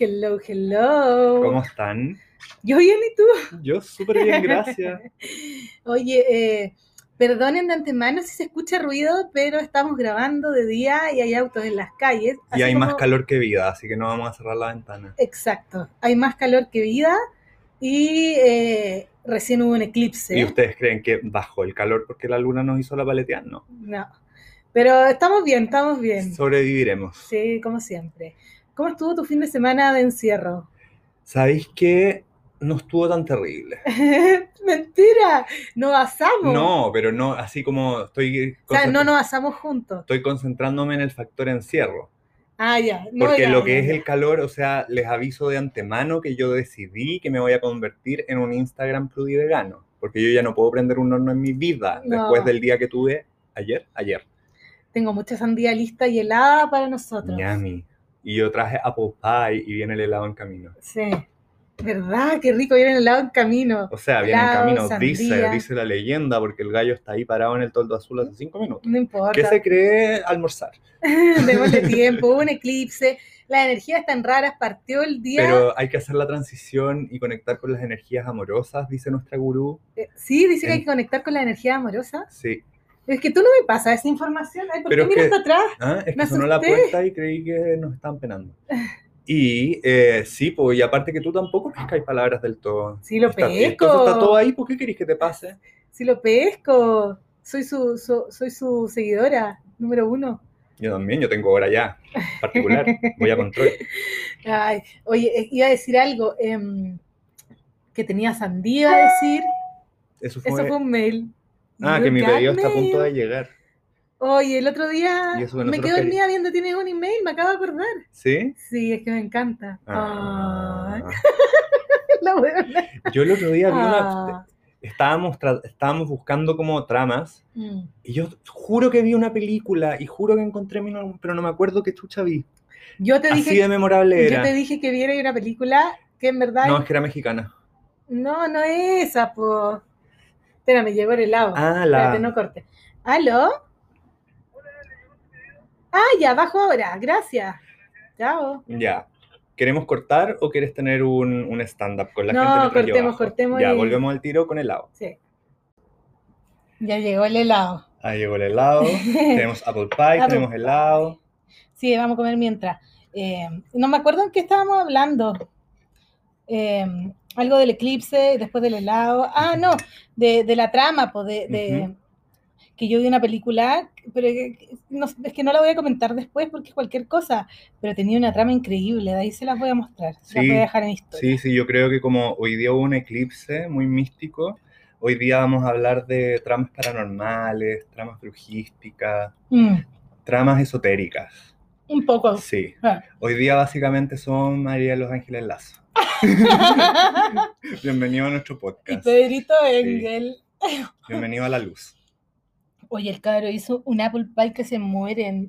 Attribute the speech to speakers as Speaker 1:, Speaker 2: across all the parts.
Speaker 1: Hello, hello.
Speaker 2: ¿Cómo están?
Speaker 1: Yo bien, ¿y tú?
Speaker 2: Yo súper bien, gracias.
Speaker 1: Oye, eh, perdonen de antemano si se escucha ruido, pero estamos grabando de día y hay autos en las calles.
Speaker 2: Y hay más calor que vida, así que no vamos a cerrar la ventana.
Speaker 1: Exacto, hay más calor que vida y eh, recién hubo un eclipse.
Speaker 2: ¿Y ustedes creen que bajó el calor porque la luna nos hizo la paletear? No.
Speaker 1: No, pero estamos bien, estamos bien.
Speaker 2: Sobreviviremos.
Speaker 1: Sí, como siempre. ¿Cómo estuvo tu fin de semana de encierro?
Speaker 2: ¿Sabéis que no estuvo tan terrible?
Speaker 1: Mentira, no asamos.
Speaker 2: No, pero no, así como estoy,
Speaker 1: O sea, no nos asamos juntos.
Speaker 2: estoy concentrándome en el factor encierro.
Speaker 1: Ah, ya. No,
Speaker 2: Porque lo que es el calor, o sea, les aviso de antemano que yo decidí que me voy a convertir en un Instagram pludivegano. Porque yo ya no puedo prender un horno en mi vida
Speaker 1: No.
Speaker 2: después del día que tuve ayer, ayer.
Speaker 1: Tengo mucha sandía lista y helada para nosotros.
Speaker 2: Ñami. Y yo traje apple pie y viene el helado en camino.
Speaker 1: Sí. ¿Verdad? Qué rico viene el helado en camino.
Speaker 2: O sea, viene en camino, dice,
Speaker 1: sandía.
Speaker 2: dice la leyenda, porque el gallo está ahí parado en el toldo azul hace cinco minutos.
Speaker 1: No
Speaker 2: ¿Qué
Speaker 1: importa.
Speaker 2: se cree almorzar?
Speaker 1: Démosle tiempo. Hubo un eclipse. Las energías tan raras. Partió el día.
Speaker 2: Pero hay que hacer la transición y conectar con las energías amorosas, dice nuestra gurú.
Speaker 1: Eh, Sí, dice que hay que conectar con la energía amorosa.
Speaker 2: Sí.
Speaker 1: Es que tú no me pasas esa información. Ay, ¿por
Speaker 2: Pero
Speaker 1: qué miras
Speaker 2: que-
Speaker 1: atrás?
Speaker 2: Ah, es
Speaker 1: Me
Speaker 2: que sonó la puerta y creí que nos estaban penando. Y eh, sí, pues, y aparte que tú tampoco pescáis palabras del todo.
Speaker 1: Sí, lo
Speaker 2: Está-
Speaker 1: pesco.
Speaker 2: Entonces está todo ahí, ¿por qué querés que te pase?
Speaker 1: Si lo pesco. Soy su, su- soy su seguidora, número uno.
Speaker 2: Yo también, yo tengo hora ya, particular, voy a control.
Speaker 1: Ay, oye, eh, iba a decir algo. em, que tenía sandía a decir.
Speaker 2: Eso fue,
Speaker 1: Eso fue un mail.
Speaker 2: Ah, que mi pedido está a punto de llegar.
Speaker 1: Oye, el otro día me quedé dormida viendo Tienes un email, me acabo de acordar.
Speaker 2: ¿Sí?
Speaker 1: Sí, es que me encanta.
Speaker 2: Ah.
Speaker 1: La buena.
Speaker 2: Yo el otro día vi una...
Speaker 1: Ah,
Speaker 2: Estábamos, estábamos buscando como tramas
Speaker 1: mm.
Speaker 2: y yo juro que vi una película y juro que encontré mi nom- pero no me acuerdo qué chucha vi.
Speaker 1: Yo te
Speaker 2: Así
Speaker 1: dije,
Speaker 2: de memorable
Speaker 1: yo te dije que viera una película que en verdad
Speaker 2: No, es que era mexicana.
Speaker 1: no, no es esa, po. Espera, me llegó el helado.
Speaker 2: Ah, la...
Speaker 1: Espérate, no corte. ¿Aló? Ah, ya, bajo ahora. Gracias. Chao.
Speaker 2: Ya. ¿Queremos cortar o quieres tener un, un stand-up con la
Speaker 1: No,
Speaker 2: gente? yo
Speaker 1: cortemos, cortemos
Speaker 2: Ya,
Speaker 1: y-
Speaker 2: volvemos al tiro con helado.
Speaker 1: Sí. Ya llegó el helado.
Speaker 2: Ahí llegó el helado. tenemos apple pie,
Speaker 1: Apple
Speaker 2: tenemos helado.
Speaker 1: Sí, vamos a comer mientras. Eh, no me acuerdo en qué estábamos hablando. Eh, algo del eclipse, después del helado. Ah, no, de, de la trama, pues, de, que yo vi una película, pero no- es que no la voy a comentar después porque es cualquier cosa, pero tenía una trama increíble, de ahí se las voy a mostrar, se las voy a dejar en historia.
Speaker 2: Sí, sí, yo creo que como hoy día hubo un eclipse muy místico, hoy día vamos a hablar de tramas paranormales, tramas brujísticas,
Speaker 1: Mm,
Speaker 2: tramas esotéricas.
Speaker 1: un poco.
Speaker 2: Sí.
Speaker 1: Ah.
Speaker 2: Hoy día básicamente son María de los Ángeles Lazo. Bienvenido a nuestro
Speaker 1: y
Speaker 2: podcast.
Speaker 1: Pedrito Engel.
Speaker 2: Bienvenido a la luz.
Speaker 1: Oye, el cabro hizo un apple pie que se mueren.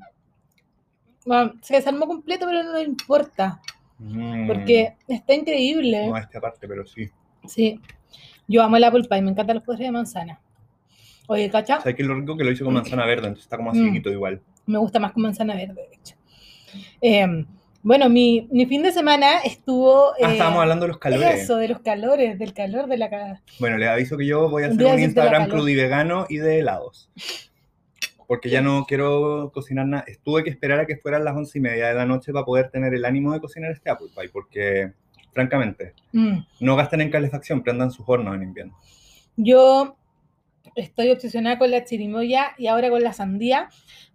Speaker 1: Bueno, se desarmó completo, pero no le importa,
Speaker 2: Mm.
Speaker 1: porque está increíble.
Speaker 2: No esta parte, pero sí.
Speaker 1: Sí, yo amo el apple pie, me encantan los postres de manzana. Oye, ¿cacha?
Speaker 2: ¿Sabes qué es lo rico? Que lo hizo con manzana verde, entonces está como
Speaker 1: Mm.
Speaker 2: así igual.
Speaker 1: Me gusta más con manzana verde, de hecho. Eh, bueno, mi, mi fin de semana estuvo...
Speaker 2: Ah,
Speaker 1: eh,
Speaker 2: estábamos hablando de los calores.
Speaker 1: Eso, de los calores, del calor de la casa.
Speaker 2: Bueno, les aviso que yo voy a hacer un Instagram
Speaker 1: calor.
Speaker 2: crudivegano y de helados. Porque ya no quiero cocinar nada. Tuve que esperar a que fueran las once y media de la noche para poder tener el ánimo de cocinar este apple pie. Porque, francamente,
Speaker 1: Mm.
Speaker 2: no gasten en calefacción, prendan sus hornos en invierno.
Speaker 1: Yo estoy obsesionada con la chirimoya y ahora con la sandía,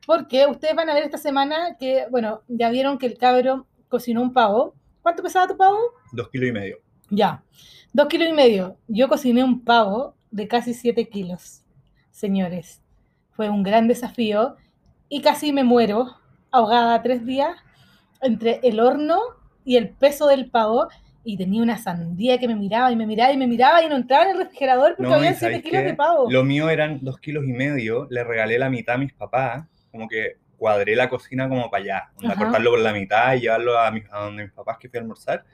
Speaker 1: porque ustedes van a ver esta semana que, bueno, ya vieron que el cabro cocinó un pavo. ¿Cuánto pesaba tu pavo?
Speaker 2: Dos kilos y medio.
Speaker 1: Ya, dos kilos y medio. Yo cociné un pavo de casi siete kilos, señores. Fue un gran desafío y casi me muero, ahogada tres días, entre el horno y el peso del pavo. Y tenía una sandía que me miraba y me miraba y me miraba y no entraba en el refrigerador porque
Speaker 2: No,
Speaker 1: había
Speaker 2: y
Speaker 1: siete
Speaker 2: ¿sabes
Speaker 1: kilos
Speaker 2: qué?
Speaker 1: de pavo.
Speaker 2: Lo mío eran dos kilos y medio. Le regalé la mitad a mis papás. Como que cuadré la cocina como para allá. Onda, cortarlo por la mitad y llevarlo a, donde mis papás que fui a almorzar.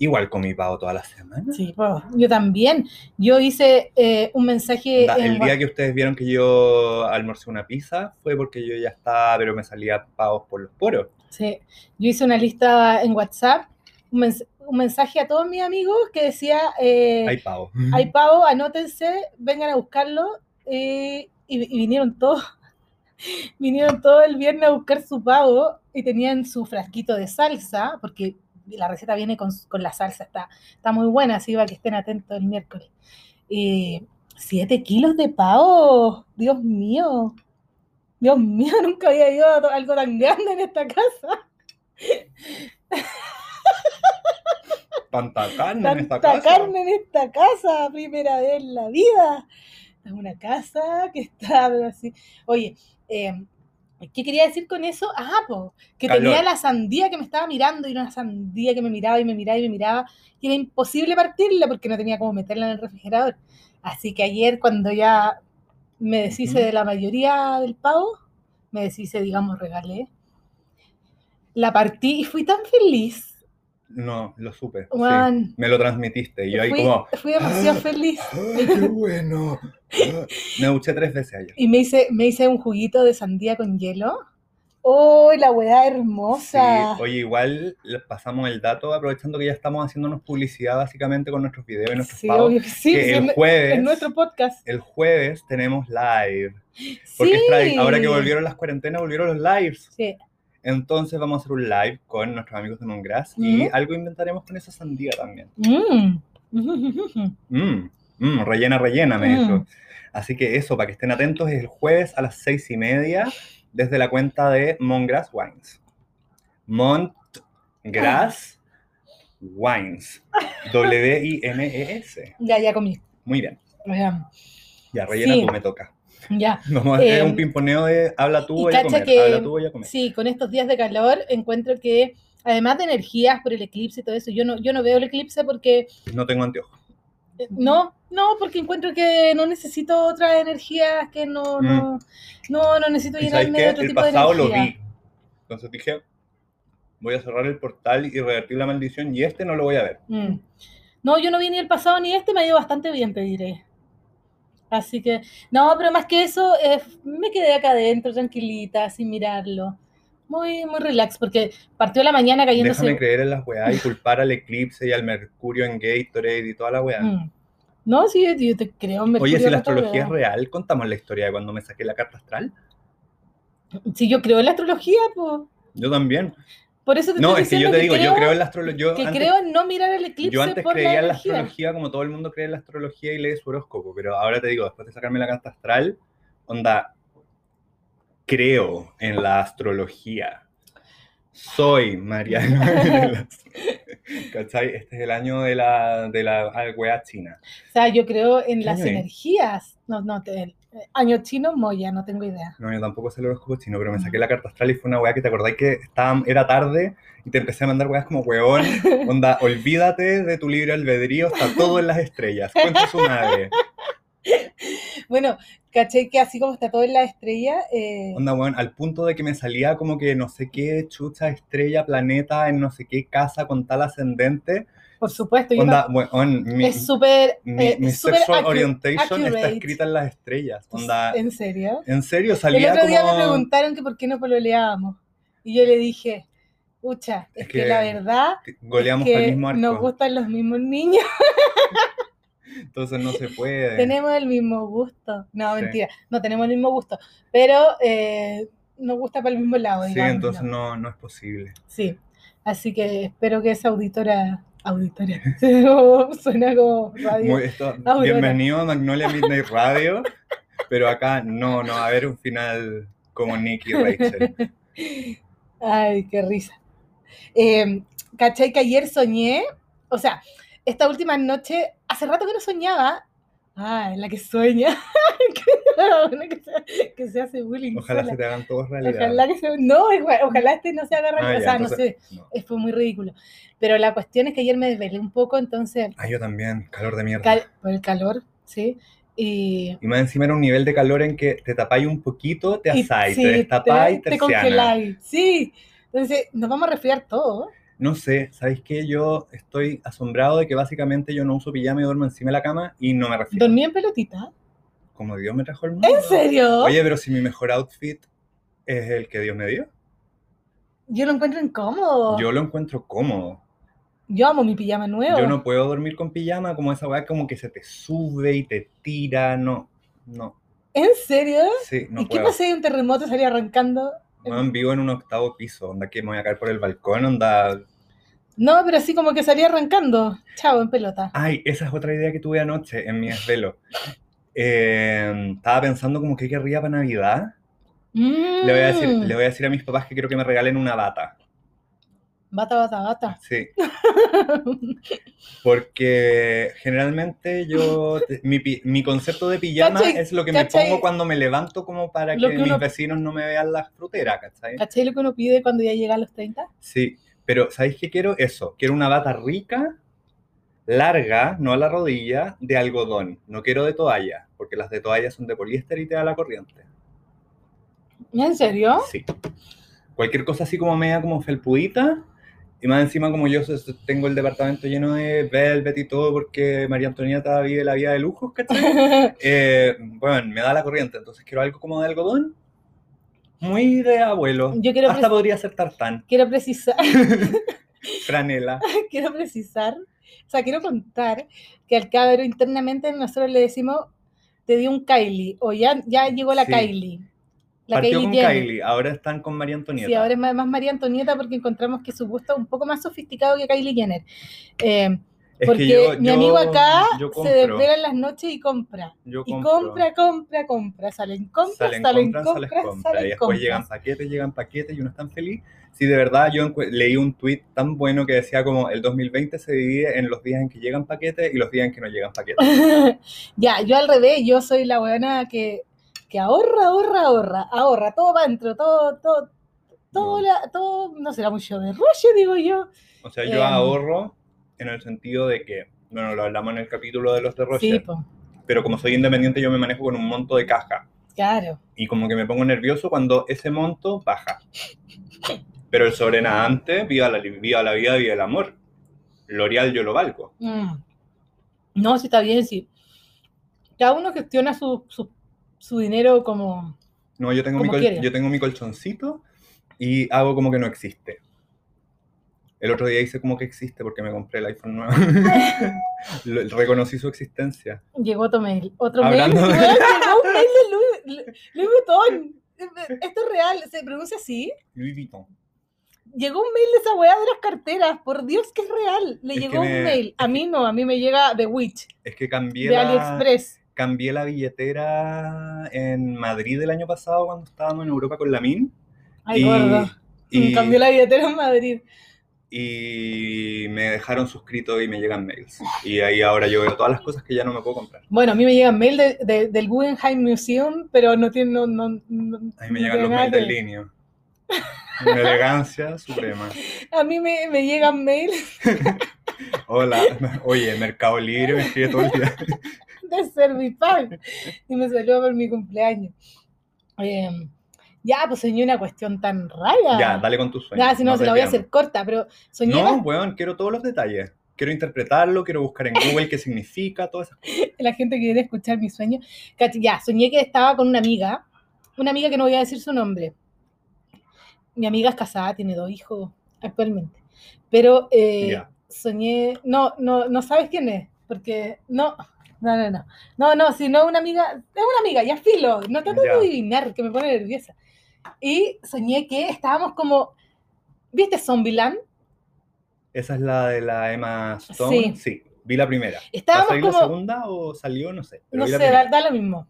Speaker 2: Igual comí pavo toda la semana.
Speaker 1: Sí, po, yo también. Yo hice eh, un mensaje
Speaker 2: Onda,
Speaker 1: en
Speaker 2: el día que ustedes vieron que yo almorcé una pizza fue porque yo ya estaba, pero me salía pavos por los poros.
Speaker 1: Sí, yo hice una lista en WhatsApp un, mens- un mensaje a todos mis amigos que decía, eh,
Speaker 2: Hay pavo.
Speaker 1: hay pavo, anótense, vengan a buscarlo. eh, y, y vinieron todos, vinieron todo el viernes a buscar su pavo y tenían su frasquito de salsa, porque la receta viene con, con la salsa, está, está muy buena, así va que estén atentos el miércoles. Y siete kilos de pavo, Dios mío, Dios mío, nunca había ido a algo tan grande en esta casa.
Speaker 2: Tanta carne en esta
Speaker 1: Tanta
Speaker 2: casa.
Speaker 1: carne en esta casa, primera vez en la vida. Es una casa que está así. Oye, eh, ¿qué quería decir con eso? Ah, po, que
Speaker 2: Calor.
Speaker 1: tenía la sandía que me estaba mirando y una sandía que me miraba y me miraba y me miraba y era imposible partirla porque no tenía cómo meterla en el refrigerador. Así que ayer cuando ya me deshice de la mayoría del pavo, me deshice, digamos, regalé, la partí y fui tan feliz.
Speaker 2: No, lo supe. sí. Me lo transmitiste. Y yo ahí
Speaker 1: fui,
Speaker 2: como.
Speaker 1: fui demasiado
Speaker 2: ¡Ah!
Speaker 1: feliz.
Speaker 2: ¡Ay, qué bueno! Ah. Me duché tres veces ayer.
Speaker 1: Y me hice, me hice un juguito de sandía con hielo. ¡Oh, la
Speaker 2: Sí,
Speaker 1: hermosa!
Speaker 2: oye, igual pasamos el dato aprovechando que ya estamos haciéndonos publicidad básicamente con nuestros videos y nuestros
Speaker 1: Sí,
Speaker 2: pagos.
Speaker 1: obvio sí,
Speaker 2: que
Speaker 1: sí,
Speaker 2: el jueves,
Speaker 1: en nuestro podcast.
Speaker 2: el jueves tenemos live. Porque
Speaker 1: Sí.
Speaker 2: ahora que volvieron las cuarentenas, volvieron los lives.
Speaker 1: Sí.
Speaker 2: Entonces vamos a hacer un live con nuestros amigos de Mongrass y
Speaker 1: Ujú.
Speaker 2: algo inventaremos con esa sandía también.
Speaker 1: Mm.
Speaker 2: Mm, mm, rellena, rellena, me
Speaker 1: Mm.
Speaker 2: dijo. Así que eso, para que estén atentos, es el jueves a las seis y media desde la cuenta de Mongrass Wines. Montgrass Wines. W-I-N-E-S.
Speaker 1: Ya, ya comí.
Speaker 2: Muy bien.
Speaker 1: Ya.
Speaker 2: Ya, rellena
Speaker 1: Sí.
Speaker 2: tú, me toca.
Speaker 1: ya.
Speaker 2: Vamos a hacer
Speaker 1: Eh,
Speaker 2: un pimponeo de habla tú,
Speaker 1: y
Speaker 2: voy a comer.
Speaker 1: que-
Speaker 2: Habla tú, voy a comer.
Speaker 1: Sí, con estos días de calor encuentro que, además de energías por el eclipse y todo eso, yo no, yo no veo el eclipse porque
Speaker 2: No tengo anteojos.
Speaker 1: Eh, No, no, porque encuentro que no necesito otras energías, que no,
Speaker 2: Mm.
Speaker 1: no, no, no necesito
Speaker 2: ¿Y sabes
Speaker 1: llenarme de otro
Speaker 2: El
Speaker 1: tipo de
Speaker 2: pasado lo
Speaker 1: energía.
Speaker 2: vi. Entonces dije, voy a cerrar el portal y revertir la maldición y este no lo voy a ver.
Speaker 1: Mm. No, yo no vi ni el pasado ni este, me ha ido bastante bien, te diré. Así que, no, pero más que eso, eh, me quedé acá adentro, tranquilita, sin mirarlo. Muy, muy relax, porque partió la mañana cayéndose.
Speaker 2: Déjame creer en las weas y culpar al eclipse y al mercurio en Gatorade y toda la wea.
Speaker 1: Mm. No, sí, yo te creo. en
Speaker 2: Oye,
Speaker 1: Mercurio
Speaker 2: si la astrología es real, contamos la historia de cuando me saqué la carta astral.
Speaker 1: Si yo creo en la astrología, pues.
Speaker 2: Yo también.
Speaker 1: Por eso te
Speaker 2: No,
Speaker 1: estoy
Speaker 2: es que yo te digo, yo
Speaker 1: creo,
Speaker 2: creo en la astrología.
Speaker 1: que
Speaker 2: Yo antes,
Speaker 1: creo en no mirar el eclipse
Speaker 2: yo antes
Speaker 1: por
Speaker 2: creía
Speaker 1: la
Speaker 2: en la astrología como todo el mundo cree en la astrología y lee su horóscopo, pero ahora te digo, después de sacarme la carta astral, onda, creo en la astrología. Soy Mariano. ¿Cachai? Este es el año de la, de la ah, wea china.
Speaker 1: O sea, yo creo en
Speaker 2: ¿Qué
Speaker 1: las energías. No, no, te, año chino, Moya, no tengo idea.
Speaker 2: No, yo tampoco sé el horóscopo chino, pero me saqué la carta astral y fue una weá que te acordáis que estaba, era tarde y te empecé a mandar weas como weón, onda, olvídate de tu libre albedrío, está todo en las estrellas, cuenta su madre.
Speaker 1: Bueno, caché que así como está todo en la estrella, eh,
Speaker 2: Onda, weón, al punto de que me salía como que no sé qué chucha, estrella, planeta, en no sé qué casa con tal ascendente.
Speaker 1: Por supuesto, yo
Speaker 2: Onda, mi,
Speaker 1: es súper
Speaker 2: mi,
Speaker 1: eh,
Speaker 2: mi sexual orientation está escrita en las estrellas. Onda,
Speaker 1: ¿En serio?
Speaker 2: en serio,
Speaker 1: El
Speaker 2: salía
Speaker 1: otro día me preguntaron que por qué no pololeábamos. Y yo le dije, pucha, es,
Speaker 2: Es
Speaker 1: que,
Speaker 2: que
Speaker 1: la verdad
Speaker 2: Goleamos
Speaker 1: es que
Speaker 2: mismo arco.
Speaker 1: nos gustan los mismos niños,
Speaker 2: Entonces no se puede.
Speaker 1: tenemos el mismo gusto. No,
Speaker 2: Sí.
Speaker 1: mentira, no tenemos el mismo gusto, pero eh, nos gusta para el mismo lado,
Speaker 2: Sí,
Speaker 1: digamos,
Speaker 2: entonces
Speaker 1: no,
Speaker 2: no es posible.
Speaker 1: Sí, así que espero que esa auditora, auditora, suena como radio.
Speaker 2: Muy- esto-
Speaker 1: Aurora.
Speaker 2: bienvenido a Magnolia Midnight Radio, pero acá no, no va a haber un final como Nick y Rachel.
Speaker 1: Ay, qué risa. Eh, ¿Cachai que ayer soñé? O sea, esta última noche, hace rato que no soñaba. Ah, es la que sueña. Una que, se, que se hace bullying.
Speaker 2: Ojalá
Speaker 1: sola.
Speaker 2: se te hagan todos realidad.
Speaker 1: Ojalá que se- No, igual, ojalá este no se haga realidad.
Speaker 2: Ah,
Speaker 1: o sea,
Speaker 2: entonces-
Speaker 1: no sé,
Speaker 2: no.
Speaker 1: fue muy ridículo. Pero la cuestión es que ayer me desvelé un poco, entonces,
Speaker 2: Ah, yo también, calor de mierda.
Speaker 1: cal- por el calor, ¿sí? Y,
Speaker 2: Y más encima era un nivel de calor en que te tapáis un poquito, te asáis,
Speaker 1: sí,
Speaker 2: te destapáis,
Speaker 1: te,
Speaker 2: te
Speaker 1: congeláis. Sí, entonces nos vamos a resfriar todo.
Speaker 2: No sé, ¿sabéis qué? Yo estoy asombrado de que básicamente yo no uso pijama y duermo encima de la cama y no me refiero.
Speaker 1: Dormí en pelotita.
Speaker 2: Como Dios me trajo el mundo.
Speaker 1: ¿En serio?
Speaker 2: Oye, pero si mi mejor outfit es el que Dios me dio,
Speaker 1: Yo lo encuentro incómodo.
Speaker 2: yo lo encuentro cómodo.
Speaker 1: Yo amo mi pijama nuevo.
Speaker 2: Yo no puedo dormir con pijama, como esa weá como que se te sube y te tira, no, no,
Speaker 1: ¿En serio?
Speaker 2: sí, no
Speaker 1: ¿Y qué pasa si un terremoto y salía arrancando?
Speaker 2: Weón, vivo en un octavo piso, onda que me voy a caer por el balcón, onda...
Speaker 1: No, pero así como que salía arrancando. Chao, en pelota.
Speaker 2: Ay, esa es otra idea que tuve anoche en mi desvelo. Eh, estaba pensando como que querría para Navidad. Le voy, a decir,
Speaker 1: Mm.
Speaker 2: le voy a decir a mis papás que quiero que me regalen una bata.
Speaker 1: Bata, bata, bata.
Speaker 2: Sí. Porque generalmente yo, mi, mi concepto de pijama
Speaker 1: ¿Cachai?
Speaker 2: es lo que me pongo cuando me levanto como para que,
Speaker 1: que uno-
Speaker 2: mis vecinos no me vean la frutera, ¿cachai?
Speaker 1: ¿Cachai lo que uno pide cuando ya llega a los 30?
Speaker 2: Sí, pero ¿sabéis qué quiero? Eso, quiero una bata rica, larga, no a la rodilla, de algodón. No quiero de toalla, porque las de toalla son de poliéster y te da la corriente.
Speaker 1: ¿En serio?
Speaker 2: Sí. Cualquier cosa así como media como felpudita. Y más encima como yo tengo el departamento lleno de velvet y todo porque María Antonieta vive la vida de lujos, ¿cachai? Eh, bueno, me da la corriente, entonces quiero algo como de algodón. Muy de abuelo.
Speaker 1: Yo quiero,
Speaker 2: Hasta podría ser tartán,
Speaker 1: quiero precisar,
Speaker 2: franela.
Speaker 1: quiero precisar, o sea, quiero contar que al cabro internamente nosotros le decimos, te dio un Kylie, o ya, ya llegó la
Speaker 2: Sí.
Speaker 1: Kylie. La
Speaker 2: Partió
Speaker 1: Kylie
Speaker 2: con
Speaker 1: Jenner.
Speaker 2: Kylie, ahora están con María Antonieta.
Speaker 1: Sí, ahora es más, más María Antonieta porque encontramos que su gusto es un poco más sofisticado que Kylie Jenner. Eh, porque
Speaker 2: que yo-
Speaker 1: mi amigo acá
Speaker 2: yo
Speaker 1: se desvela en las noches y compra.
Speaker 2: yo
Speaker 1: Y compra, compra, compra. Salen compras,
Speaker 2: salen,
Speaker 1: salen,
Speaker 2: compran,
Speaker 1: compras,
Speaker 2: sales compras.
Speaker 1: salen
Speaker 2: y después
Speaker 1: compras.
Speaker 2: llegan paquetes, llegan paquetes y uno es tan feliz. Sí, de verdad, yo leí un tweet tan bueno que decía como el 2020 se divide en los días en que llegan paquetes y los días en que no llegan paquetes.
Speaker 1: ya, yo al revés, yo soy la buena que, que ahorra, ahorra, ahorra, ahorra, todo va dentro, todo, todo, todo,
Speaker 2: No.
Speaker 1: la- todo, no será mucho de rollo, digo yo.
Speaker 2: O sea, yo
Speaker 1: Em.
Speaker 2: ahorro en el sentido de que, bueno, lo hablamos en el capítulo de los de Roger,
Speaker 1: Sí,
Speaker 2: pero como soy independiente yo me manejo con un monto de caja
Speaker 1: claro.
Speaker 2: y como que me pongo nervioso cuando ese monto baja. Pero el sobrenadante, viva la, viva la vida, viva el amor. L'Oreal yo lo valgo.
Speaker 1: Mm. No, sí está bien, sí. Cada uno gestiona su, su, su dinero como...
Speaker 2: No, yo tengo, mi col- yo tengo mi colchoncito y hago como que no existe. El otro día hice como que existe porque me compré el iPhone nuevo. Lo- Reconocí su existencia.
Speaker 1: Llegó otro mail. Otro
Speaker 2: Hablando
Speaker 1: mail.
Speaker 2: de-
Speaker 1: Llegó un mail de Louis, Louis Vuitton. Esto es real, se pronuncia así.
Speaker 2: Louis Vuitton.
Speaker 1: Llegó un mail de esa weá de las carteras. Por Dios que es real. Le
Speaker 2: Es
Speaker 1: llegó
Speaker 2: me-
Speaker 1: un mail. A mí no, a mí me llega de Witch,
Speaker 2: Es que cambié
Speaker 1: de AliExpress.
Speaker 2: Cambié la billetera en Madrid el año pasado cuando estábamos en Europa con la MIN.
Speaker 1: Ay,
Speaker 2: y,
Speaker 1: gordo.
Speaker 2: y-
Speaker 1: Cambió la billetera en Madrid.
Speaker 2: y me dejaron suscrito y me llegan mails. Y ahí ahora yo veo todas las cosas que ya no me puedo comprar.
Speaker 1: Bueno, a mí me llegan mail de- de- del Guggenheim Museum, pero no tiene. No, no, no-
Speaker 2: A mí me llegan los mails
Speaker 1: que
Speaker 2: del linio. Una elegancia suprema.
Speaker 1: A mí me, me llegan mail
Speaker 2: Hola, oye, Mercado Libre me escribe todo el día.
Speaker 1: de Servipack y me salió por mi cumpleaños. Eh, ya, pues soñé una cuestión tan rara.
Speaker 2: Ya, dale con tu sueño.
Speaker 1: Nada, si no, se la voy a hacer corta, pero soñé
Speaker 2: No, weón, quiero todos los detalles. Quiero interpretarlo, quiero buscar en Google qué significa, todas esas cosas.
Speaker 1: la gente que quiere escuchar mi sueño. Ya, soñé que estaba con una amiga, una amiga que no voy a decir su nombre. Mi amiga es casada, tiene dos hijos actualmente. Pero eh, soñé, no, no, no sabes quién es, porque no, no, no, no, no, no, si no una amiga, es una amiga, ya filo, no trato de adivinar, que me pone nerviosa. Y soñé que estábamos como, ¿viste Zombieland?
Speaker 2: Esa es la de la Emma Stone.
Speaker 1: Sí.
Speaker 2: Sí, vi la primera. ¿Va a
Speaker 1: Estábamos
Speaker 2: salir la
Speaker 1: como,
Speaker 2: segunda o salió? No sé.
Speaker 1: no
Speaker 2: la
Speaker 1: sé, da, da lo mismo.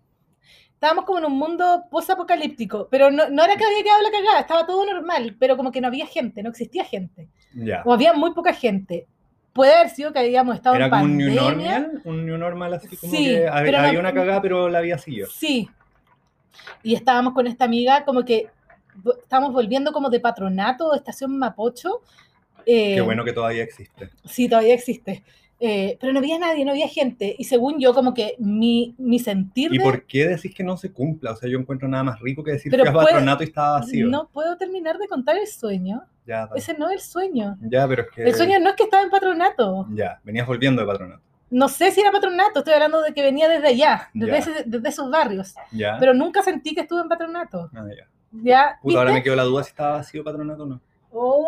Speaker 1: Estábamos como en un mundo post-apocalíptico, pero no, no era que había quedado la cagada, estaba todo normal, pero como que no había gente, no existía gente,
Speaker 2: Ya.
Speaker 1: o había muy poca gente. Puede haber sido que habíamos estado
Speaker 2: Era
Speaker 1: en
Speaker 2: como un new
Speaker 1: pandemia.
Speaker 2: normal, un new normal así como
Speaker 1: Sí,
Speaker 2: que había una cagada, pero la había siguió.
Speaker 1: Sí. Y estábamos con esta amiga como que estábamos volviendo como de patronato, de estación Mapocho. Eh,
Speaker 2: Qué bueno que todavía existe.
Speaker 1: Sí, todavía existe. Eh, pero no había nadie, no había gente. Y según yo, como que mi, mi sentir
Speaker 2: ¿Y por qué decís que no se cumpla? O sea, yo encuentro nada más rico que decir
Speaker 1: Pero
Speaker 2: que es
Speaker 1: puede-
Speaker 2: patronato y estaba vacío.
Speaker 1: No puedo terminar de contar el sueño.
Speaker 2: Ya.
Speaker 1: Ese no es el sueño.
Speaker 2: ya, pero es que.
Speaker 1: El sueño no es que estaba en patronato.
Speaker 2: Ya, venías volviendo de patronato.
Speaker 1: No sé si era patronato, estoy hablando de que venía desde allá, desde,
Speaker 2: Ya.
Speaker 1: ese- desde esos barrios.
Speaker 2: Ya.
Speaker 1: Pero nunca sentí que estuve en patronato.
Speaker 2: Ah, ya.
Speaker 1: ¿Ya?
Speaker 2: Puta, ahora me quedó la duda si estaba vacío patronato o no.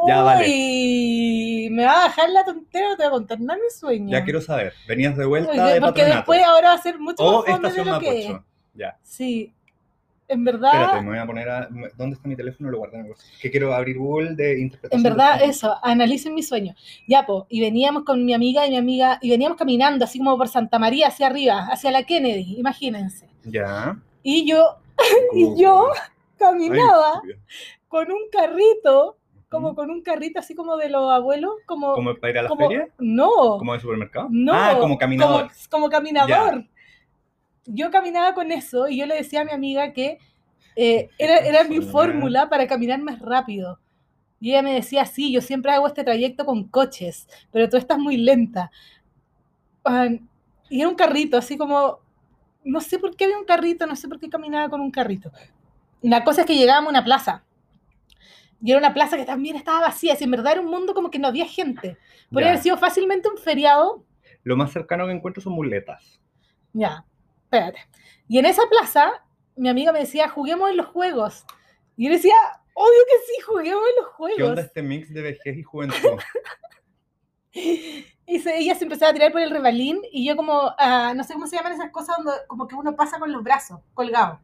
Speaker 2: Ya, vale.
Speaker 1: ¿Me va a dejar la tontera o te voy a contar nada de mi sueño?
Speaker 2: Ya quiero saber, ¿venías de vuelta de
Speaker 1: porque
Speaker 2: patronato?
Speaker 1: después ahora va a ser mucho más fome de
Speaker 2: estación
Speaker 1: lo que es.
Speaker 2: Ya.
Speaker 1: Sí, en verdad,
Speaker 2: Espérate, me voy a poner a... ¿Dónde está mi teléfono? Lo guardé en el. Que quiero abrir Google de interpretación.
Speaker 1: en
Speaker 2: de
Speaker 1: verdad eso, analicen mi sueño. Ya, po, y veníamos con mi amiga y mi amiga, y veníamos caminando así como por Santa María hacia arriba, hacia la Kennedy, imagínense.
Speaker 2: Ya.
Speaker 1: Y yo Y yo.
Speaker 2: Ay,
Speaker 1: caminaba con un carrito, como con un carrito así como de los abuelos, como...
Speaker 2: ¿Como para ir a la
Speaker 1: como-
Speaker 2: feria?
Speaker 1: No,
Speaker 2: ¿Como de supermercado?
Speaker 1: no.
Speaker 2: Ah, como caminador.
Speaker 1: Como, como caminador. Yo caminaba con eso y yo le decía a mi amiga que eh, era, era mi fórmula para caminar más rápido. Y ella me decía, sí, yo siempre hago este trayecto con coches, pero tú estás muy lenta. Y era un carrito, así como, no sé por qué había un carrito, no sé por qué caminaba con un carrito. La cosa es que llegábamos a una plaza. Y era una plaza que también estaba vacía, si en verdad era un mundo como que no había gente. Podría
Speaker 2: Ya.
Speaker 1: haber sido fácilmente un feriado
Speaker 2: Lo más cercano que encuentro son muletas.
Speaker 1: Ya, espérate. Y en esa plaza, mi amiga me decía, juguemos en los juegos. Y yo decía, obvio que sí, juguemos en los
Speaker 2: ¿Qué
Speaker 1: juegos.
Speaker 2: onda este mix de vejez y juventud?
Speaker 1: Y se- ella se empezaba a tirar por el rebalín y yo como, ah, no sé cómo se llaman esas cosas donde como que uno pasa con los brazos colgados.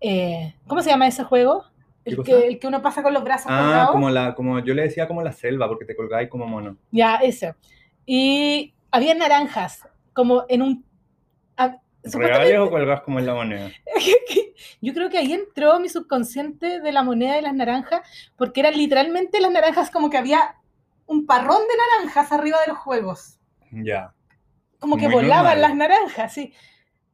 Speaker 1: Eh, ¿Cómo se llama ese juego?
Speaker 2: ¿Qué
Speaker 1: El que, el que uno pasa con los brazos
Speaker 2: Ah,
Speaker 1: colgados.
Speaker 2: como la, como yo le decía como la selva, porque te colgáis como mono.
Speaker 1: Ya, ese. Y había naranjas, como en un... ah,
Speaker 2: ¿Regales o colgás como en la moneda?
Speaker 1: Yo creo que ahí entró mi subconsciente de la moneda de las naranjas, porque eran literalmente las naranjas como que había un parrón de naranjas arriba de los juegos.
Speaker 2: Ya.
Speaker 1: Como que volaban
Speaker 2: normal.
Speaker 1: las naranjas, sí.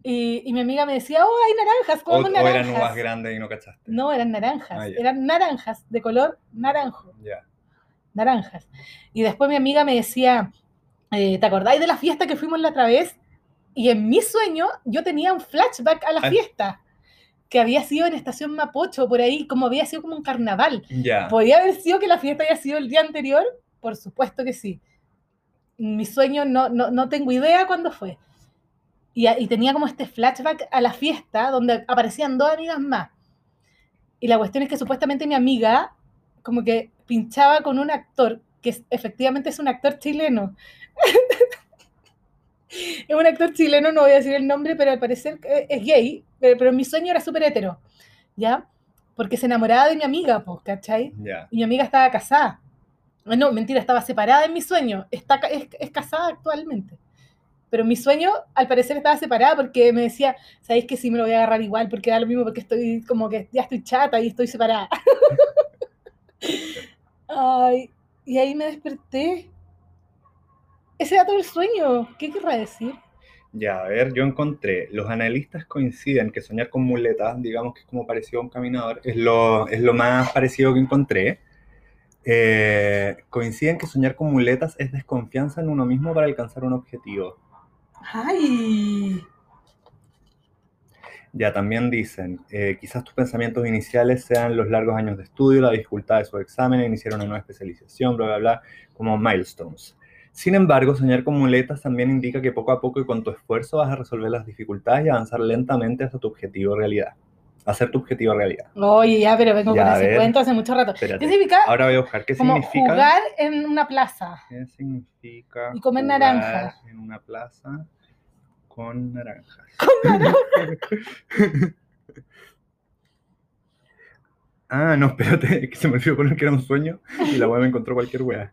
Speaker 1: Y, y mi amiga me decía, oh, hay naranjas,
Speaker 2: O,
Speaker 1: comamos
Speaker 2: o eran
Speaker 1: naranjas.
Speaker 2: uvas grandes y no cachaste.
Speaker 1: No, eran naranjas,
Speaker 2: Ah, ya.
Speaker 1: eran naranjas de color naranjo,
Speaker 2: Ya.
Speaker 1: naranjas. Y después mi amiga me decía, eh, ¿te acordáis de la fiesta que fuimos la otra vez? Y en mi sueño yo tenía un flashback a la
Speaker 2: Ay.
Speaker 1: fiesta, que había sido en Estación Mapocho, por ahí, como había sido como un carnaval.
Speaker 2: Ya.
Speaker 1: ¿Podría haber sido que la fiesta haya sido el día anterior? Por supuesto que sí. Mi sueño no, no, no tengo idea cuándo fue. Y, y tenía como este flashback a la fiesta donde aparecían dos amigas más. Y la cuestión es que supuestamente mi amiga como que pinchaba con un actor que es- efectivamente es un actor chileno. es un actor chileno, no voy a decir el nombre, pero al parecer eh, es gay, pero, pero mi sueño era súper hetero, ¿ya? Porque se enamoraba de mi amiga, pues, ¿cachai? Y mi amiga estaba casada. No, mentira, estaba separada en mi sueño. Está, es, es casada actualmente. Pero mi sueño, al parecer, estaba separada porque me decía, ¿sabéis que sí me lo voy a agarrar igual? Porque da lo mismo, porque estoy como que ya estoy chata y estoy separada. Ay, y ahí me desperté. Ese era todo el sueño. ¿Qué querrá decir?
Speaker 2: Ya, a ver, yo encontré, los analistas coinciden que soñar con muletas, digamos que es como parecido a un caminador, es lo, es lo más parecido que encontré. Eh, coinciden que soñar con muletas es desconfianza en uno mismo para alcanzar un objetivo.
Speaker 1: Ay,
Speaker 2: Ya también dicen, eh, quizás tus pensamientos iniciales sean los largos años de estudio, la dificultad de su examen, iniciar una nueva especialización, bla, bla, bla, como milestones. Sin embargo, soñar con muletas también indica que poco a poco y con tu esfuerzo vas a resolver las dificultades y avanzar lentamente hasta tu objetivo realidad. Hacer tu objetivo realidad.
Speaker 1: oye, ya, pero vengo
Speaker 2: Ya,
Speaker 1: con ese
Speaker 2: ver.
Speaker 1: cuento hace mucho rato.
Speaker 2: Espérate.
Speaker 1: ¿Qué significa?
Speaker 2: Ahora voy a buscar qué
Speaker 1: como
Speaker 2: significa.
Speaker 1: jugar en una plaza.
Speaker 2: ¿Qué significa
Speaker 1: Y comer
Speaker 2: jugar
Speaker 1: naranja.
Speaker 2: en una plaza con naranjas? ah, no, espérate, es que se me olvidó poner que era un sueño y la web me encontró cualquier wea.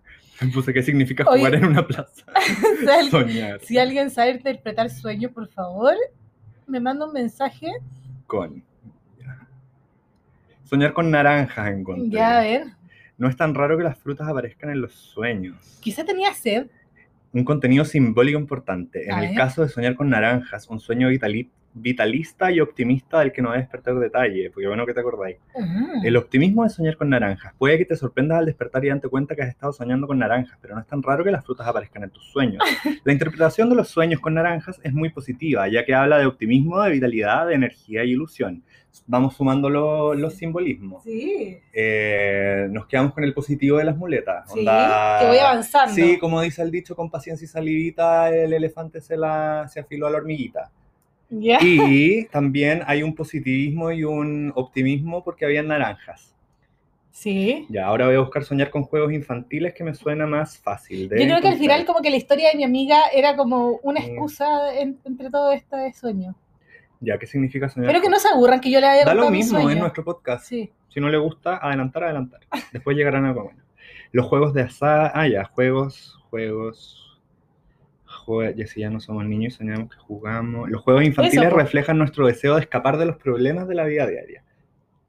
Speaker 2: Puse qué significa
Speaker 1: Oye.
Speaker 2: jugar en una plaza.
Speaker 1: Si alguien-
Speaker 2: Soñar
Speaker 1: si alguien sabe interpretar sueños, por favor, me manda un mensaje.
Speaker 2: con. ya. Soñar con naranjas encontré.
Speaker 1: Ya, a ver.
Speaker 2: No es tan raro que las frutas aparezcan en los sueños.
Speaker 1: Quizá tenía sed.
Speaker 2: Un contenido simbólico importante. En
Speaker 1: A
Speaker 2: el
Speaker 1: ver.
Speaker 2: caso de soñar con naranjas, un sueño vitali- vitalista y optimista del que no debes despertar detalle, porque bueno que te acordáis.
Speaker 1: Ah,
Speaker 2: El optimismo de soñar con naranjas. Puede que te sorprendas al despertar y darte cuenta que has estado soñando con naranjas, pero no es tan raro que las frutas aparezcan en tus sueños. La interpretación de los sueños con naranjas es muy positiva, ya que habla de optimismo, de vitalidad, de energía y ilusión. Vamos sumando lo- los simbolismos.
Speaker 1: Sí,
Speaker 2: Eh, nos quedamos con el positivo de las muletas.
Speaker 1: sí,
Speaker 2: onda-
Speaker 1: que voy avanzando.
Speaker 2: Sí, como dice el dicho, con paciencia y salivita, el elefante se, la, se afiló a la hormiguita. Y también hay un positivismo y un optimismo porque habían naranjas.
Speaker 1: Sí.
Speaker 2: Ya, ahora voy a buscar soñar con juegos infantiles que me suena más fácil. de
Speaker 1: Yo creo que al final como que la historia de mi amiga era como una
Speaker 2: Mm.
Speaker 1: excusa en- entre todo esto de sueño.
Speaker 2: Ya, ¿qué significa soñar?
Speaker 1: Pero que no se aburran que yo le haya
Speaker 2: Da lo mismo,
Speaker 1: sueño.
Speaker 2: nuestro podcast.
Speaker 1: Sí.
Speaker 2: Si no le gusta, adelantar, adelantar. Después llegarán algo bueno. Los juegos de azar. Ah, ya, juegos, juegos. Jue- Ya si ya no somos niños y soñamos que jugamos. Los juegos infantiles reflejan nuestro deseo de escapar de los problemas de la vida diaria.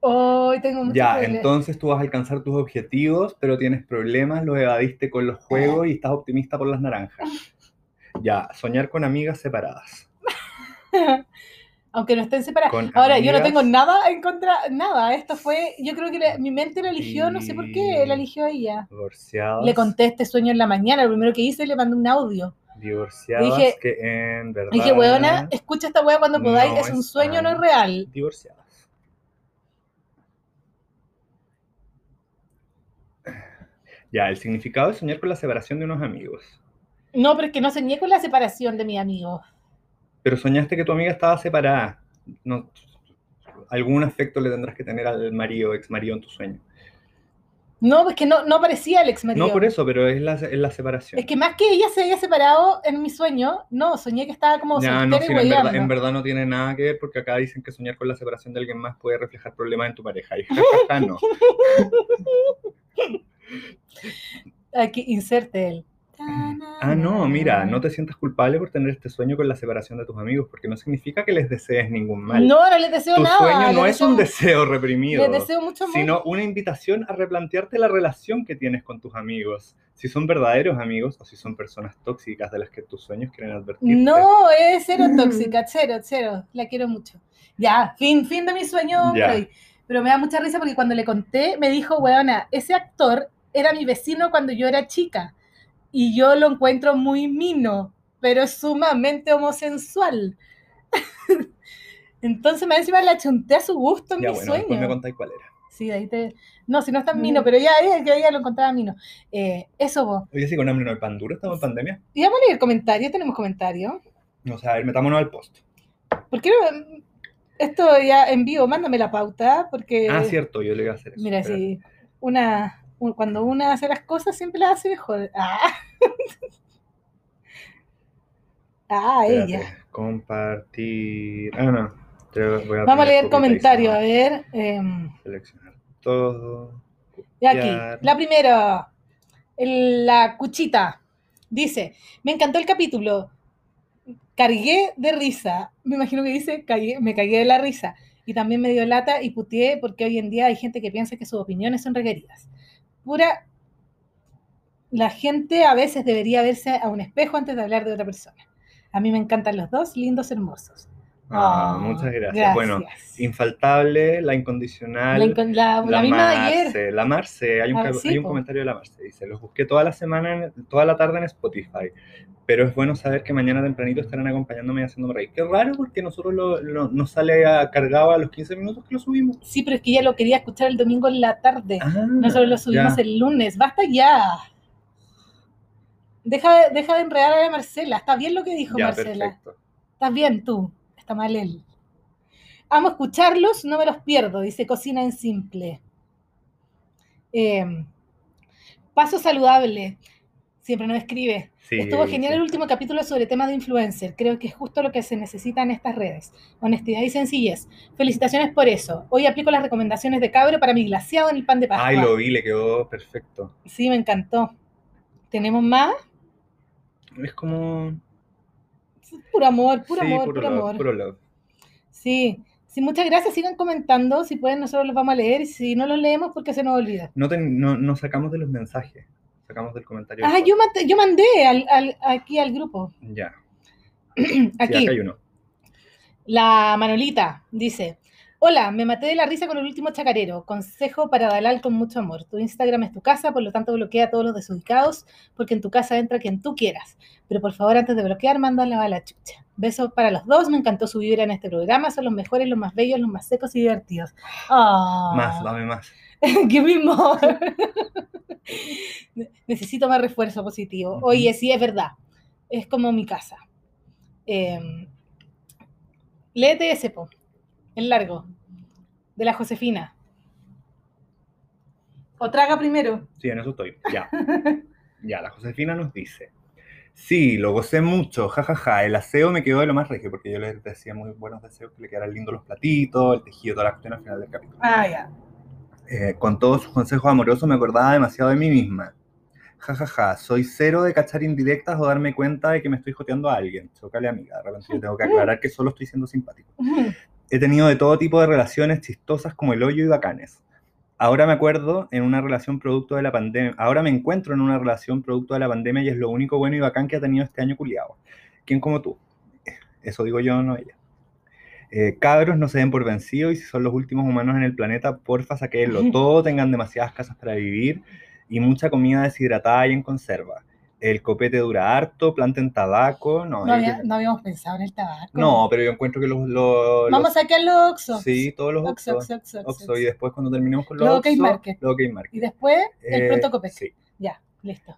Speaker 1: Hoy tengo mucho
Speaker 2: Ya, entonces tú vas a alcanzar tus objetivos, pero tienes problemas, los evadiste con los juegos y estás optimista por las naranjas. Ya, soñar con amigas separadas.
Speaker 1: Aunque no estén separadas.
Speaker 2: Con
Speaker 1: Ahora, yo no tengo nada en contra, nada. Esto fue, yo creo que la- mi mente lo eligió, no sé por qué, la eligió ella.
Speaker 2: Divorciadas.
Speaker 1: Le conté este sueño en la mañana, lo primero que hice, le mandé un audio.
Speaker 2: Divorciadas
Speaker 1: Dije-
Speaker 2: que en verdad.
Speaker 1: Dije, weona, escucha esta wea cuando podáis,
Speaker 2: no
Speaker 1: es un sueño, no es real.
Speaker 2: Divorciadas. Ya, el significado de soñar con la separación de unos amigos.
Speaker 1: No, pero es que no soñé con la separación de mi amigo.
Speaker 2: Pero soñaste que tu amiga estaba separada. No, algún afecto le tendrás que tener al marido, ex marido en tu sueño.
Speaker 1: No, es que no, no parecía el ex marido.
Speaker 2: No por eso, pero es la, es la separación.
Speaker 1: Es que más que ella se haya separado en mi sueño, no, soñé que estaba como
Speaker 2: no, sí, en, verdad, en verdad no tiene nada que ver porque acá dicen que soñar con la separación de alguien más puede reflejar problemas en tu pareja. Y jajaja, no.
Speaker 1: Aquí, inserte él.
Speaker 2: Ah, no, mira, no te sientas culpable por tener este sueño con la separación de tus amigos, porque no significa que les desees ningún mal.
Speaker 1: No, no les deseo
Speaker 2: tu
Speaker 1: nada.
Speaker 2: sueño no es un
Speaker 1: deseo-
Speaker 2: reprimido,
Speaker 1: Les deseo mucho
Speaker 2: sino una invitación a replantearte la relación que tienes con tus amigos. Si son verdaderos amigos o si son personas tóxicas de las que tus sueños quieren advertirte.
Speaker 1: No, es cero tóxica, cero, cero. La quiero mucho. Ya, fin, fin de mi sueño.
Speaker 2: Ya.
Speaker 1: Pero me da mucha risa porque cuando le conté, me dijo, weona, ese actor era mi vecino cuando yo era chica. Y yo lo encuentro muy mino, pero es sumamente homosensual. Entonces me encima la chunté a su gusto en
Speaker 2: Ya
Speaker 1: mi
Speaker 2: bueno, después me
Speaker 1: sueño.
Speaker 2: contáis cuál era.
Speaker 1: Sí, ahí te... No, si no es tan mino, pero ya, ya, ya, ya lo encontraba mino. Eh, eso vos.
Speaker 2: Oye, si con hambre no hay pan duro, estamos en pandemia.
Speaker 1: Y vamos a leer comentarios, tenemos comentarios.
Speaker 2: O sea, a ver, metámonos al post.
Speaker 1: ¿Por qué no? Esto ya en vivo, mándame la pauta, porque.
Speaker 2: Ah, cierto, yo le iba a hacer eso.
Speaker 1: Mira, si una. Cuando una hace las cosas, siempre las hace mejor. Ah, ah
Speaker 2: Espérate,
Speaker 1: ella.
Speaker 2: Compartir. Ah, no. Te voy a
Speaker 1: Vamos a leer comentarios, a ver. em,
Speaker 2: Seleccionar todo.
Speaker 1: y aquí, la primera. la cuchita. Dice: Me encantó el capítulo. Cargué de risa. Me imagino que dice: cagué- Me cagué de la risa. Y también me dio lata y puteé porque hoy en día hay gente que piensa que sus opiniones son requeridas. Pura. La gente a veces debería verse a un espejo antes de hablar de otra persona. A mí me encantan los dos, lindos, hermosos.
Speaker 2: Ah,
Speaker 1: Ah,
Speaker 2: muchas gracias. Bueno, infaltable, la incondicional.
Speaker 1: La, la- la misma de ayer.
Speaker 2: Marce, la Marce, hay un,
Speaker 1: Ah,
Speaker 2: ca-
Speaker 1: sí,
Speaker 2: hay un
Speaker 1: po.
Speaker 2: comentario de la Marce, dice, los busqué toda la semana, toda la tarde en Spotify, pero es bueno saber que mañana tempranito estarán acompañándome y haciéndome reír. Qué raro porque nosotros lo, lo- nos sale a- cargado a los 15 minutos que lo subimos.
Speaker 1: Sí, pero es que ella lo quería escuchar el domingo en la tarde.
Speaker 2: Ah,
Speaker 1: Nosotros lo subimos
Speaker 2: ya.
Speaker 1: el lunes. Basta ya. Deja, de- deja de enredar a la Marcela. Está bien lo que dijo
Speaker 2: Ya,
Speaker 1: Marcela.
Speaker 2: perfecto.
Speaker 1: Estás bien tú. Está mal él. Amo escucharlos, no me los pierdo. Dice Cocina en Simple. Eh, paso saludable. Siempre nos escribe.
Speaker 2: Sí,
Speaker 1: Estuvo genial
Speaker 2: sí.
Speaker 1: el último capítulo sobre temas de influencer. Creo que es justo lo que se necesita en estas redes. Honestidad y sencillez. Felicitaciones por eso. Hoy aplico las recomendaciones de Cabro para mi glaseado en el pan de Pascua.
Speaker 2: Ay, lo vi, le quedó perfecto.
Speaker 1: Sí, me encantó. ¿Tenemos más?
Speaker 2: Es como...
Speaker 1: Puro amor, puro
Speaker 2: sí,
Speaker 1: amor,
Speaker 2: puro
Speaker 1: puro
Speaker 2: love,
Speaker 1: amor.
Speaker 2: puro love.
Speaker 1: Sí. Sí, muchas gracias. Sigan comentando. Si pueden, nosotros los vamos a leer. Y si no los leemos, porque se nos olvida.
Speaker 2: No, ten- no, no sacamos de los mensajes, sacamos del comentario.
Speaker 1: Ah, yo, mandé- yo mandé al- al- aquí al grupo.
Speaker 2: Ya, sí,
Speaker 1: Aquí.
Speaker 2: acá hay uno.
Speaker 1: La Manolita dice: Hola, me maté de la risa con el último chacarero. Consejo para Dalal con mucho amor. Tu Instagram es tu casa, por lo tanto bloquea a todos los desubicados, porque en tu casa entra quien tú quieras. Pero por favor, antes de bloquear, mándala a la chucha. Besos para los dos, me encantó su vibra en este programa. Son los mejores, los más bellos, los más secos y divertidos. Ah,
Speaker 2: Más, dame más.
Speaker 1: ¡Qué mismo! Necesito más refuerzo positivo. Oye, sí, es verdad. Es como mi casa. Eh, léete ese, po. El largo. De la Josefina. O traga primero.
Speaker 2: Sí, en eso estoy. Ya. ya, la Josefina nos dice. Sí, lo gocé mucho, jajaja. El aseo me quedó de lo más regio, porque yo les decía muy buenos deseos, que le quedaran lindos los platitos, el tejido, toda la cuestión al final del capítulo.
Speaker 1: Ah, ya.
Speaker 2: Eh, con todos sus consejos amorosos me acordaba demasiado de mí misma. Jajaja, soy cero de cachar indirectas o darme cuenta de que me estoy joteando a alguien. Chocale amiga, de repente yo tengo que aclarar que solo estoy siendo simpático. He tenido de todo tipo de relaciones chistosas como el hoyo y bacanes. Ahora me acuerdo en una relación producto de la pandemia. Ahora me encuentro en una relación producto de la pandemia y es lo único bueno y bacán que ha tenido este año culiado. ¿Quién como tú? Eso digo yo, no ella. Eh, cabros, no se den por vencidos y si son los últimos humanos en el planeta, porfa, saquenlo todo, tengan demasiadas casas para vivir y mucha comida deshidratada y en conserva. El copete dura harto, planten tabaco. No,
Speaker 1: No,
Speaker 2: yo
Speaker 1: había-
Speaker 2: creo-
Speaker 1: no habíamos pensado en el tabaco.
Speaker 2: no, pero yo encuentro que los... los-
Speaker 1: Vamos a sacar los Oxxo.
Speaker 2: Sí, todos los
Speaker 1: Oxxo,
Speaker 2: Oxxo. Y después cuando terminemos con los
Speaker 1: Los
Speaker 2: Oxxo,
Speaker 1: Market.
Speaker 2: los OK Market.
Speaker 1: Y después el
Speaker 2: Eh,
Speaker 1: pronto copete.
Speaker 2: Sí.
Speaker 1: Ya, listo.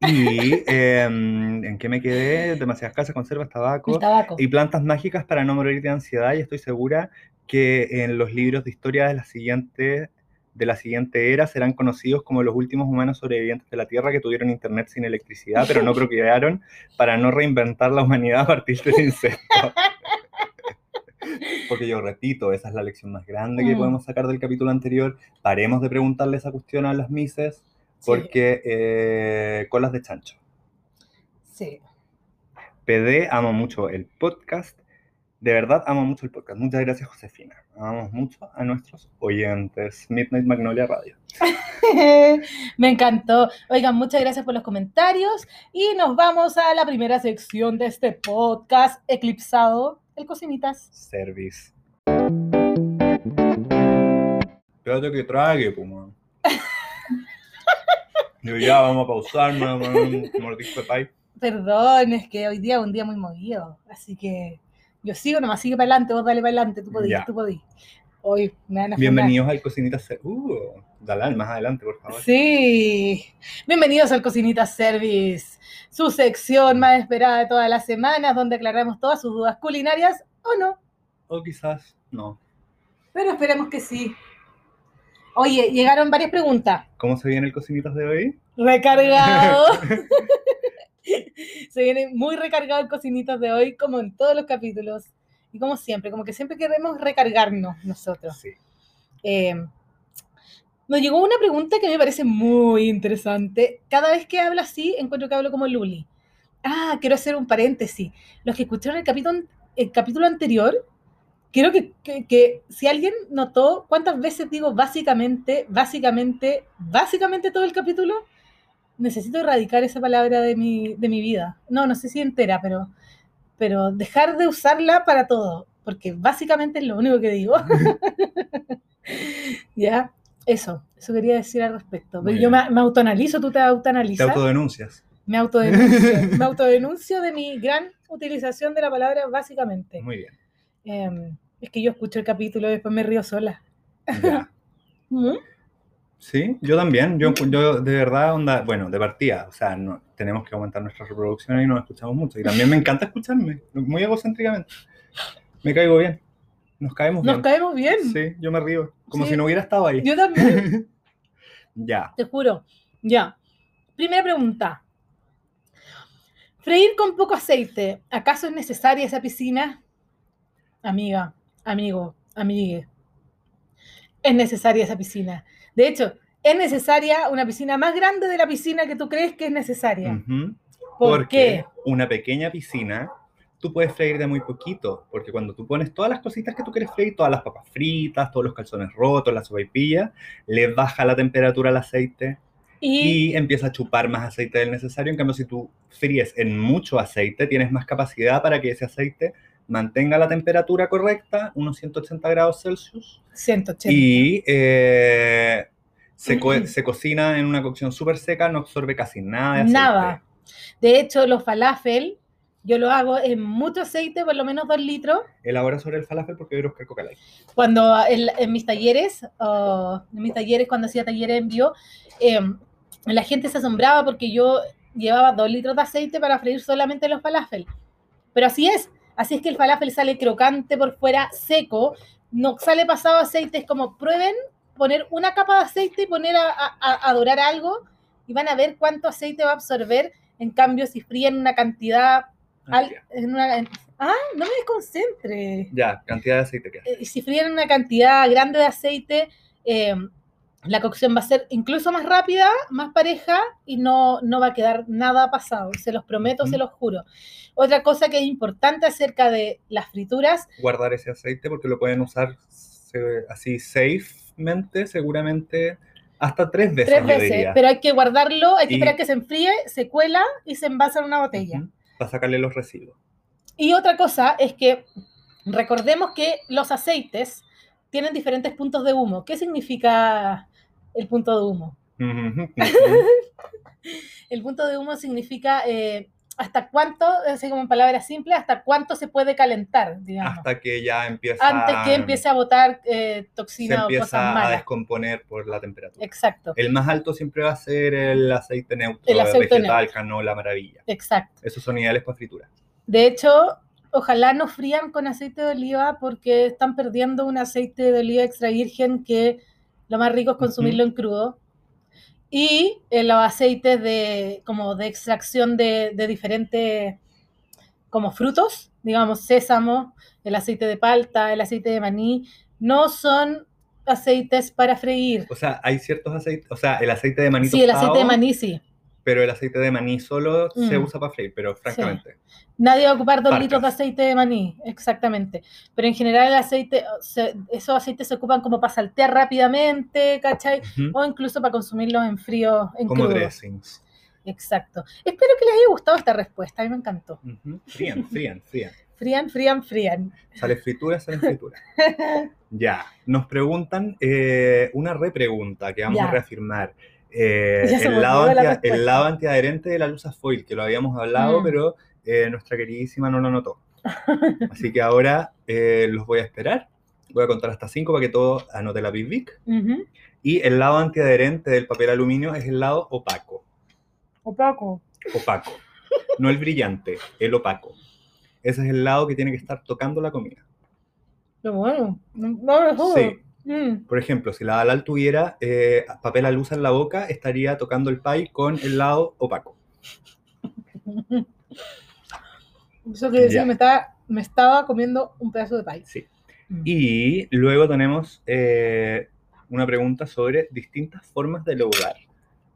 Speaker 2: Y em, en qué me quedé, demasiadas casas, conservas, tabaco
Speaker 1: tabaco.
Speaker 2: y plantas mágicas para no morir de ansiedad. Y estoy segura que en los libros de historia de la siguiente, de la siguiente era serán conocidos como los últimos humanos sobrevivientes de la Tierra que tuvieron internet sin electricidad, pero no procrearon para no reinventar la humanidad a partir del incesto. Porque yo repito, esa es la lección más grande que
Speaker 1: Mm.
Speaker 2: podemos sacar del capítulo anterior. Paremos de preguntarle esa cuestión a las mises,
Speaker 1: Sí,
Speaker 2: porque eh, colas de chancho.
Speaker 1: sí.
Speaker 2: PD, amo mucho el podcast. De verdad, amo mucho el podcast. Muchas gracias, Josefina. Amamos mucho a nuestros oyentes. Midnight Magnolia Radio.
Speaker 1: Me encantó. Oigan, muchas gracias por los comentarios y nos vamos a la primera sección de este podcast eclipsado, el Cocinitas.
Speaker 2: Service. Espérate que trague, Puma. Yo ya vamos a pausar, un mordisco de pay.
Speaker 1: Perdón, es que hoy día es un día muy movido, así que yo sigo nomás, sigue para adelante, vos dale para adelante, tú podís,
Speaker 2: Ya.
Speaker 1: tú podís. Hoy me van a.
Speaker 2: Bienvenidos al Cocinita Ser- Uh, Dalal, más adelante, por favor.
Speaker 1: Sí, bienvenidos al Cocinita Service, su sección más esperada de todas las semanas, donde aclaramos todas sus dudas culinarias o no,
Speaker 2: O quizás no.
Speaker 1: pero esperemos que sí. Oye, llegaron varias preguntas.
Speaker 2: ¿Cómo se viene el Cocinitas de hoy?
Speaker 1: Recargado. Se viene muy recargado el Cocinitas de hoy, como en todos los capítulos. Y como siempre, como que siempre queremos recargarnos nosotros.
Speaker 2: Sí.
Speaker 1: Eh, nos llegó una pregunta que me parece muy interesante. Cada vez que hablo así, encuentro que hablo como Luli. Ah, quiero hacer un paréntesis. Los que escucharon el capítulo, el capítulo anterior, quiero que, que- que si alguien notó cuántas veces digo básicamente, básicamente, básicamente todo el capítulo, necesito erradicar esa palabra de mi, de mi vida. No, no sé si entera, pero, pero dejar de usarla para todo, porque básicamente es lo único que digo. ya, eso, eso quería decir al respecto. Pero yo me, me autoanalizo, tú te
Speaker 2: Te
Speaker 1: autoanalizas.
Speaker 2: autodenuncias.
Speaker 1: Me autodenuncio, me autodenuncio de mi gran utilización de la palabra básicamente.
Speaker 2: Muy bien.
Speaker 1: Em, es que yo escucho el capítulo y después me río sola. ¿Mm?
Speaker 2: Sí, yo también. Yo, yo de verdad, onda, bueno, de partida, o sea, no, tenemos que aumentar nuestras reproducciones y nos escuchamos mucho. Y también me encanta escucharme, muy egocéntricamente. Me caigo bien. Nos caemos
Speaker 1: Nos
Speaker 2: bien.
Speaker 1: caemos bien.
Speaker 2: Sí, yo me río, como
Speaker 1: Sí.
Speaker 2: si no hubiera estado ahí.
Speaker 1: Yo también.
Speaker 2: Ya.
Speaker 1: Te juro. Ya. Primera pregunta. Freír con poco aceite. ¿Acaso es necesaria esa piscina? Amiga, amigo, amigue. Es necesaria esa piscina. De hecho, es necesaria una piscina más grande de la piscina que tú crees que es necesaria.
Speaker 2: Ujú.
Speaker 1: ¿Por
Speaker 2: Porque
Speaker 1: qué?
Speaker 2: una pequeña piscina, tú puedes freír de muy poquito, porque cuando tú pones todas las cositas que tú quieres freír, todas las papas fritas, todos los calzones rotos, la sopaipilla, le baja la temperatura al aceite
Speaker 1: Y,
Speaker 2: y empieza a chupar más aceite del necesario. En cambio, si tú fríes en mucho aceite, tienes más capacidad para que ese aceite mantenga la temperatura correcta, unos 180 grados Celsius,
Speaker 1: 180.
Speaker 2: y eh, se, co- se cocina en una cocción súper seca, no absorbe casi nada de aceite.
Speaker 1: Nada. De hecho, los falafel, yo lo hago en mucho aceite, por lo menos dos litros.
Speaker 2: Elabora sobre el falafel porque yo Oscar Coca-Cola.
Speaker 1: Cuando en, en mis talleres, o en mis talleres, cuando hacía talleres en vivo, eh, la gente se asombraba porque yo llevaba dos litros de aceite para freír solamente los falafel. Pero así es, así es que el falafel sale crocante por fuera, seco, no sale pasado aceite, es como prueben poner una capa de aceite y poner a, a- a dorar algo y van a ver cuánto aceite va a absorber. En cambio, si fríen una cantidad...
Speaker 2: Ah,
Speaker 1: al- en una, en- ¡Ah! No me desconcentre.
Speaker 2: Ya, cantidad de aceite hace.
Speaker 1: Eh, si fríen una cantidad grande de aceite, eh, la cocción va a ser incluso más rápida, más pareja y no, no va a quedar nada pasado. Se los prometo, se los juro. Otra cosa que es importante acerca de las frituras,
Speaker 2: Guardar ese aceite porque lo pueden usar así safemente, seguramente hasta tres veces.
Speaker 1: tres veces,
Speaker 2: diría.
Speaker 1: pero hay que guardarlo, hay que
Speaker 2: Y-
Speaker 1: esperar que se enfríe, se cuela y se envasa en una botella.
Speaker 2: Para sacarle los residuos.
Speaker 1: Y otra cosa es que recordemos que los aceites tienen diferentes puntos de humo. ¿Qué significa el punto de humo? El punto de humo significa eh, hasta cuánto, así como en palabras simples, hasta cuánto se puede calentar, digamos,
Speaker 2: Hasta que ya empieza,
Speaker 1: antes que empiece a botar eh,
Speaker 2: se
Speaker 1: toxina o
Speaker 2: empieza
Speaker 1: cosas
Speaker 2: a
Speaker 1: malas.
Speaker 2: descomponer por la temperatura.
Speaker 1: Exacto,
Speaker 2: El más alto siempre va a ser el aceite neutro,
Speaker 1: El aceite
Speaker 2: vegetal,
Speaker 1: neutro.
Speaker 2: canola, maravilla.
Speaker 1: exacto.
Speaker 2: Esos son ideales para fritura.
Speaker 1: De hecho, ojalá no frían con aceite de oliva porque están perdiendo un aceite de oliva extra virgen que lo más rico es consumirlo en crudo. Y eh, los aceites de, como de extracción de, de diferentes como frutos, digamos sésamo, el aceite de palta, el aceite de maní, no son aceites para freír.
Speaker 2: O sea, hay ciertos aceites, o sea, el aceite de maní
Speaker 1: Sí, el aceite de maní sí.
Speaker 2: Pero el aceite de maní solo se
Speaker 1: Mm.
Speaker 2: usa para freír, pero francamente.
Speaker 1: Nadie va a ocupar dos
Speaker 2: Parcas.
Speaker 1: litros de aceite de maní, exactamente. Pero en general el aceite, se- esos aceites se ocupan como para saltear rápidamente, ¿cachai? O incluso para consumirlos en frío, en
Speaker 2: Como
Speaker 1: crudo.
Speaker 2: dressings.
Speaker 1: Exacto. Espero que les haya gustado esta respuesta, a mí me encantó.
Speaker 2: Frían, frían, frían.
Speaker 1: Frían, frían, frían.
Speaker 2: Sale fritura, sale fritura. Ya, nos preguntan eh, una repregunta que vamos
Speaker 1: Ya.
Speaker 2: a reafirmar. Eh, el, lado
Speaker 1: la
Speaker 2: el lado antiadherente de la luz foil, que lo habíamos hablado,
Speaker 1: Mm.
Speaker 2: pero eh, nuestra queridísima no lo notó. Así que ahora eh, los voy a esperar. Voy a contar hasta 5 para que todos anoten la Big.
Speaker 1: Ujú.
Speaker 2: Y el lado antiadherente del papel aluminio es el lado opaco.
Speaker 1: Opaco.
Speaker 2: Opaco. No el brillante, el opaco. Ese es el lado que tiene que estar tocando la comida.
Speaker 1: Qué bueno. No me jodas.
Speaker 2: Sí.
Speaker 1: Mm.
Speaker 2: Por ejemplo, si la Dalal tuviera eh, papel alusa en la boca, estaría tocando el pie con el lado opaco.
Speaker 1: Eso quiere decir me estaba, me estaba comiendo un pedazo de país.
Speaker 2: Sí. Y luego tenemos eh, una pregunta sobre distintas formas de leudar.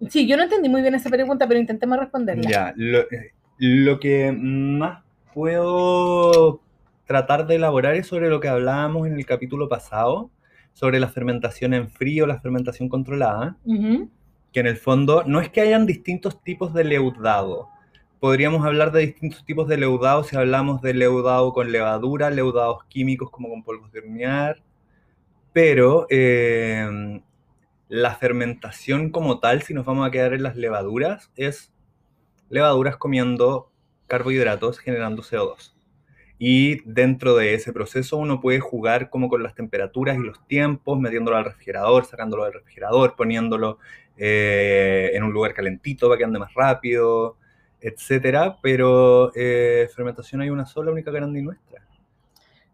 Speaker 1: Sí, yo no entendí muy bien esa pregunta, pero intentemos responderla.
Speaker 2: Ya, lo, eh, lo que más puedo tratar de elaborar es sobre lo que hablábamos en el capítulo pasado, sobre la fermentación en frío, la fermentación controlada. Que en el fondo no es que hayan distintos tipos de leudado. Podríamos hablar de distintos tipos de leudado si hablamos de leudado con levadura, leudados químicos como con polvos de hornear, pero eh, la fermentación como tal, si nos vamos a quedar en las levaduras, es levaduras comiendo carbohidratos generando CO2. Y dentro de ese proceso uno puede jugar como con las temperaturas y los tiempos, metiéndolo al refrigerador, sacándolo del refrigerador, poniéndolo eh, en un lugar calentito para que ande más rápido, etcétera. Pero eh, fermentación hay una sola, única grande y nuestra.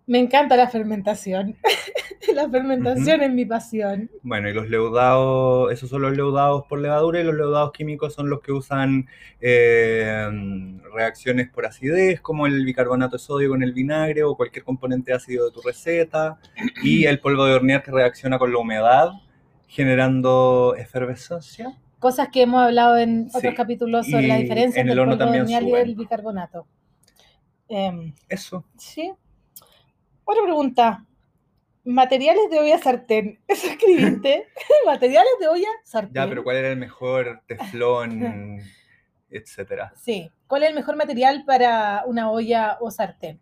Speaker 1: Me encanta la fermentación. la fermentación es mi pasión.
Speaker 2: Bueno, y los leudados, esos son los leudados por levadura y los leudados químicos son los que usan eh, reacciones por acidez, como el bicarbonato de sodio con el vinagre o cualquier componente ácido de tu receta, y el polvo de hornear que reacciona con la humedad, generando efervescencia.
Speaker 1: Cosas que hemos hablado en otros
Speaker 2: Sí.
Speaker 1: capítulos sobre la diferencia
Speaker 2: en
Speaker 1: entre
Speaker 2: el
Speaker 1: polvo de hornear y el bicarbonato. Em,
Speaker 2: Eso.
Speaker 1: sí. Otra pregunta. Materiales de olla sartén. ¿Eso escribiste? Materiales de olla sartén.
Speaker 2: Ya, pero ¿cuál era el mejor teflón, etcétera?
Speaker 1: Sí. ¿Cuál es el mejor material para una olla o sartén?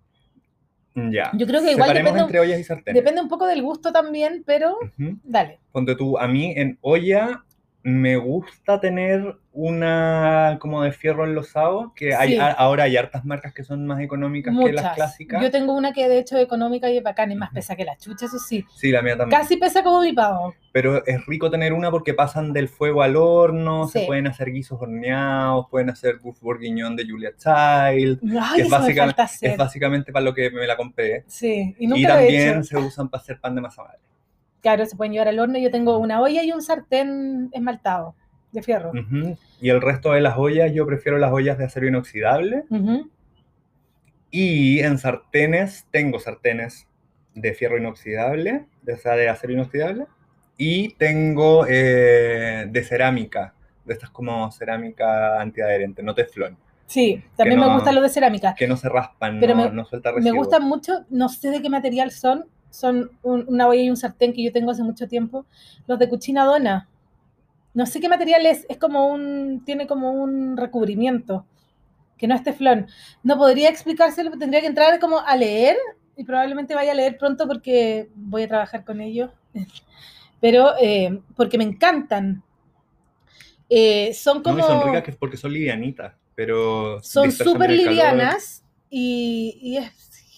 Speaker 2: Ya.
Speaker 1: Yo creo que igual depende-
Speaker 2: entre ollas y.
Speaker 1: Depende un poco del gusto también, pero dale.
Speaker 2: Ponte tú, a mí en olla me gusta tener una como de fierro enlosado, que hay,
Speaker 1: Sí.
Speaker 2: a- ahora hay hartas marcas que son más económicas que las clásicas.
Speaker 1: Yo tengo una que de hecho es económica y es bacana y más pesa que la chucha, eso sí.
Speaker 2: Sí, la mía también.
Speaker 1: Casi pesa como mi pavo.
Speaker 2: Pero es rico tener una porque pasan del fuego al horno, se pueden hacer guisos horneados, pueden hacer buff bourguignon de Julia Child.
Speaker 1: Ay,
Speaker 2: es,
Speaker 1: eso me
Speaker 2: básica-
Speaker 1: falta hacer.
Speaker 2: es básicamente para lo que me la compré.
Speaker 1: Sí, y
Speaker 2: Y
Speaker 1: nunca he
Speaker 2: también
Speaker 1: hecho.
Speaker 2: se usan para hacer pan de masa madre.
Speaker 1: Claro, se pueden llevar al horno. Yo tengo una olla y un sartén esmaltado de fierro.
Speaker 2: Ujú. Y el resto de las ollas, yo prefiero las ollas de acero inoxidable.
Speaker 1: Ujú.
Speaker 2: Y en sartenes, tengo sartenes de fierro inoxidable, de, o sea, de acero inoxidable. Y tengo eh, de cerámica, de estas como cerámica antiadherente, no teflón,
Speaker 1: Sí, también
Speaker 2: no-
Speaker 1: me gustan los de cerámica.
Speaker 2: que no se raspan,
Speaker 1: Pero
Speaker 2: no,
Speaker 1: me-
Speaker 2: no suelta
Speaker 1: Me
Speaker 2: residuos.
Speaker 1: gustan mucho, no sé de qué material son, son un- una olla y un sartén que yo tengo hace mucho tiempo, los de Cucina Dona. No sé qué material es, es como un, tiene como un recubrimiento, que no es teflón. No podría explicárselo, tendría que entrar como a leer y probablemente vaya a leer pronto porque voy a trabajar con ellos. Pero eh, porque me encantan. Eh, son
Speaker 2: No,
Speaker 1: como...
Speaker 2: y son ricas que- porque son livianitas, pero
Speaker 1: son súper livianas y, y es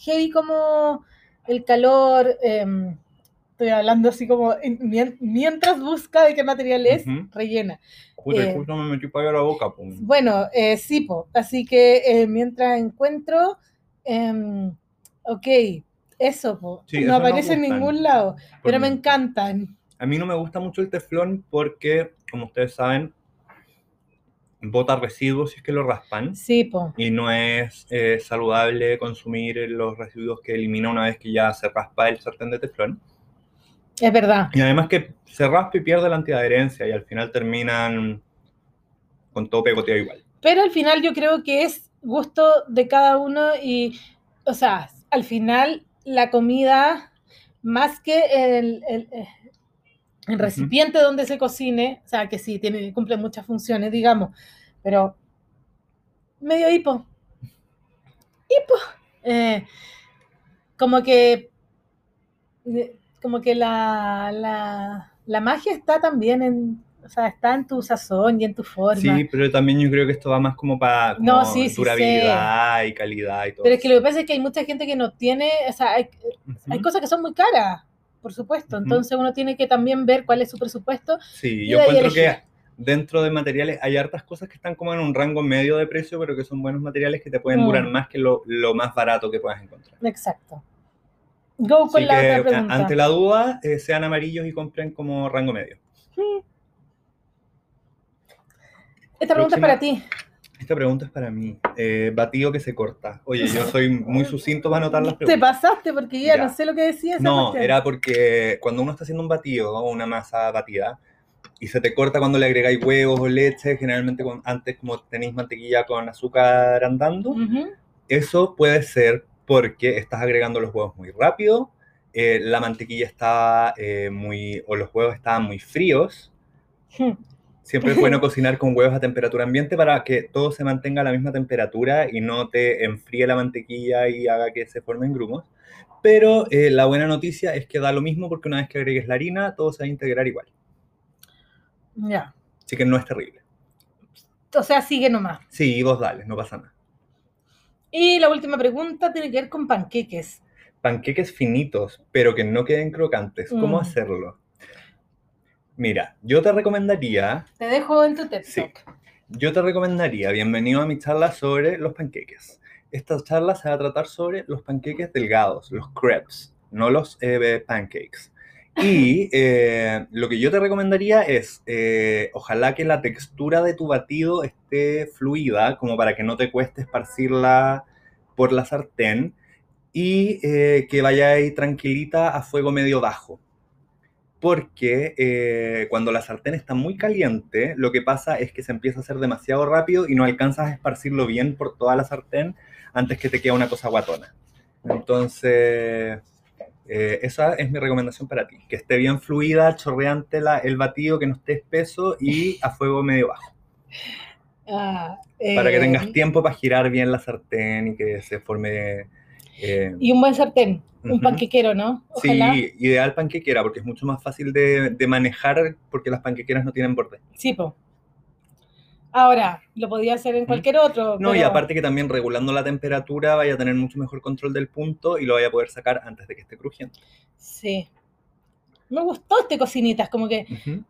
Speaker 1: heavy como el calor. em, estoy hablando así como en- mien- mientras busca de qué material es, rellena.
Speaker 2: Puta,
Speaker 1: eh,
Speaker 2: justo me metí para la boca, pum.
Speaker 1: Bueno, eh, sí, po. así que eh, mientras encuentro, em, ok, eso, po.
Speaker 2: Sí,
Speaker 1: no aparece en ningún lado, pero me encantan.
Speaker 2: A mí no me gusta mucho el teflón porque, como ustedes saben, bota residuos si es que lo raspan.
Speaker 1: Sí, po.
Speaker 2: Y no es eh, saludable consumir los residuos que elimina una vez que ya se raspa el sartén de teflón.
Speaker 1: es verdad.
Speaker 2: Y además que se raspa y pierde la antiadherencia y al final terminan con todo pegoteado igual.
Speaker 1: Pero al final yo creo que es gusto de cada uno y, o sea, al final la comida, más que el, el- el recipiente donde se cocine, o sea, que sí, tiene, cumple muchas funciones, digamos, pero medio hipo. Hipo. Eh, como que, eh, como que la, la, la magia está también en, o sea, está en tu sazón y en tu forma.
Speaker 2: Sí, pero también yo creo que esto va más como para como
Speaker 1: No, sí, sí
Speaker 2: durabilidad y calidad y todo.
Speaker 1: Pero es que lo que pasa es que hay mucha gente que no tiene, o sea, hay, hay cosas que son muy caras, por supuesto. Entonces uno tiene que también ver cuál es su presupuesto.
Speaker 2: Sí, yo encuentro que dentro de materiales hay hartas cosas que están como en un rango medio de precio, pero que son buenos materiales que te pueden
Speaker 1: Mm.
Speaker 2: durar más que lo, lo más barato que puedas encontrar.
Speaker 1: Exacto. Go con
Speaker 2: Así
Speaker 1: la
Speaker 2: que
Speaker 1: otra
Speaker 2: a-
Speaker 1: pregunta.
Speaker 2: ante la duda, eh, sean amarillos y compren como rango medio.
Speaker 1: Esta pregunta es para ti.
Speaker 2: Esta pregunta es para mí. Eh, batido que se corta. Oye, yo soy muy sucinto para anotar las
Speaker 1: Te
Speaker 2: preguntas.
Speaker 1: pasaste porque ya,
Speaker 2: Ya.
Speaker 1: no sé lo que decía esa
Speaker 2: No,
Speaker 1: cuestión.
Speaker 2: era porque cuando uno está haciendo un batido o una masa batida y se te corta cuando le agregáis huevos o leche, generalmente con- antes como tenéis mantequilla con azúcar andando,
Speaker 1: Ujú.
Speaker 2: eso puede ser porque estás agregando los huevos muy rápido, eh, la mantequilla está eh, muy, o los huevos estaban muy fríos.
Speaker 1: Hmm.
Speaker 2: Siempre es bueno cocinar con huevos a temperatura ambiente para que todo se mantenga a la misma temperatura y no te enfríe la mantequilla y haga que se formen grumos. Pero eh, la buena noticia es que da lo mismo porque una vez que agregues la harina, todo se va a integrar igual.
Speaker 1: Ya.
Speaker 2: Así que no es terrible.
Speaker 1: O sea, sigue nomás.
Speaker 2: Sí, vos dale, no pasa nada.
Speaker 1: Y la última pregunta tiene que ver con panqueques.
Speaker 2: Panqueques finitos, pero que no queden crocantes. ¿Cómo
Speaker 1: Mm.
Speaker 2: hacerlo? Mira, yo te recomendaría
Speaker 1: Te dejo en tu TED
Speaker 2: Sí. Yo te recomendaría, bienvenido a mi charla sobre los panqueques. Esta charla se va a tratar sobre los panqueques delgados, los crepes, no los eh, pancakes. Y eh, lo que yo te recomendaría es, eh, ojalá que la textura de tu batido esté fluida, como para que no te cueste esparcirla por la sartén, y eh, que vaya ahí tranquilita a fuego medio bajo porque eh, cuando la sartén está muy caliente, lo que pasa es que se empieza a hacer demasiado rápido y no alcanzas a esparcirlo bien por toda la sartén antes que te quede una cosa guatona. Entonces, eh, esa es mi recomendación para ti, que esté bien fluida, chorreante la- el batido, que no esté espeso y a fuego medio bajo,
Speaker 1: Ah,
Speaker 2: para que
Speaker 1: eh,
Speaker 2: tengas tiempo para girar bien la sartén y que se forme... eh,
Speaker 1: Y un buen sartén, un panquequero, ¿no? Ojalá.
Speaker 2: Sí, ideal panquequera, porque es mucho más fácil de, de manejar porque las panquequeras no tienen borde.
Speaker 1: Sí, po. Ahora, lo podía hacer en cualquier otro.
Speaker 2: No, y aparte que también regulando la temperatura vaya a tener mucho mejor control del punto y lo vaya a poder sacar antes de que esté crujiente.
Speaker 1: Sí. Me gustó este cocinitas, como que
Speaker 2: Ujú.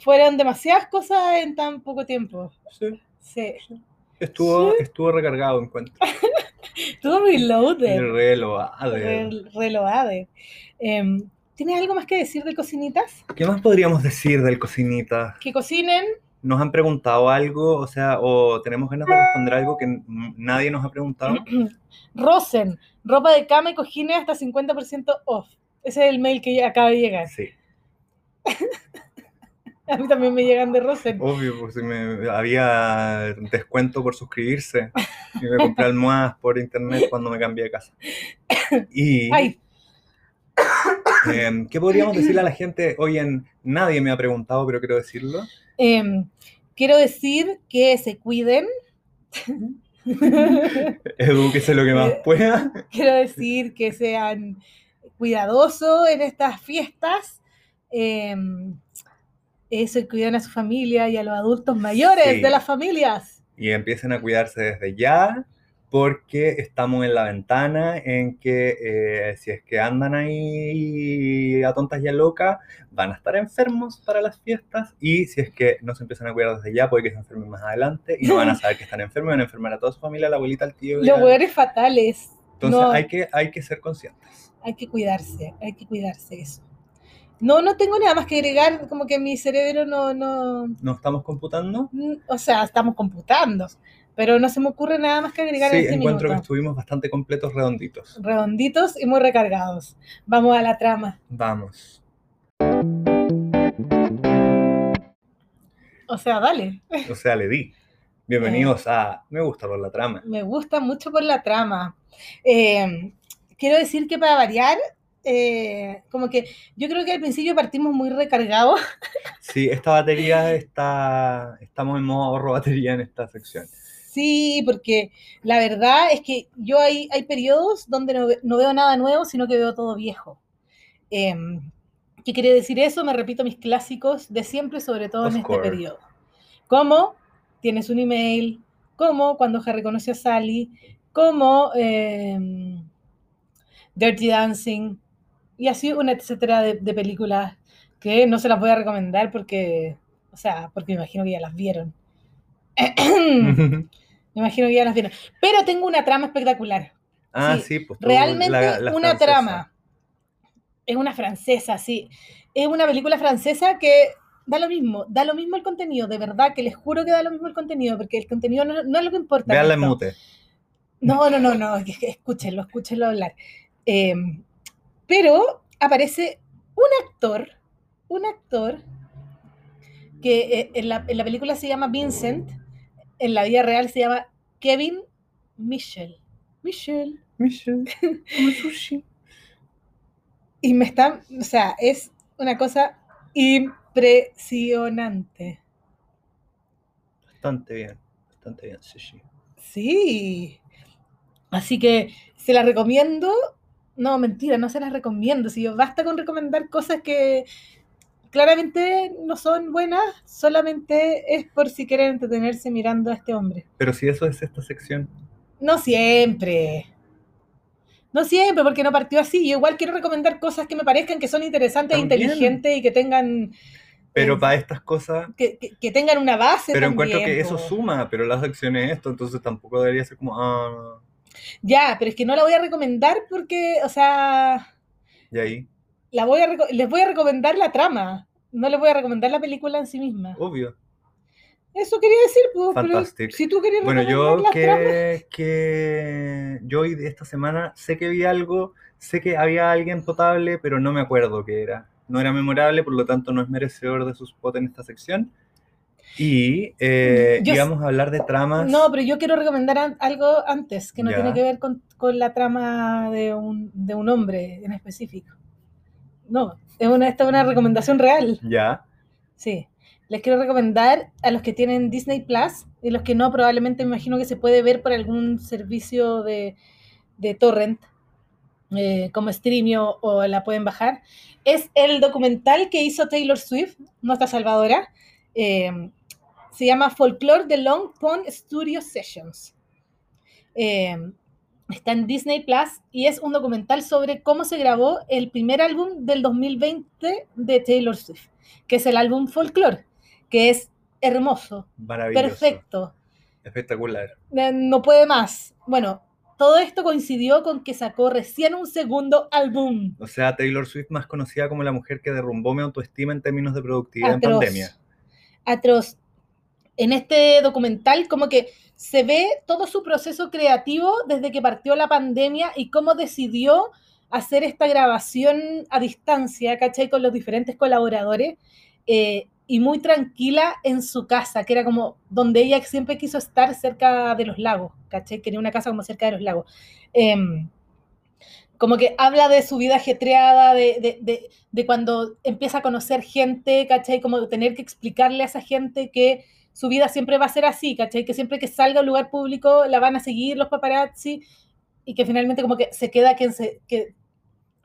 Speaker 1: fueron demasiadas cosas en tan poco tiempo.
Speaker 2: Sí.
Speaker 1: Sí.
Speaker 2: Estuvo, estuvo recargado en cuenta.
Speaker 1: Todo reloaded.
Speaker 2: Reloaded.
Speaker 1: Re- reloaded. Em, ¿Tienes algo más que decir de cocinitas?
Speaker 2: ¿Qué más podríamos decir del cocinita?
Speaker 1: Que cocinen.
Speaker 2: ¿Nos han preguntado algo? O sea, o tenemos ganas de responder algo que nadie nos ha preguntado.
Speaker 1: Rosen, ropa de cama y cojines hasta 50% off. Ese es el mail que acaba de llegar.
Speaker 2: Sí,
Speaker 1: A mí también me llegan de Rosen.
Speaker 2: obvio, pues me, había descuento por suscribirse y me compré almohadas por internet cuando me cambié de casa. Y
Speaker 1: Ay,
Speaker 2: em, ¿qué podríamos decirle a la gente? Hoy en nadie me ha preguntado, pero quiero decirlo.
Speaker 1: em, quiero decir que se cuiden.
Speaker 2: Edúquese lo que más
Speaker 1: Eh,
Speaker 2: pueda.
Speaker 1: quiero decir que sean cuidadosos en estas fiestas. em, eso, y cuiden a su familia y a los adultos mayores
Speaker 2: Sí.
Speaker 1: de las familias.
Speaker 2: y empiecen a cuidarse desde ya, porque estamos en la ventana en que eh, si es que andan ahí a tontas y a locas, van a estar enfermos para las fiestas, y si es que no se empiezan a cuidar desde ya, puede que se enfermen más adelante, y no van a saber que están enfermos, van a enfermar a toda su familia, a la abuelita, al tío.
Speaker 1: Los hueones fatales.
Speaker 2: Entonces
Speaker 1: no.
Speaker 2: hay, que, hay que ser conscientes.
Speaker 1: Hay que cuidarse, hay que cuidarse eso. No, no tengo nada más que agregar, como que mi cerebro no, no,
Speaker 2: ¿No estamos computando?
Speaker 1: mm, o sea, estamos computando, pero no se me ocurre nada más que agregar
Speaker 2: Sí,
Speaker 1: en este
Speaker 2: encuentro que estuvimos bastante completos, redonditos.
Speaker 1: Redonditos y muy recargados. Vamos a la trama.
Speaker 2: Vamos.
Speaker 1: O sea, dale.
Speaker 2: O sea, le di. Bienvenidos a Me gusta por la trama.
Speaker 1: Me gusta mucho por la trama. Eh, quiero decir que para variar, eh, como que yo creo que al principio partimos muy recargados.
Speaker 2: Sí, esta batería está. Estamos en modo ahorro batería en esta sección.
Speaker 1: Sí, porque la verdad es que yo hay, hay periodos donde no, no veo nada nuevo, sino que veo todo viejo. Em, ¿Qué quiere decir eso? Me repito mis clásicos de siempre, sobre todo en este periodo. Como tienes un email, como cuando Harry conoció a Sally, como em, Dirty Dancing, y así una etcétera de, de películas que no se las voy a recomendar porque, o sea, porque me imagino que ya las vieron. Me imagino que ya las vieron. Pero tengo una trama espectacular.
Speaker 2: ah,
Speaker 1: Sí,
Speaker 2: sí, pues
Speaker 1: Realmente
Speaker 2: la- la
Speaker 1: una
Speaker 2: francesa.
Speaker 1: trama. Es una francesa, sí. Es una película francesa que da lo mismo, da lo mismo el contenido, de verdad que les juro que da lo mismo el contenido, porque el contenido no, no es lo que importa.
Speaker 2: Veanla en mute.
Speaker 1: No, no, no, no, escúchenlo, escúchenlo hablar. Eh, pero aparece un actor, un actor que eh, en, la, en la película se llama Vincent, en la vida real se llama Kevin Michel. Michel.
Speaker 2: Michelle, come sushi.
Speaker 1: Y me está, o sea, es una cosa impresionante.
Speaker 2: Bastante bien, bastante bien, sushi.
Speaker 1: Sí. Así que se la recomiendo. No, mentira, no se las recomiendo. Si yo basta con recomendar cosas que claramente no son buenas, solamente es por si quieren entretenerse mirando a este hombre.
Speaker 2: Pero si eso es esta sección,
Speaker 1: No siempre. No siempre, porque no partió así. Yo igual quiero recomendar cosas que me parezcan que son interesantes e
Speaker 2: También.
Speaker 1: inteligentes y que tengan
Speaker 2: pero
Speaker 1: Eh,
Speaker 2: para estas cosas,
Speaker 1: que, que- que tengan una base.
Speaker 2: pero
Speaker 1: también,
Speaker 2: encuentro que eso suma, pero la sección es esto, entonces tampoco debería ser como, ah,
Speaker 1: Ya, pero es que no la voy a recomendar porque, o sea,
Speaker 2: y ahí,
Speaker 1: la voy a les voy a recomendar la trama. No les voy a recomendar la película en sí misma.
Speaker 2: obvio.
Speaker 1: Eso quería decir, pues, pero
Speaker 2: Fantastic.
Speaker 1: si tú querías
Speaker 2: Bueno, yo
Speaker 1: las tramas-
Speaker 2: que, que yo hoy de esta semana sé que vi algo, sé que había alguien potable, pero no me acuerdo qué era. No era memorable, por lo tanto no es merecedor de su spot en esta sección. Y eh,
Speaker 1: Yo
Speaker 2: íbamos a hablar de tramas.
Speaker 1: No, pero yo quiero recomendar an- algo antes, que no
Speaker 2: Ya.
Speaker 1: tiene que ver con, con la trama de un, de un hombre en específico. No, es una, esta es una recomendación real.
Speaker 2: Ya,
Speaker 1: Sí. Les quiero recomendar a los que tienen Disney Plus y los que no, probablemente me imagino que se puede ver por algún servicio de, de torrent, eh, como Streamio o la pueden bajar. Es el documental que hizo Taylor Swift, nuestra salvadora. eh, se llama Folklore de Long Pond Studio Sessions. Eh, está en Disney Plus y es un documental sobre cómo se grabó el primer álbum del 2020 de Taylor Swift, que es el álbum Folklore, que es hermoso,
Speaker 2: maravilloso.
Speaker 1: perfecto,
Speaker 2: Espectacular.
Speaker 1: eh, no puede más. Bueno, todo esto coincidió con que sacó recién un segundo álbum.
Speaker 2: O sea, Taylor Swift más conocida como la mujer que derrumbó mi autoestima en términos de productividad en pandemia.
Speaker 1: Atroz. En este documental como que se ve todo su proceso creativo desde que partió la pandemia y cómo decidió hacer esta grabación a distancia, ¿cachai? Con los diferentes colaboradores eh, y muy tranquila en su casa, que era como donde ella siempre quiso estar cerca de los lagos, ¿cachai? Quería una casa como cerca de los lagos. Em, como que habla de su vida ajetreada, de, de, de, de cuando empieza a conocer gente, ¿cachai? Como tener que explicarle a esa gente que su vida siempre va a ser así, ¿cachai? Que siempre que salga a un lugar público la van a seguir los paparazzi y que finalmente como que se queda quien se... Que,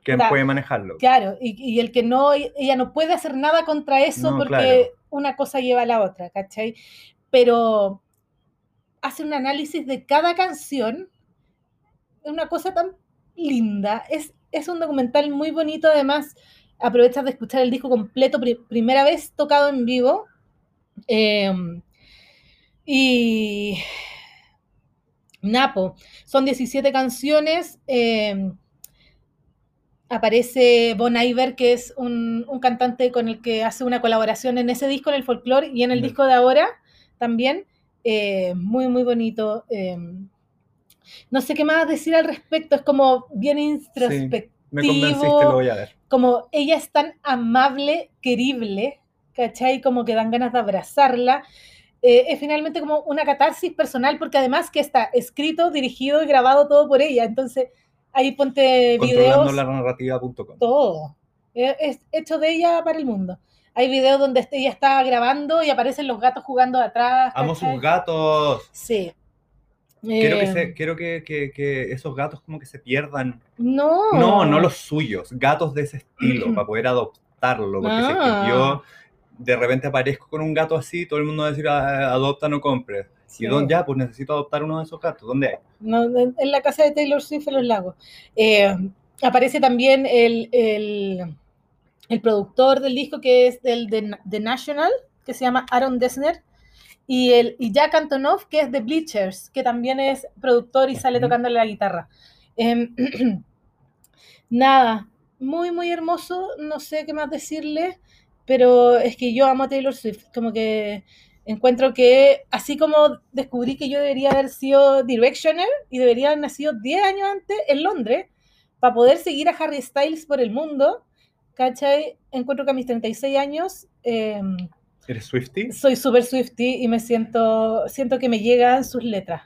Speaker 2: ¿Quién
Speaker 1: Ta-
Speaker 2: puede manejarlo?
Speaker 1: claro, y, y el que no, ella no puede hacer nada contra eso
Speaker 2: No,
Speaker 1: porque
Speaker 2: claro.
Speaker 1: una cosa lleva a la otra, ¿cachai? Pero hace un análisis de cada canción, es una cosa tan linda, es, es un documental muy bonito, además aprovechas de escuchar el disco completo, pri- primera vez tocado en vivo. Eh, y Napo, son 17 canciones. eh, aparece Bon Iver, que es un, un cantante con el que hace una colaboración en ese disco, en el folclore, y en el disco de ahora también. eh, muy, muy bonito. eh, no sé qué más decir al respecto, es como bien introspectivo
Speaker 2: Me convenciste, lo voy a ver.
Speaker 1: como ella es tan amable, querible, ¿cachai? Como que dan ganas de abrazarla. Eh, es finalmente como una catarsis personal, porque además que está escrito, dirigido y grabado todo por ella. Entonces, ahí ponte videos,
Speaker 2: la narrativa.com.
Speaker 1: todo. Eh, Es hecho de ella para el mundo. Hay videos donde ella está grabando y aparecen los gatos jugando atrás.
Speaker 2: Amo
Speaker 1: ¿cachai?
Speaker 2: sus gatos.
Speaker 1: Sí.
Speaker 2: Quiero, que,
Speaker 1: Eh,
Speaker 2: se- quiero que, que- que esos gatos como que se pierdan.
Speaker 1: No.
Speaker 2: No, no los suyos, gatos de ese estilo, para poder adoptarlo. Porque que
Speaker 1: Ah.
Speaker 2: yo de repente aparezco con un gato así, todo el mundo va a decir, "Ah, adopta, no compres.
Speaker 1: Sí.
Speaker 2: ¿Y dónde ya? Pues necesito adoptar uno de esos gatos. ¿Dónde hay?
Speaker 1: No, en la casa de Taylor Swift en los lagos. Eh, aparece también el, el, el productor del disco que es del de, The National, que se llama Aaron Dessner, y, el, y Jack Antonoff, que es de Bleachers, que también es productor y sale
Speaker 2: Ujú.
Speaker 1: tocándole la guitarra. Em, nada, muy, muy hermoso, no sé qué más decirle, pero es que yo amo a Taylor Swift, como que encuentro que así como descubrí que yo debería haber sido Directioner y debería haber nacido 10 años antes en Londres para poder seguir a Harry Styles por el mundo, ¿cachai? Encuentro que a mis 36 años eh,
Speaker 2: ¿Eres Swifty?
Speaker 1: soy súper Swifty y me siento, siento que me llegan sus letras.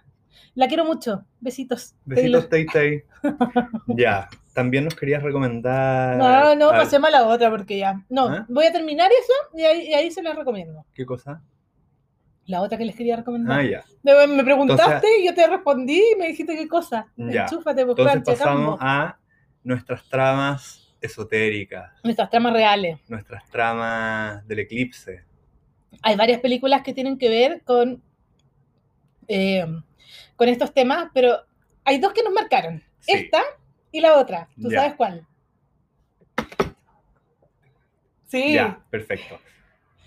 Speaker 1: La quiero mucho. Besitos.
Speaker 2: Besitos. Tay Tay. ya, también nos querías recomendar.
Speaker 1: No, no, pasemos a la otra porque ya. No,
Speaker 2: ¿Ah?
Speaker 1: voy a terminar eso y ahí, y ahí se las recomiendo.
Speaker 2: ¿Qué cosa?
Speaker 1: La otra que les quería recomendar.
Speaker 2: Ah, ya.
Speaker 1: Me preguntaste
Speaker 2: Entonces-
Speaker 1: y yo te respondí y me dijiste qué cosa.
Speaker 2: Ya.
Speaker 1: Enchúfate, pues,
Speaker 2: Entonces pasamos a nuestras tramas esotéricas,
Speaker 1: Nuestras tramas reales.
Speaker 2: nuestras tramas del eclipse.
Speaker 1: Hay varias películas que tienen que ver con, eh, con estos temas, pero hay dos que nos marcaron.
Speaker 2: Sí.
Speaker 1: Esta y la otra. ¿Tú
Speaker 2: Ya.
Speaker 1: sabes cuál? Sí.
Speaker 2: Ya, perfecto.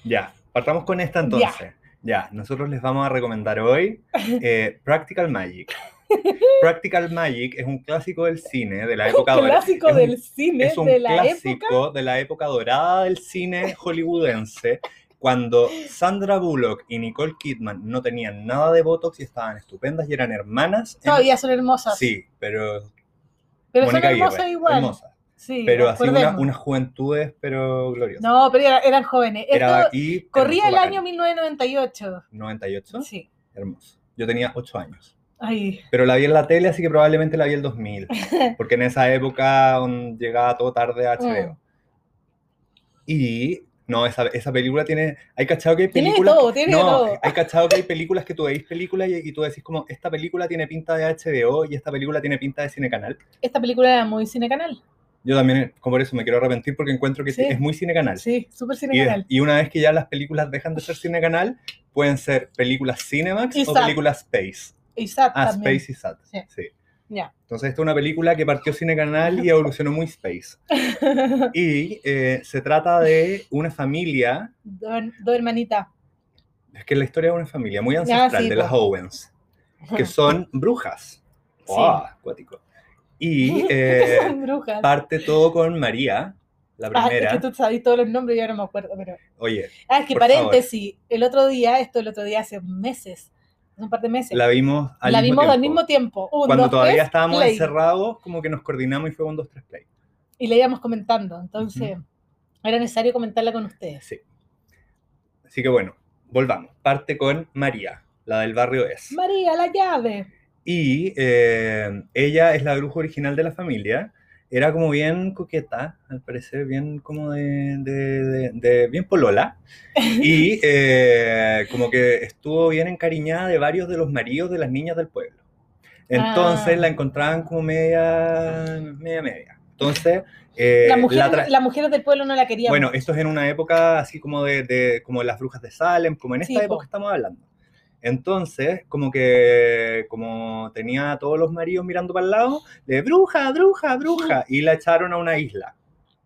Speaker 2: Ya, partamos con esta entonces. Ya, nosotros les vamos a recomendar hoy eh, Practical Magic. Practical Magic es un clásico del cine de la época dorada.
Speaker 1: clásico
Speaker 2: Es un-
Speaker 1: del cine
Speaker 2: Es un
Speaker 1: de la
Speaker 2: clásico
Speaker 1: época.
Speaker 2: de la época dorada del cine hollywoodense, cuando Sandra Bullock y Nicole Kidman no tenían nada de Botox y estaban estupendas y eran hermanas. en-
Speaker 1: Todavía son hermosas.
Speaker 2: Sí, pero
Speaker 1: pero
Speaker 2: Mónica
Speaker 1: son hermosas
Speaker 2: Aguirre,
Speaker 1: igual.
Speaker 2: hermosa.
Speaker 1: Sí,
Speaker 2: Pero así una- unas juventudes, pero gloriosas.
Speaker 1: No, pero era- eran jóvenes.
Speaker 2: Era,
Speaker 1: Esto
Speaker 2: y
Speaker 1: corría el año 1998.
Speaker 2: 98.
Speaker 1: Sí.
Speaker 2: Hermoso. Yo tenía 8 años.
Speaker 1: Ay,
Speaker 2: Pero la vi en la tele, así que probablemente la vi el 2000. Porque en esa época um, llegaba todo tarde a HBO.
Speaker 1: Mm.
Speaker 2: Y no, esa, esa película tiene. Hay cachado que hay
Speaker 1: Tiene de
Speaker 2: películas.
Speaker 1: todo, tiene de
Speaker 2: no,
Speaker 1: todo.
Speaker 2: hay cachado que hay películas que tú veis películas y, y tú decís como, esta película tiene pinta de HBO y esta película tiene pinta de cine canal.
Speaker 1: esta película era muy cine canal.
Speaker 2: Yo también, como por eso me quiero arrepentir porque encuentro que
Speaker 1: Sí.
Speaker 2: es muy cine canal.
Speaker 1: Sí, súper cine
Speaker 2: Y,
Speaker 1: canal.
Speaker 2: y una vez que ya las películas dejan de ser cine canal, pueden ser películas Cinemax
Speaker 1: Y
Speaker 2: o
Speaker 1: SAT.
Speaker 2: películas Space.
Speaker 1: Y Sat
Speaker 2: Ah,
Speaker 1: también.
Speaker 2: Space y SAT.
Speaker 1: Sí.
Speaker 2: Sí.
Speaker 1: Ya.
Speaker 2: Entonces, esta es una película que partió cine canal y evolucionó muy Space. Y eh, se trata de una familia,
Speaker 1: dos, dos hermanitas.
Speaker 2: es que la historia es una familia muy
Speaker 1: Ya,
Speaker 2: ancestral
Speaker 1: sí,
Speaker 2: de
Speaker 1: po.
Speaker 2: las Owens, que son brujas. Oh, acuático. Y eh, parte todo con María, la
Speaker 1: Ah, es
Speaker 2: primera.
Speaker 1: que tú sabes todos los nombres, yo no me acuerdo, pero...
Speaker 2: Oye,
Speaker 1: Ah, es que
Speaker 2: Por favor.
Speaker 1: paréntesis, el otro día, esto el otro día hace meses, hace un par de meses,
Speaker 2: la vimos al
Speaker 1: la
Speaker 2: mismo
Speaker 1: vimos al
Speaker 2: tiempo.
Speaker 1: mismo tiempo. Un,
Speaker 2: Cuando
Speaker 1: dos,
Speaker 2: todavía
Speaker 1: tres,
Speaker 2: estábamos
Speaker 1: play.
Speaker 2: encerrados, como que nos coordinamos y fue un 2, 3 play.
Speaker 1: Y le íbamos comentando, entonces era necesario comentarla con ustedes.
Speaker 2: Sí. Así que bueno, volvamos. Parte con María, la del barrio es.
Speaker 1: María, la llave.
Speaker 2: Y eh, ella es la bruja original de la familia. Era como bien coqueta, al parecer, bien como de, de- de- de- bien polola. Y eh, como que estuvo bien encariñada de varios de los maridos de las niñas del pueblo. Entonces
Speaker 1: Ah.
Speaker 2: la encontraban como media, media, media. Entonces, eh,
Speaker 1: la las mujeres del pueblo no la querían.
Speaker 2: bueno, esto es en una época así como de, de- como las brujas de Salem, como en esta
Speaker 1: Sí, po.
Speaker 2: época estamos hablando. Entonces, como que como tenía a todos los maridos mirando para el lado, de bruja, bruja, bruja, y la echaron a una isla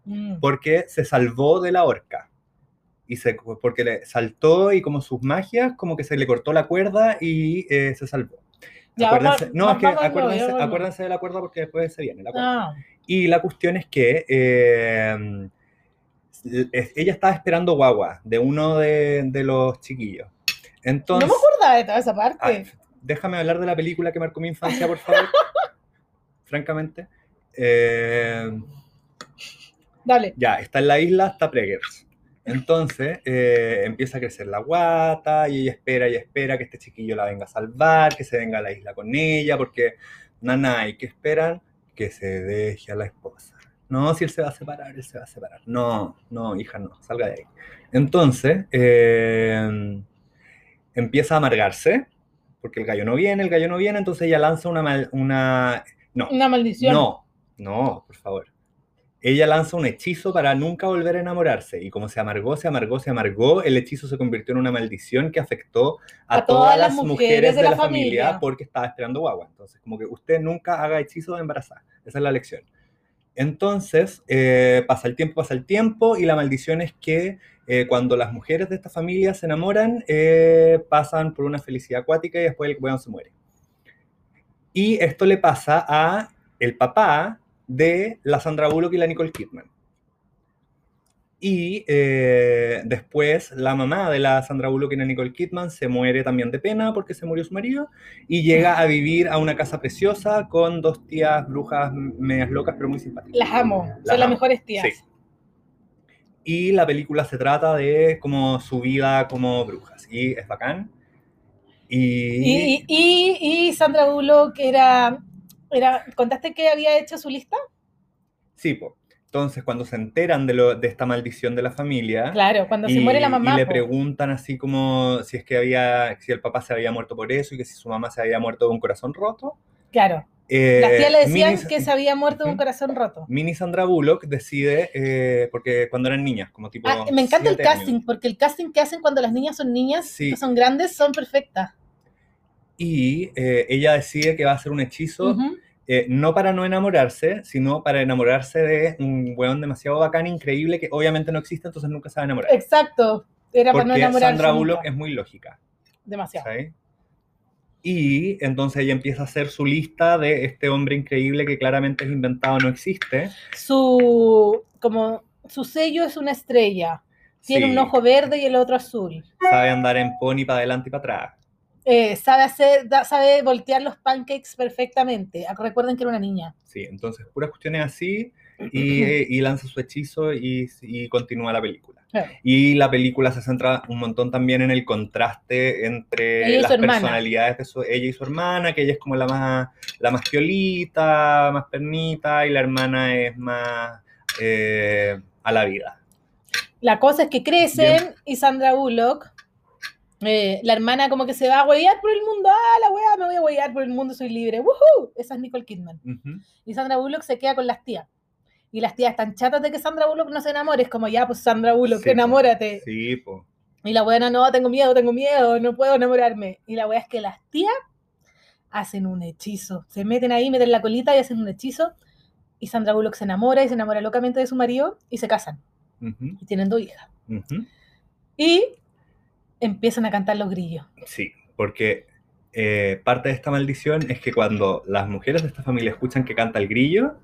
Speaker 1: Mm.
Speaker 2: porque se salvó de la horca. Y se, porque le saltó y como sus magias, como que se le cortó la cuerda y eh, se salvó.
Speaker 1: Ya,
Speaker 2: Acuérdense- no, es que acuérdense, acuérdense de la cuerda porque después se viene la cuerda.
Speaker 1: Ah,
Speaker 2: Y la cuestión es que eh, es- ella estaba esperando guagua de uno de, de los chiquillos. Entonces,
Speaker 1: no me acordaba de toda esa parte.
Speaker 2: Ay, déjame hablar de la película que marcó mi infancia, por favor. Francamente. Eh,
Speaker 1: Dale.
Speaker 2: ya, está en la isla, está Preggers. Entonces eh, empieza a crecer la guata y ella espera y espera que este chiquillo la venga a salvar, que se venga a la isla con ella, porque nana, ¿y qué esperan? Que se deje a la esposa. No, si él se va a separar, él se va a separar. No, no, hija, no, salga de ahí. Entonces, eh, empieza a amargarse, porque el gallo no viene, el gallo no viene, entonces ella lanza una... mal- una no,
Speaker 1: Una maldición.
Speaker 2: no, no, por favor. Ella lanza un hechizo para nunca volver a enamorarse y como se amargó, se amargó, se amargó, el hechizo se convirtió en una maldición que afectó a, todas, las mujeres de la, familia,
Speaker 1: familia.
Speaker 2: porque estaba esperando guagua. Entonces, como que usted nunca haga hechizo de embarazada. Esa es la lección. Entonces, eh, pasa el tiempo, pasa el tiempo y la maldición es que eh, cuando las mujeres de esta familia se enamoran, eh, pasan por una felicidad acuática y después el weón se muere. Y esto le pasa a el papá de la Sandra Bullock y la Nicole Kidman. Y eh, después la mamá de la Sandra Bullock y la Nicole Kidman se muere también de pena porque se murió su marido y llega a vivir a una casa preciosa con dos tías brujas medias locas pero muy simpáticas.
Speaker 1: Las amo.
Speaker 2: Las
Speaker 1: Son las
Speaker 2: amo.
Speaker 1: mejores tías.
Speaker 2: Sí. Y la película se trata de como su vida como brujas y es bacán. Y,
Speaker 1: Y, y, y Sandra Bullock era, era. ¿Contaste que había hecho su lista?
Speaker 2: sí, po. entonces cuando se enteran de, lo, de esta maldición de la familia,
Speaker 1: Claro, cuando se muere la mamá.
Speaker 2: y le
Speaker 1: po.
Speaker 2: preguntan así como si es que había, si el papá se había muerto por eso y que si su mamá se había muerto de un corazón roto.
Speaker 1: Claro.
Speaker 2: Eh,
Speaker 1: Las tías le decían
Speaker 2: Mini-
Speaker 1: que se había muerto de un corazón roto.
Speaker 2: Mini Sandra Bullock decide, eh, porque cuando eran niñas, como tipo...
Speaker 1: Ah, me encanta el
Speaker 2: siete años,
Speaker 1: casting, porque el casting que hacen cuando las niñas son niñas,
Speaker 2: Sí.
Speaker 1: que son grandes, son perfectas.
Speaker 2: Y eh, ella decide que va a hacer un hechizo,
Speaker 1: Ujú.
Speaker 2: eh, no para no enamorarse, sino para enamorarse de un weón demasiado bacán, increíble, que obviamente no existe, entonces nunca se va a enamorar.
Speaker 1: Exacto. Era para no
Speaker 2: Porque
Speaker 1: enamorarse.
Speaker 2: Sandra
Speaker 1: nunca.
Speaker 2: Bullock es muy lógica.
Speaker 1: Demasiado.
Speaker 2: ¿sabes? Y entonces ella empieza a hacer su lista de este hombre increíble que claramente es inventado, no existe.
Speaker 1: Su, como, su sello es una estrella. Tiene
Speaker 2: Sí,
Speaker 1: un ojo verde y el otro azul.
Speaker 2: Sabe andar en pony para adelante y para atrás.
Speaker 1: Eh, sabe hacer, da- sabe voltear los pancakes perfectamente. Recuerden que era una niña.
Speaker 2: Sí, entonces puras cuestiones así y, eh, y lanza su hechizo y, y continúa la película.
Speaker 1: Claro.
Speaker 2: Y la película se centra un montón también en el contraste entre las personalidades de su- ella y su hermana, que ella es como la más, la más piolita, más pernita, y la hermana es más eh, a la vida.
Speaker 1: La cosa es que crecen y Sandra Bullock, eh, la hermana como que se va a huevear por el mundo. Ah, la weá, me voy a huevear por el mundo, soy libre. ¡Woohoo! Esa es Nicole Kidman.
Speaker 2: Ujú.
Speaker 1: Y Sandra Bullock se queda con las tías. Y las tías están chatas de que Sandra Bullock no se enamore. Es como, ya, pues Sandra Bullock,
Speaker 2: Sí,
Speaker 1: enamórate.
Speaker 2: Sí, po.
Speaker 1: Y la buena, no, tengo miedo, tengo miedo, no puedo enamorarme. Y la wea es que las tías hacen un hechizo. Se meten ahí, meten la colita y hacen un hechizo. Y Sandra Bullock se enamora y se enamora locamente de su marido y se casan. Y tienen dos hijas. Y empiezan a cantar los grillos.
Speaker 2: Sí, porque eh, parte de esta maldición es que cuando las mujeres de esta familia escuchan que canta el grillo,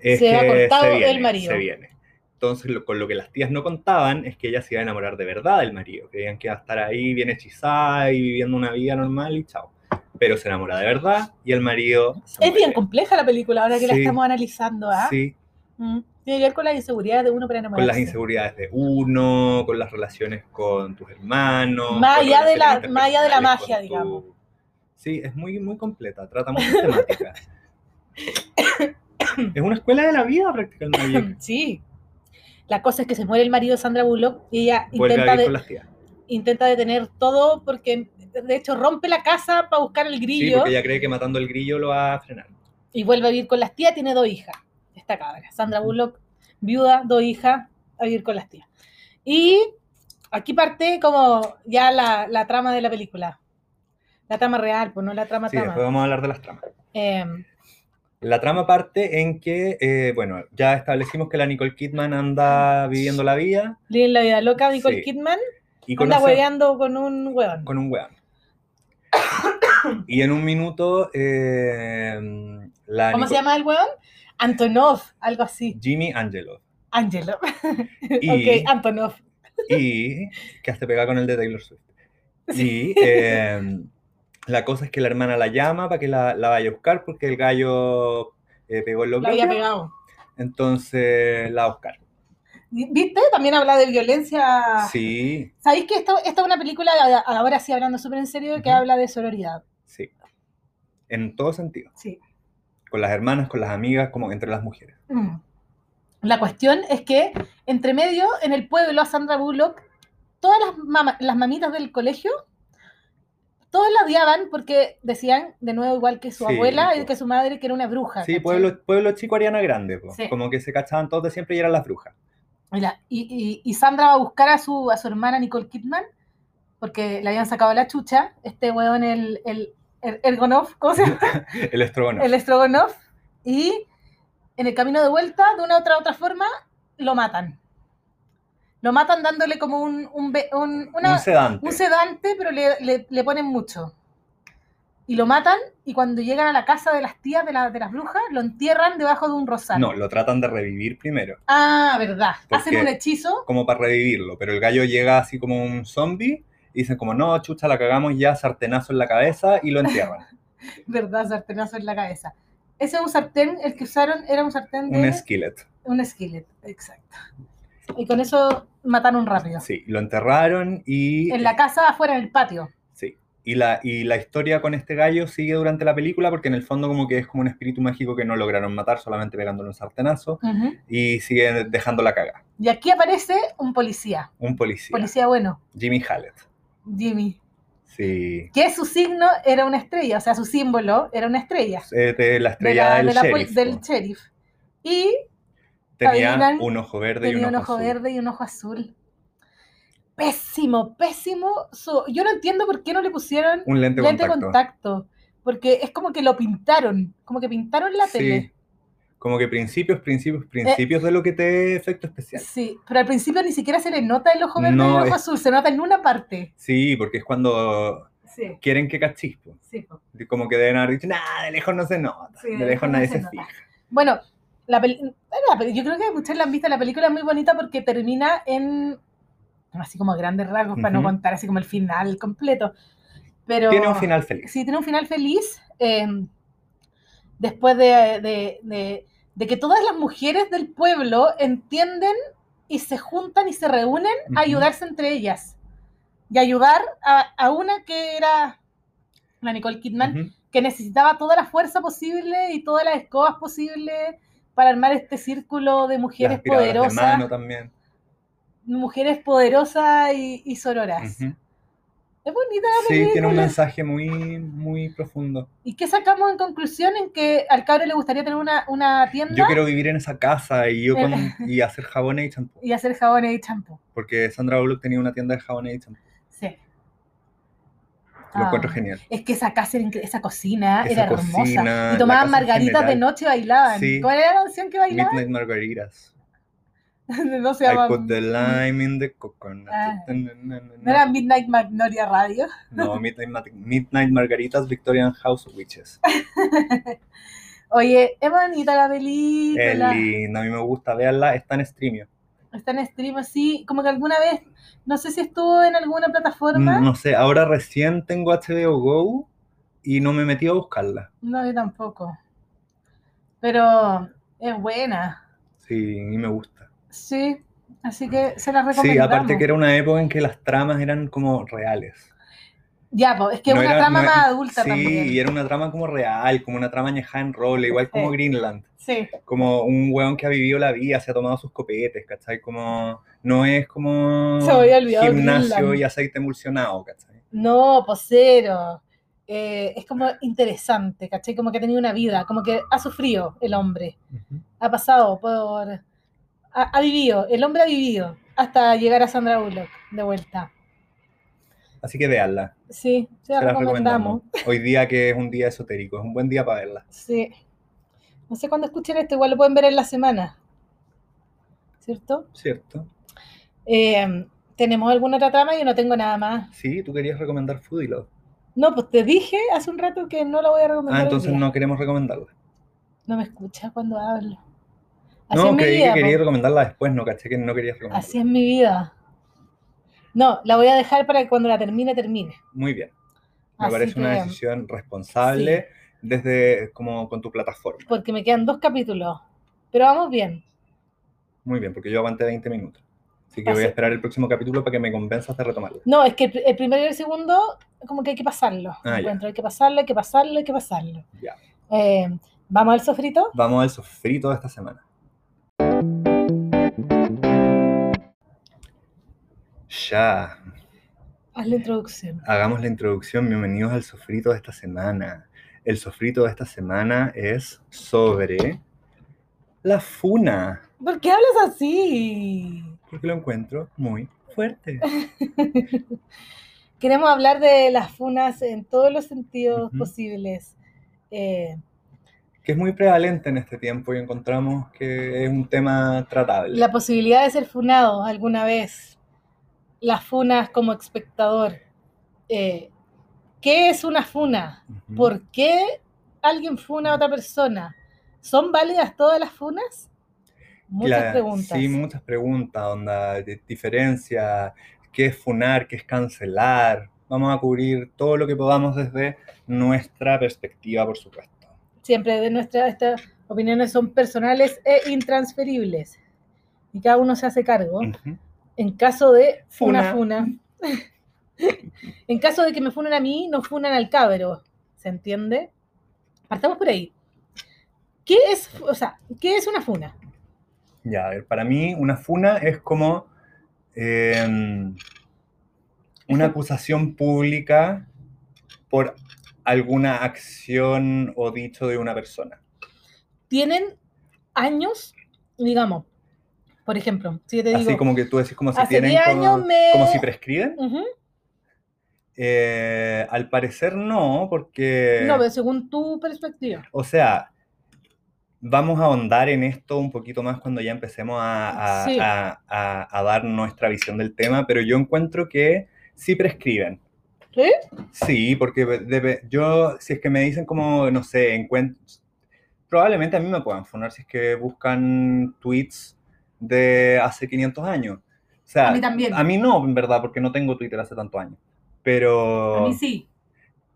Speaker 2: es
Speaker 1: Se ha
Speaker 2: que
Speaker 1: cortado
Speaker 2: se
Speaker 1: el marido.
Speaker 2: se viene. Entonces, lo- con lo que las tías no contaban es que ella se iba a enamorar de verdad del marido. Creían que iba a estar ahí bien hechizada y viviendo una vida normal y chao. Pero se enamora de verdad y el marido.
Speaker 1: Es bien compleja la película ahora que la estamos analizando, ¿ah?
Speaker 2: Sí,
Speaker 1: Mm. Tiene que ver con las inseguridades de uno para enamorarse.
Speaker 2: con las inseguridades de uno, con las relaciones con tus hermanos.
Speaker 1: Más allá de la-
Speaker 2: relaciones
Speaker 1: más allá de la magia,
Speaker 2: tu-
Speaker 1: digamos.
Speaker 2: Sí, es muy, muy completa, trata muchas temáticas. es una escuela de la vida Practical Magic.
Speaker 1: Sí. La cosa es que se muere el marido de Sandra Bullock y ella
Speaker 2: Vuelve
Speaker 1: intenta, de- detener todo porque de hecho rompe la casa para buscar el
Speaker 2: Sí,
Speaker 1: grillo
Speaker 2: porque ella cree que matando el grillo lo va a frenar.
Speaker 1: y vuelve a vivir con las tías. Tiene dos hijas, esta cabra. Sandra Bullock, viuda, dos hijas, a vivir con las tías. Y aquí parte como ya la, la trama de la película. La trama real, pues no la trama
Speaker 2: Sí,
Speaker 1: trama.
Speaker 2: después vamos a hablar de las tramas.
Speaker 1: Em,
Speaker 2: La trama parte en que, eh, bueno, ya establecimos que la Nicole Kidman anda viviendo la vida
Speaker 1: Vive la vida loca, Nicole
Speaker 2: Sí.
Speaker 1: Kidman,
Speaker 2: y
Speaker 1: anda
Speaker 2: conoce
Speaker 1: hueveando con un hueón.
Speaker 2: con un weón. y en un minuto, eh, la
Speaker 1: ¿Cómo se llama el hueón? Antonov, algo así.
Speaker 2: Jimmy Angelo.
Speaker 1: Angelo.
Speaker 2: Y-
Speaker 1: ok, Antonov.
Speaker 2: Y que hasta pega con el de Taylor Swift. Y eh, la cosa es que la hermana la llama para que la, la vaya a buscar porque el gallo eh, pegó en lo
Speaker 1: Lo había pegado.
Speaker 2: Entonces la va a buscar.
Speaker 1: ¿Viste? También habla de violencia.
Speaker 2: Sí,
Speaker 1: ¿Sabéis que esto, esta es una película, ahora sí hablando súper en serio, que habla de sororidad?
Speaker 2: sí. En todo sentido.
Speaker 1: Sí.
Speaker 2: Con las hermanas, con las amigas, como entre las mujeres.
Speaker 1: Mm. La cuestión es que, entre medio, en el pueblo, a Sandra Bullock, todas las, las mamitas del colegio, todas la odiaban porque decían, de nuevo, igual que su
Speaker 2: Sí,
Speaker 1: abuela y que su madre, que era una bruja.
Speaker 2: Sí,
Speaker 1: ¿cachai?
Speaker 2: pueblo, pueblo chico Ariana Grande.
Speaker 1: Sí.
Speaker 2: Como que se cachaban todos de siempre y eran las brujas.
Speaker 1: Y, la- y- y- y Sandra va a buscar a su, a su hermana Nicole Kidman, porque le habían sacado la chucha, este weón, el, el, el Ergonov, ¿cómo se llama?
Speaker 2: El estrogono.
Speaker 1: El Strogonov, y en el camino de vuelta, de una u otra otra forma, lo matan. Lo matan dándole como un, un, un- una-
Speaker 2: un sedante.
Speaker 1: un sedante, pero le, le- le ponen mucho. Y lo matan, y cuando llegan a la casa de las tías de, la- de las brujas, lo entierran debajo de un rosal.
Speaker 2: No, lo tratan de revivir primero.
Speaker 1: Ah, verdad.
Speaker 2: ¿Por
Speaker 1: Hacen un hechizo.
Speaker 2: como para revivirlo, pero el gallo llega así como un zombie y dicen como, no, chucha, la cagamos ya, sartenazo en la cabeza y lo entierran.
Speaker 1: ¿Verdad? Sartenazo en la cabeza. Ese es un sartén, el que usaron era un sartén de...
Speaker 2: un skillet.
Speaker 1: un skillet, exacto. Y con eso mataron rápido.
Speaker 2: Sí, lo enterraron y...
Speaker 1: En la casa, afuera, en el patio.
Speaker 2: Sí. Y la, y la historia con este gallo sigue durante la película porque en el fondo como que es como un espíritu mágico que no lograron matar solamente pegándole un sartenazo y sigue dejando la caga.
Speaker 1: Y aquí aparece un policía.
Speaker 2: Un policía,
Speaker 1: Policía bueno,
Speaker 2: Jimmy Hallett.
Speaker 1: Jimmy.
Speaker 2: Sí.
Speaker 1: Que su signo era una estrella, o sea, su símbolo era una estrella.
Speaker 2: Eh, de la
Speaker 1: De
Speaker 2: estrella
Speaker 1: la-
Speaker 2: del,
Speaker 1: de la
Speaker 2: sheriff,
Speaker 1: del sheriff. Y
Speaker 2: Tenía un ojo verde y
Speaker 1: tenía
Speaker 2: un ojo, azul.
Speaker 1: verde y un ojo azul. Pésimo, pésimo. su- Yo no entiendo por qué no le pusieron
Speaker 2: Un lente,
Speaker 1: lente
Speaker 2: contacto.
Speaker 1: contacto. Porque es como que lo pintaron, como que pintaron la
Speaker 2: Sí.
Speaker 1: tele.
Speaker 2: Como que principios, principios,
Speaker 1: Eh,
Speaker 2: principios de lo que te dé efecto especial.
Speaker 1: Sí, pero al principio ni siquiera se le nota el ojo verde y el ojo
Speaker 2: es-
Speaker 1: azul, se nota en una parte.
Speaker 2: Sí, porque es cuando
Speaker 1: Sí,
Speaker 2: quieren que cachispo.
Speaker 1: sí.
Speaker 2: Como que deben haber dicho, nah, de lejos no se nota.
Speaker 1: Sí,
Speaker 2: de lejos
Speaker 1: no
Speaker 2: nadie
Speaker 1: se
Speaker 2: se,
Speaker 1: nota".
Speaker 2: fija.
Speaker 1: Bueno, la peli- bueno, yo creo que muchos la han visto, la película es muy bonita porque termina en, así como a grandes rasgos, para no contar así como el final completo. Pero,
Speaker 2: Tiene un final feliz.
Speaker 1: Sí, tiene un final feliz. eh, después de, de- de- de que todas las mujeres del pueblo entienden y se juntan y se reúnen a
Speaker 2: Ujú.
Speaker 1: ayudarse entre ellas. Y ayudar a, a una que era la Nicole Kidman,
Speaker 2: Ujú.
Speaker 1: que necesitaba toda la fuerza posible y todas las escobas posibles para armar este círculo de mujeres
Speaker 2: de
Speaker 1: poderosas,
Speaker 2: mano también.
Speaker 1: mujeres poderosas y, y sororas. Es bonita la
Speaker 2: Sí, tiene un
Speaker 1: película.
Speaker 2: mensaje muy, muy profundo.
Speaker 1: ¿Y qué sacamos en conclusión? En que al cabro le gustaría tener una, una tienda
Speaker 2: Yo quiero vivir en esa casa y yo con-
Speaker 1: Eh.
Speaker 2: y hacer jabones y champú.
Speaker 1: y hacer jabones y champú.
Speaker 2: Porque Sandra Bullock tenía una tienda de jabones y champú. Lo
Speaker 1: Ah,
Speaker 2: encuentro genial.
Speaker 1: Es que esa casa, esa cocina
Speaker 2: Esa
Speaker 1: era hermosa. Y tomaban margaritas de noche y bailaban.
Speaker 2: Sí.
Speaker 1: ¿Cuál era la canción que bailaban?
Speaker 2: Midnight Margaritas.
Speaker 1: no se
Speaker 2: I
Speaker 1: llama.
Speaker 2: put the lime in the coconut.
Speaker 1: Ah. ¿No era Midnight Magnolia Radio?
Speaker 2: No, Midnight, Midnight Margaritas Victorian House Witches.
Speaker 1: Oye, es bonita la película.
Speaker 2: Es linda, a mí me gusta verla, está en streamio.
Speaker 1: Está en stream así, como que alguna vez, no sé si estuvo en alguna plataforma.
Speaker 2: No sé, ahora recién tengo HBO Go y no me metí a buscarla.
Speaker 1: No, yo tampoco. Pero es buena.
Speaker 2: Sí, y me gusta.
Speaker 1: Sí, así que se la
Speaker 2: Sí,
Speaker 1: recomendamos.
Speaker 2: aparte que era una época en que las tramas eran como reales.
Speaker 1: Ya, pues, es que es
Speaker 2: No
Speaker 1: una
Speaker 2: era-
Speaker 1: trama
Speaker 2: no
Speaker 1: más
Speaker 2: era-
Speaker 1: adulta
Speaker 2: sí,
Speaker 1: también.
Speaker 2: y era una trama como real, como una trama añejada en roble, igual como
Speaker 1: Sí.
Speaker 2: Greenland.
Speaker 1: Sí,
Speaker 2: Como un weón que ha vivido la vida, se ha tomado sus copetes, ¿cachai? Como, no es como
Speaker 1: Se me había olvidado
Speaker 2: gimnasio
Speaker 1: Greenland.
Speaker 2: y aceite emulsionado, ¿cachai?
Speaker 1: no, pues cero. Eh, es como interesante, ¿cachai? Como que ha tenido una vida, como que ha sufrido el hombre. ha pasado por. Ha, ha vivido, el hombre ha vivido hasta llegar a Sandra Bullock de vuelta.
Speaker 2: Así que veanla,
Speaker 1: Sí, se la
Speaker 2: se
Speaker 1: recomendamos.
Speaker 2: recomendamos. Hoy día que es un día esotérico, es un buen día para verla.
Speaker 1: Sí. No sé cuándo escuchen esto, igual lo pueden ver en la semana. ¿Cierto?
Speaker 2: ¿Cierto?
Speaker 1: Eh, ¿Tenemos alguna otra trama? Yo no tengo nada más.
Speaker 2: Sí, tú querías recomendar Foodie Love.
Speaker 1: No, pues te dije hace un rato que no la voy a recomendar.
Speaker 2: Ah, entonces no queremos recomendarla.
Speaker 1: No me escuchas cuando hablo. Así
Speaker 2: No,
Speaker 1: es mi
Speaker 2: creí
Speaker 1: vida.
Speaker 2: que querías
Speaker 1: po.
Speaker 2: recomendarla después, no caché que no querías recomendarla.
Speaker 1: Así es mi vida. No, la voy a dejar para que cuando la termine, termine.
Speaker 2: Muy bien. Me
Speaker 1: Así
Speaker 2: parece una decisión responsable desde como con tu plataforma.
Speaker 1: porque me quedan dos capítulos. Pero vamos bien.
Speaker 2: Muy bien, porque yo aguanté 20 minutos. Así que voy a esperar el próximo capítulo para que me convenzas de retomarla.
Speaker 1: No, es que el, el primero y el segundo, como que hay que pasarlo.
Speaker 2: Ah.
Speaker 1: Encuentro, hay que pasarlo, hay que pasarlo, hay que pasarlo.
Speaker 2: Ya.
Speaker 1: Eh, ¿Vamos al sofrito?
Speaker 2: Vamos al sofrito de esta semana. Ya,
Speaker 1: Haz la introducción.
Speaker 2: hagamos la introducción. Bienvenidos al sofrito de esta semana. El sofrito de esta semana es sobre la funa,
Speaker 1: ¿Por qué hablas así?
Speaker 2: porque lo encuentro muy fuerte.
Speaker 1: Queremos hablar de las funas en todos los sentidos posibles. Eh,
Speaker 2: Que es muy prevalente en este tiempo y encontramos que es un tema tratable.
Speaker 1: la posibilidad de ser funado alguna vez. Las funas como espectador. Eh, ¿Qué es una funa? ¿Por qué alguien funa a otra persona? ¿Son válidas todas las funas? Muchas preguntas.
Speaker 2: Sí, muchas preguntas, onda, de diferencia, qué es funar, qué es cancelar. Vamos a cubrir todo lo que podamos desde nuestra perspectiva, por supuesto.
Speaker 1: Siempre de nuestras estas opiniones son personales e intransferibles. Y cada uno se hace cargo. En caso de
Speaker 2: Funa.
Speaker 1: funa, funa. en caso de que me funen a mí, no funan al cabro. ¿Se entiende? Partamos por ahí. ¿Qué es, o sea, ¿qué es una funa?
Speaker 2: Ya, a ver, para mí una funa es como em, una acusación pública por alguna acción o dicho de una persona.
Speaker 1: Tienen años, digamos, por ejemplo, si yo te digo,
Speaker 2: Así como que tú decís como si tienen
Speaker 1: 10
Speaker 2: como,
Speaker 1: me...
Speaker 2: como si prescriben. Eh, al parecer no, porque,
Speaker 1: No, pero según tu perspectiva.
Speaker 2: o sea, vamos a ahondar en esto un poquito más cuando ya empecemos a, a-
Speaker 1: Sí.
Speaker 2: a- a- a dar nuestra visión del tema, pero yo encuentro que sí prescriben.
Speaker 1: ¿Sí?
Speaker 2: Sí, porque debe- yo, si es que me dicen como, no sé, encuentro, probablemente a mí me puedan funar si es que buscan tweets de hace 500 años. O sea,
Speaker 1: A mí también.
Speaker 2: a mí no, en verdad, porque no tengo Twitter hace tantos años. Pero
Speaker 1: A mí sí.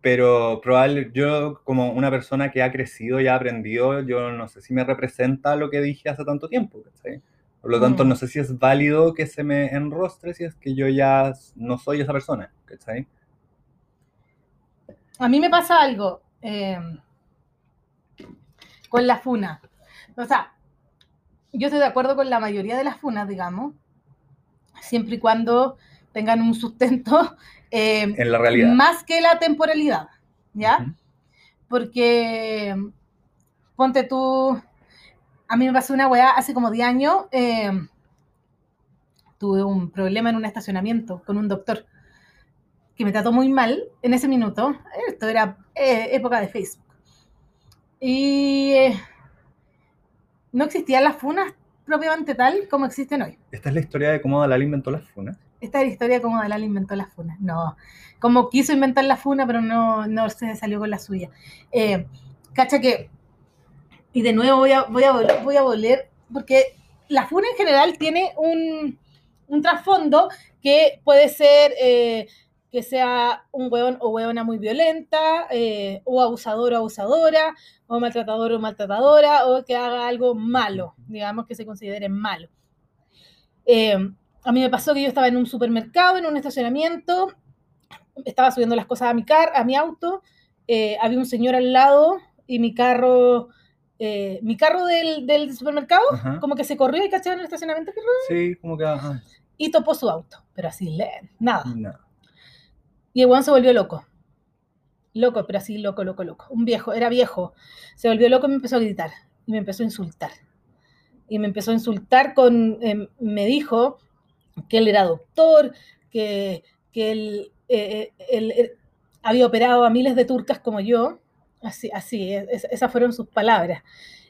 Speaker 2: pero probable, yo como una persona que ha crecido y ha aprendido, yo no sé si me representa lo que dije hace tanto tiempo, ¿cachai? Por lo tanto,
Speaker 1: Mm.
Speaker 2: no sé si es válido que se me enrostre si es que yo ya no soy esa persona, ¿cachai?
Speaker 1: A mí me pasa algo eh, con la funa. O sea, yo estoy de acuerdo con la mayoría de las funas, digamos, siempre y cuando tengan un sustento eh,
Speaker 2: En la realidad.
Speaker 1: más que la temporalidad, ¿ya?
Speaker 2: Ujú.
Speaker 1: Porque, ponte tú, a mí me pasó una weá hace como 10 años, eh, tuve un problema en un estacionamiento con un doctor que me trató muy mal en ese minuto. Esto era eh, época de Facebook. Y eh, no existían las funas propiamente tal como existen hoy.
Speaker 2: Esta es la historia de cómo Dalal inventó las funas.
Speaker 1: Esta es la historia de cómo Dalal inventó las funas. No, como quiso inventar la funa, pero no, no se salió con la suya. Eh, cacha que, y de nuevo voy a, voy a, volver, voy a volver, porque la funa en general tiene un, un trasfondo que puede ser eh, que sea un hueón o hueona muy violenta, eh, o abusador o abusadora, o maltratador o maltratadora, o que haga algo malo, digamos que se considere malo. Eh, a mí me pasó que yo estaba en un supermercado, en un estacionamiento, estaba subiendo las cosas a mi, car a mi auto, eh, había un señor al lado y mi carro, eh, mi carro del, del supermercado,
Speaker 2: Ajá.
Speaker 1: como que se corrió y cachó en el estacionamiento
Speaker 2: Sí, como que. ajá,
Speaker 1: y topó su auto, pero así, nada.
Speaker 2: no.
Speaker 1: Y el weón se volvió loco. Loco, pero así loco, loco, loco. Un viejo, era viejo. Se volvió loco y me empezó a gritar. Y me empezó a insultar. Y me empezó a insultar con. eh, me dijo que él era doctor, que, que él, eh, eh, eh, había operado a miles de turcas como yo. Así, así, es- es- esas fueron sus palabras.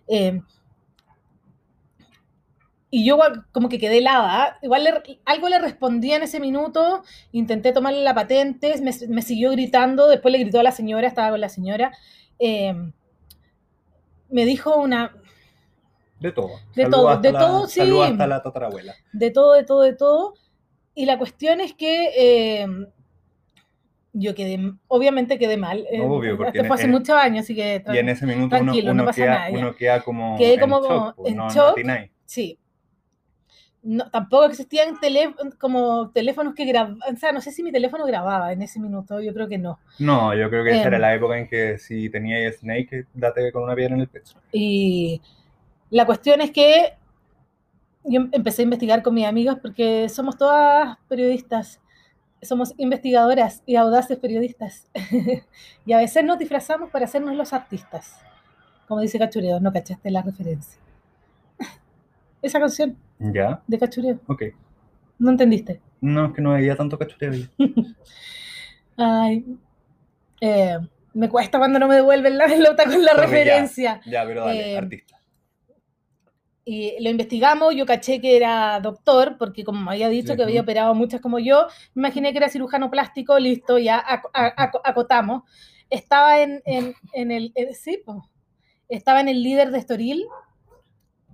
Speaker 1: Eh, y yo igual como que quedé helada. Igual le- algo le respondí en ese minuto, intenté tomarle la patente, me, me siguió gritando, después le gritó a la señora, estaba con la señora. eh, me dijo una,
Speaker 2: De todo.
Speaker 1: De todo, de
Speaker 2: la-
Speaker 1: todo, sí.
Speaker 2: saludo hasta la tatarabuela.
Speaker 1: de todo, de todo, de todo. Y la cuestión es que eh, yo quedé, obviamente quedé mal. eh,
Speaker 2: Obvio, porque
Speaker 1: Esto fue hace
Speaker 2: en-
Speaker 1: muchos años, así que...
Speaker 2: Y en ese minuto uno,
Speaker 1: no
Speaker 2: uno queda, queda como.
Speaker 1: Quedé
Speaker 2: en
Speaker 1: como
Speaker 2: shock, pues,
Speaker 1: en
Speaker 2: no, no
Speaker 1: shock. Sí. No, tampoco existían tele- como teléfonos que grababan, o sea, no sé si mi teléfono grababa en ese minuto, yo creo que no.
Speaker 2: No, yo creo que esa
Speaker 1: Em.
Speaker 2: era la época en que si tenías Snake, date con una piedra en el pecho.
Speaker 1: Y la cuestión es que yo em- empecé a investigar con mis amigos porque somos todas periodistas, somos investigadoras y audaces periodistas. y a veces nos disfrazamos para hacernos los artistas. Como dice Cachureo, no cachaste la referencia. Esa canción
Speaker 2: Ya,
Speaker 1: de Cachureo,
Speaker 2: ok.
Speaker 1: no entendiste.
Speaker 2: No, es que no había tanto cachureo.
Speaker 1: Ay, eh, me cuesta cuando no me devuelven la pelota con la referencia.
Speaker 2: Ya, pero dale,
Speaker 1: Eh,
Speaker 2: artista.
Speaker 1: Y lo investigamos, yo caché que era doctor, porque como me había dicho que había operado muchas como yo, me imaginé que era cirujano plástico, listo, ya ac- a- ac- acotamos. Estaba en, en- en el, en- sí, po. estaba en el líder de Estoril,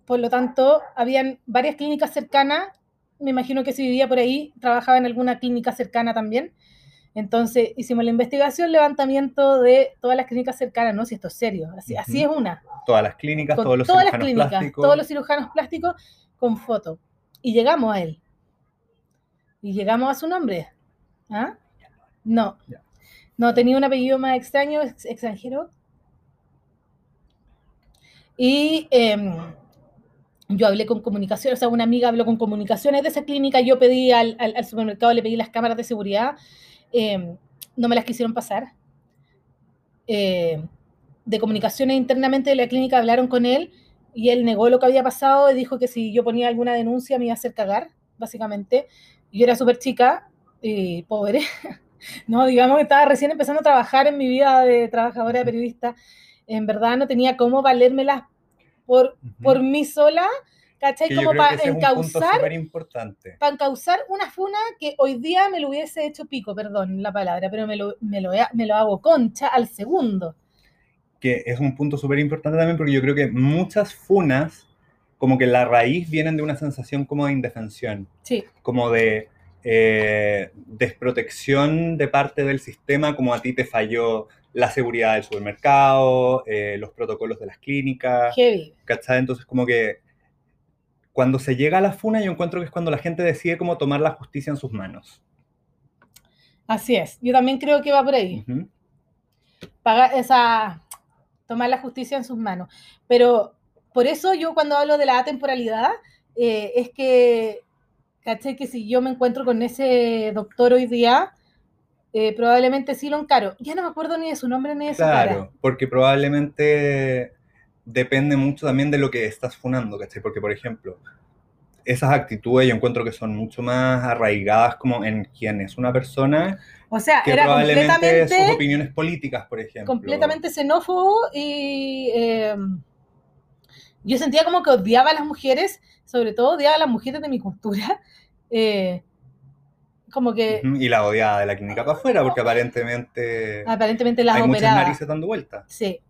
Speaker 1: por lo tanto, habían varias clínicas cercanas, me imagino que si vivía por ahí, trabajaba en alguna clínica cercana también. Entonces hicimos la investigación, levantamiento de todas las clínicas cercanas, ¿no? Si esto es serio, así, así es una
Speaker 2: Todas las clínicas,
Speaker 1: con
Speaker 2: todos los
Speaker 1: todas las
Speaker 2: cirujanos
Speaker 1: clínicas,
Speaker 2: plásticos.
Speaker 1: todos los cirujanos plásticos con foto. Y llegamos a él. Y llegamos a su nombre. ¿Ah? No. No, tenía un apellido más extraño, ex- extranjero. Y em, yo hablé con comunicación, o sea, una amiga habló con comunicaciones de esa clínica, yo pedí al supermercado, le pedí las cámaras de seguridad, em, no me las quisieron pasar. Eh, de comunicaciones internamente de la clínica hablaron con él y él negó lo que había pasado y dijo que si yo ponía alguna denuncia me iba a hacer cagar, básicamente. Yo era súper chica y pobre, no, digamos que estaba recién empezando a trabajar en mi vida de trabajadora de periodista. En verdad no tenía cómo valérmelas por,
Speaker 2: Ujú.
Speaker 1: por mí sola, ¿cachai?
Speaker 2: Que
Speaker 1: Como para encauzar para encauzar una funa que hoy día me lo hubiese hecho pico, perdón la palabra, pero me lo, me lo, me lo hago concha al segundo.
Speaker 2: que es un punto súper importante también porque yo creo que muchas funas, como que la raíz vienen de una sensación como de indefensión,
Speaker 1: Sí,
Speaker 2: como de eh, desprotección de parte del sistema, como a ti te falló la seguridad del supermercado, eh, los protocolos de las clínicas,
Speaker 1: heavy.
Speaker 2: ¿cachai? Entonces como que cuando se llega a la funa yo encuentro que es cuando la gente decide como tomar la justicia en sus manos.
Speaker 1: Así es. Yo también creo que va por ahí.
Speaker 2: Ujú.
Speaker 1: Pagar esa, tomar la justicia en sus manos. Pero por eso yo cuando hablo de la atemporalidad, eh, es que, caché que si yo me encuentro con ese doctor hoy día, eh, probablemente sí lo encaro. Ya no me acuerdo ni de su nombre ni de su cara.
Speaker 2: Claro, porque probablemente depende mucho también de lo que estás funando, ¿cachai? Porque, por ejemplo, esas actitudes yo encuentro que son mucho más arraigadas como en quién es una persona
Speaker 1: O sea,
Speaker 2: que
Speaker 1: era
Speaker 2: probablemente sus
Speaker 1: completamente,
Speaker 2: opiniones políticas, por ejemplo.
Speaker 1: completamente xenófobo y, eh, yo sentía como que odiaba a las mujeres, sobre todo odiaba a las mujeres de mi cultura. eh, como que
Speaker 2: Y la odiada de la clínica para afuera, porque aparentemente
Speaker 1: aparentemente las
Speaker 2: hay muchas
Speaker 1: operadas.
Speaker 2: narices dando vueltas.
Speaker 1: Sí.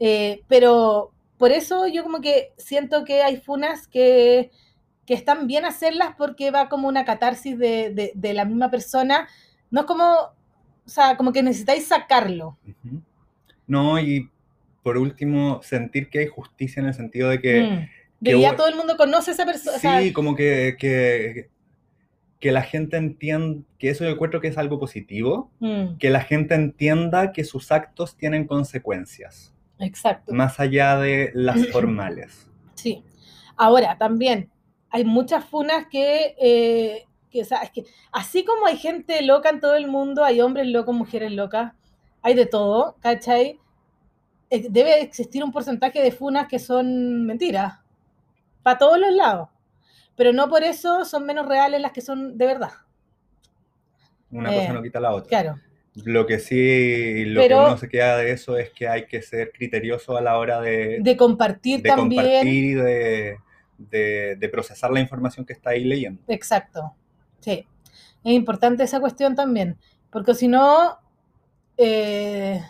Speaker 1: Eh, pero por eso yo como que siento que hay funas que, que están bien hacerlas porque va como una catarsis de, de- de la misma persona. No es como, o sea, como que necesitáis sacarlo.
Speaker 2: No, y por último, sentir que hay justicia en el sentido de que,
Speaker 1: Mm. De
Speaker 2: que
Speaker 1: ya todo el mundo conoce a esa persona. o sea,
Speaker 2: sí, como que, que, que la gente entienda, que eso yo encuentro que es algo positivo,
Speaker 1: mm,
Speaker 2: que la gente entienda que sus actos tienen consecuencias,
Speaker 1: exacto.
Speaker 2: más allá de las formales.
Speaker 1: Sí. Ahora, también hay muchas funas que, eh, que, o sea, es que así como hay gente loca en todo el mundo, hay hombres locos, mujeres locas, hay de todo, ¿cachai? Eh, Debe existir un porcentaje de funas que son mentiras, para todos los lados, pero no por eso son menos reales las que son de verdad,
Speaker 2: Una
Speaker 1: Eh,
Speaker 2: cosa no quita la otra.
Speaker 1: claro.
Speaker 2: Lo que sí, lo
Speaker 1: Pero-
Speaker 2: que uno se queda de eso es que hay que ser criterioso a la hora de,
Speaker 1: De compartir
Speaker 2: de
Speaker 1: también.
Speaker 2: compartir y de, de- de procesar la información que está ahí leyendo.
Speaker 1: Exacto, sí. Es importante esa cuestión también, porque si no, eh,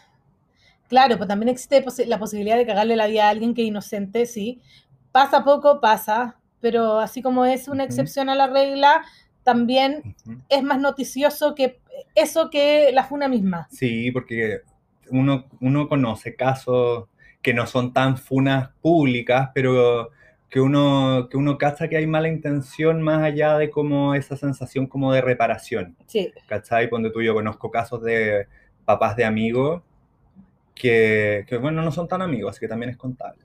Speaker 1: claro, pues también existe la posibilidad de cagarle la vida a alguien que es inocente, sí. Pasa poco, pasa, pero así como es una excepción a la regla, también es más noticioso que eso que la funa misma.
Speaker 2: Sí, porque uno, uno conoce casos que no son tan funas públicas, pero que uno, que uno cacha que hay mala intención más allá de como esa sensación como de reparación.
Speaker 1: Sí,
Speaker 2: ¿Cachai? Ponte tú, yo conozco casos de papás de amigos que, que, bueno, no son tan amigos, así que también es contable.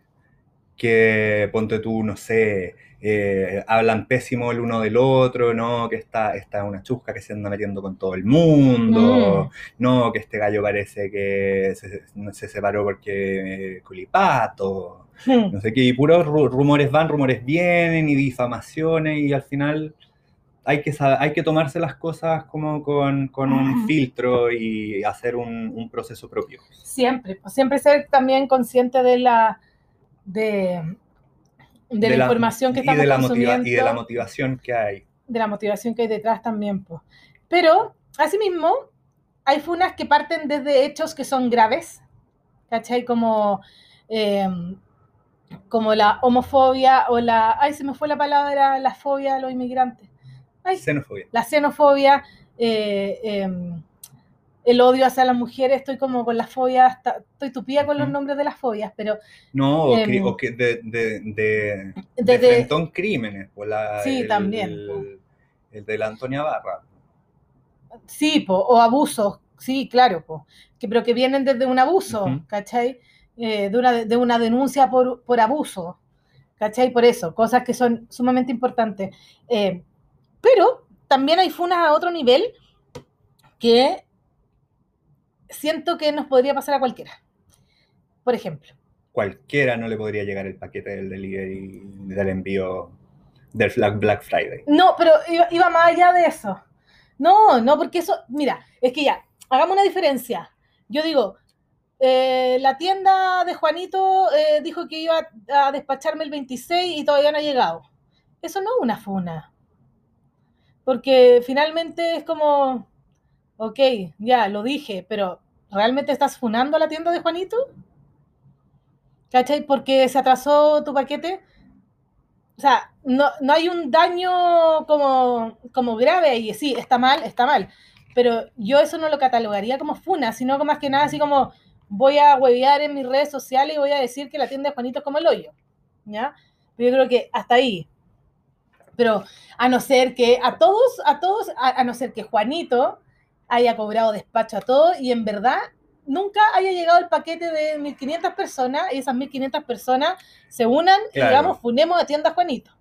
Speaker 2: Que, ponte tú, no sé, eh, hablan pésimo el uno del otro, ¿no? Que está, está una chusca que se anda metiendo con todo el mundo, no, que este gallo parece que se, se separó porque eh, culipato,
Speaker 1: Hmm.
Speaker 2: no sé qué, y puros ru- rumores van, rumores vienen, y difamaciones, y al final hay que, hay que tomarse las cosas como con, con un filtro y hacer un, un proceso propio.
Speaker 1: siempre, pues siempre ser también consciente de la, de, de la, información que
Speaker 2: y
Speaker 1: estamos
Speaker 2: de la
Speaker 1: consumiendo.
Speaker 2: y de la motivación que hay.
Speaker 1: de la motivación que hay detrás también. po. Pero, asimismo, hay funas que parten desde hechos que son graves, ¿cachai? Como, eh, como la homofobia o la... Ay, se me fue la palabra, la fobia a los inmigrantes. Ay,
Speaker 2: Xenofobia.
Speaker 1: la xenofobia, eh, eh, el odio hacia las mujeres, estoy como con la fobia, hasta- estoy tupida con los nombres de las fobias, pero
Speaker 2: No, o,
Speaker 1: Em,
Speaker 2: o que de, de, crímenes. por la-
Speaker 1: Sí,
Speaker 2: el,
Speaker 1: también,
Speaker 2: El, el de la Antonia Barra.
Speaker 1: Sí, po, o abusos, sí, claro, po, que, pero que vienen desde un abuso,
Speaker 2: Ujú.
Speaker 1: ¿cachai? Eh, de, una, de una denuncia por, por abuso, ¿cachai? Por eso, cosas que son sumamente importantes. Eh, pero también hay funas a otro nivel que siento que nos podría pasar a cualquiera. Por ejemplo,
Speaker 2: Cualquiera no le podría llegar el paquete del delivery, del envío del Black, Black Friday.
Speaker 1: No, pero iba, iba más allá de eso. No, no, porque eso, mira, es que ya, hagamos una diferencia. Yo digo, eh, la tienda de Juanito eh, dijo que iba a despacharme el 26 y todavía no ha llegado. Eso no es una funa. Porque finalmente es como, ok, ya lo dije, pero ¿realmente estás funando a la tienda de Juanito? ¿Cachai? Porque se atrasó tu paquete. O sea, no, no hay un daño como, como grave ahí. Sí, está mal, está mal. Pero yo eso no lo catalogaría como funa, sino más que nada así como voy a huevear en mis redes sociales y voy a decir que la tienda de Juanito es como el hoyo. ¿Ya? Pero yo creo que hasta ahí. Pero a no ser que a todos, a todos, a, a no ser que Juanito haya cobrado despacho a todos y en verdad nunca haya llegado el paquete de 1.500 personas y esas 1.500 personas se unan y
Speaker 2: Claro.
Speaker 1: digamos, funemos a tienda Juanito.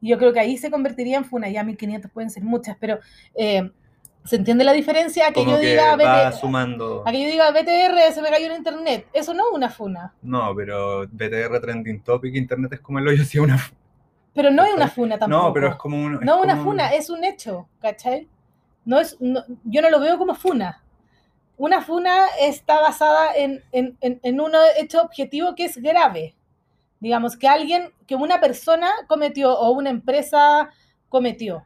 Speaker 1: Y yo creo que ahí se convertiría en funa, ya 1.500 pueden ser muchas, pero eh, ¿se entiende la diferencia? A que
Speaker 2: Como
Speaker 1: yo
Speaker 2: que
Speaker 1: diga,
Speaker 2: va
Speaker 1: BT
Speaker 2: sumando.
Speaker 1: a que yo diga BTR, se me cayó en internet. Eso no es una funa.
Speaker 2: No, pero BTR Trending Topic, Internet es como el hoyo, sí, una.
Speaker 1: Pero no es una funa tampoco.
Speaker 2: No, pero es como un. es
Speaker 1: No una
Speaker 2: como un-
Speaker 1: funa, es un hecho, ¿cachai? No es, yo no lo veo como funa. Una funa está basada en, en, en, en un hecho objetivo que es grave, Digamos, que alguien, que una persona cometió o una empresa cometió,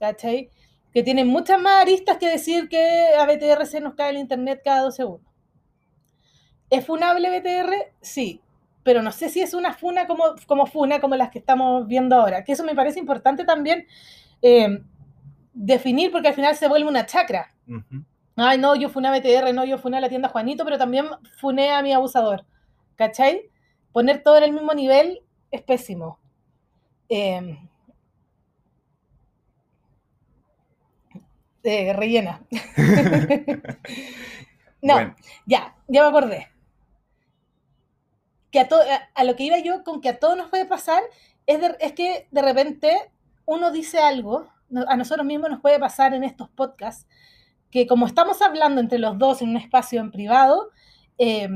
Speaker 1: ¿cachai? Que tiene muchas más aristas que decir que a BTR se nos cae el internet cada dos segundos. ¿Es funable BTR? Sí, pero no sé si es una funa como, como funa, como las que estamos viendo ahora, que eso me parece importante también eh, definir, porque al final se vuelve una chacra. Ay, no, yo funé a BTR, no, yo funé a la tienda Juanito, pero también funé a mi abusador. ¿Cachai? Poner todo en el mismo nivel es pésimo. Eh, eh, rellena. no,
Speaker 2: Bueno,
Speaker 1: ya, ya me acordé. Que a, to- a, a lo que iba yo con que a todos nos puede pasar es, de- es que de repente uno dice algo, a nosotros mismos nos puede pasar en estos podcasts, que como estamos hablando entre los dos en un espacio en privado, eh,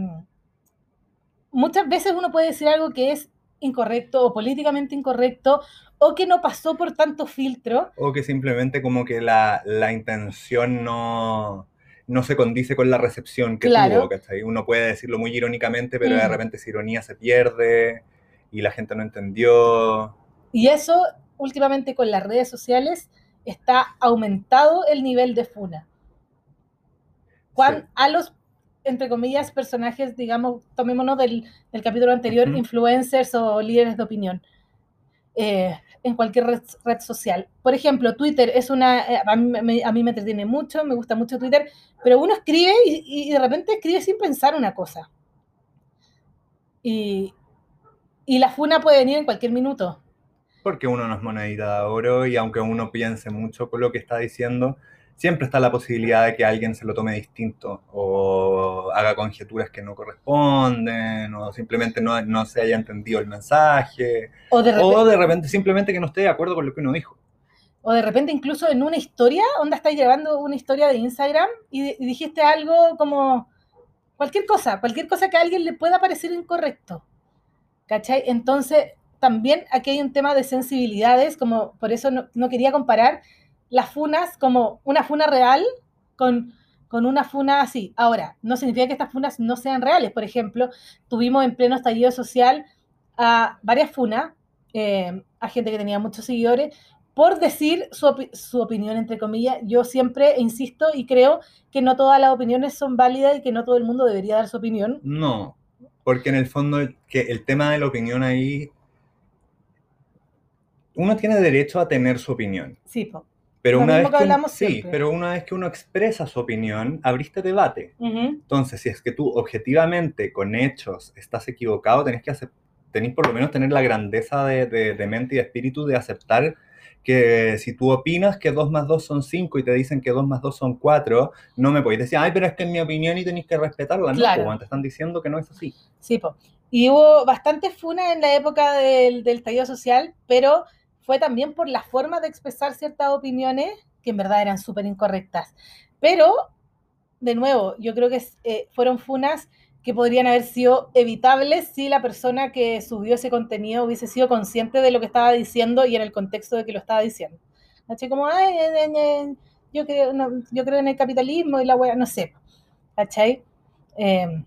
Speaker 1: muchas veces uno puede decir algo que es incorrecto o políticamente incorrecto o que no pasó por tanto filtro.
Speaker 2: o que simplemente como que la, la intención no, no se condice con la recepción que
Speaker 1: Claro.
Speaker 2: tuvo, ¿cachai? Uno puede decirlo muy irónicamente, pero de
Speaker 1: Mm.
Speaker 2: repente esa ironía se pierde y la gente no entendió.
Speaker 1: Y eso, últimamente con las redes sociales, está aumentado el nivel de funa.
Speaker 2: Sí.
Speaker 1: A los, entre comillas, personajes, digamos, tomémonos del, del capítulo anterior, influencers o líderes de opinión, eh, en cualquier red, red social. Por ejemplo, Twitter es una, eh, a, mí, me- a mí me entretiene mucho, me gusta mucho Twitter, pero uno escribe y, y de repente escribe sin pensar una cosa. Y, y la funa puede venir en cualquier minuto.
Speaker 2: Porque uno no es monedita de oro y aunque uno piense mucho con lo que está diciendo, siempre está la posibilidad de que alguien se lo tome distinto o haga conjeturas que no corresponden o simplemente no, no se haya entendido el mensaje
Speaker 1: O de repente,
Speaker 2: o de repente simplemente que no esté de acuerdo con lo que uno dijo.
Speaker 1: O de repente incluso en una historia, onda estás llevando una historia de Instagram y, y dijiste algo como cualquier cosa, cualquier cosa que a alguien le pueda parecer incorrecto. ¿Cachai? Entonces, también aquí hay un tema de sensibilidades, como por eso no, quería comparar las funas como una funa real con, con una funa así. Ahora, no significa que estas funas no sean reales. Por ejemplo, tuvimos en pleno estallido social a varias funas, eh, a gente que tenía muchos seguidores, por decir su, su opinión, entre comillas. Yo siempre insisto y creo que no todas las opiniones son válidas y que no todo el mundo debería dar su opinión.
Speaker 2: No, porque en el fondo que el tema de la opinión ahí, uno tiene derecho a tener su opinión.
Speaker 1: Sí, po.
Speaker 2: Pero
Speaker 1: Lo
Speaker 2: una vez
Speaker 1: que
Speaker 2: que,
Speaker 1: hablamos
Speaker 2: sí, pero una vez que uno expresa su opinión, abriste debate.
Speaker 1: Ujú.
Speaker 2: Entonces, si es que tú objetivamente, con hechos, estás equivocado, tenés que acep- tenés por lo menos tener la grandeza de, de- de mente y de espíritu de aceptar que si tú opinas que 2 más 2 son 5 y te dicen que 2 más 2 son 4, no me podéis decir, ay, pero es que es mi opinión y tenéis que respetarla. No,
Speaker 1: Claro.
Speaker 2: po, te están diciendo que no es así.
Speaker 1: Sí, po. Y hubo bastantes funas en la época del, del estallido social, pero fue también por la forma de expresar ciertas opiniones que en verdad eran súper incorrectas. Pero, de nuevo, yo creo que eh, fueron funas que podrían haber sido evitables si la persona que subió ese contenido hubiese sido consciente de lo que estaba diciendo y en el contexto de que lo estaba diciendo. ¿Cachai? Como, ay, eh, eh, eh, yo, creo, no, yo creo en el capitalismo y la wea, no sé. ¿Cachai? Eh,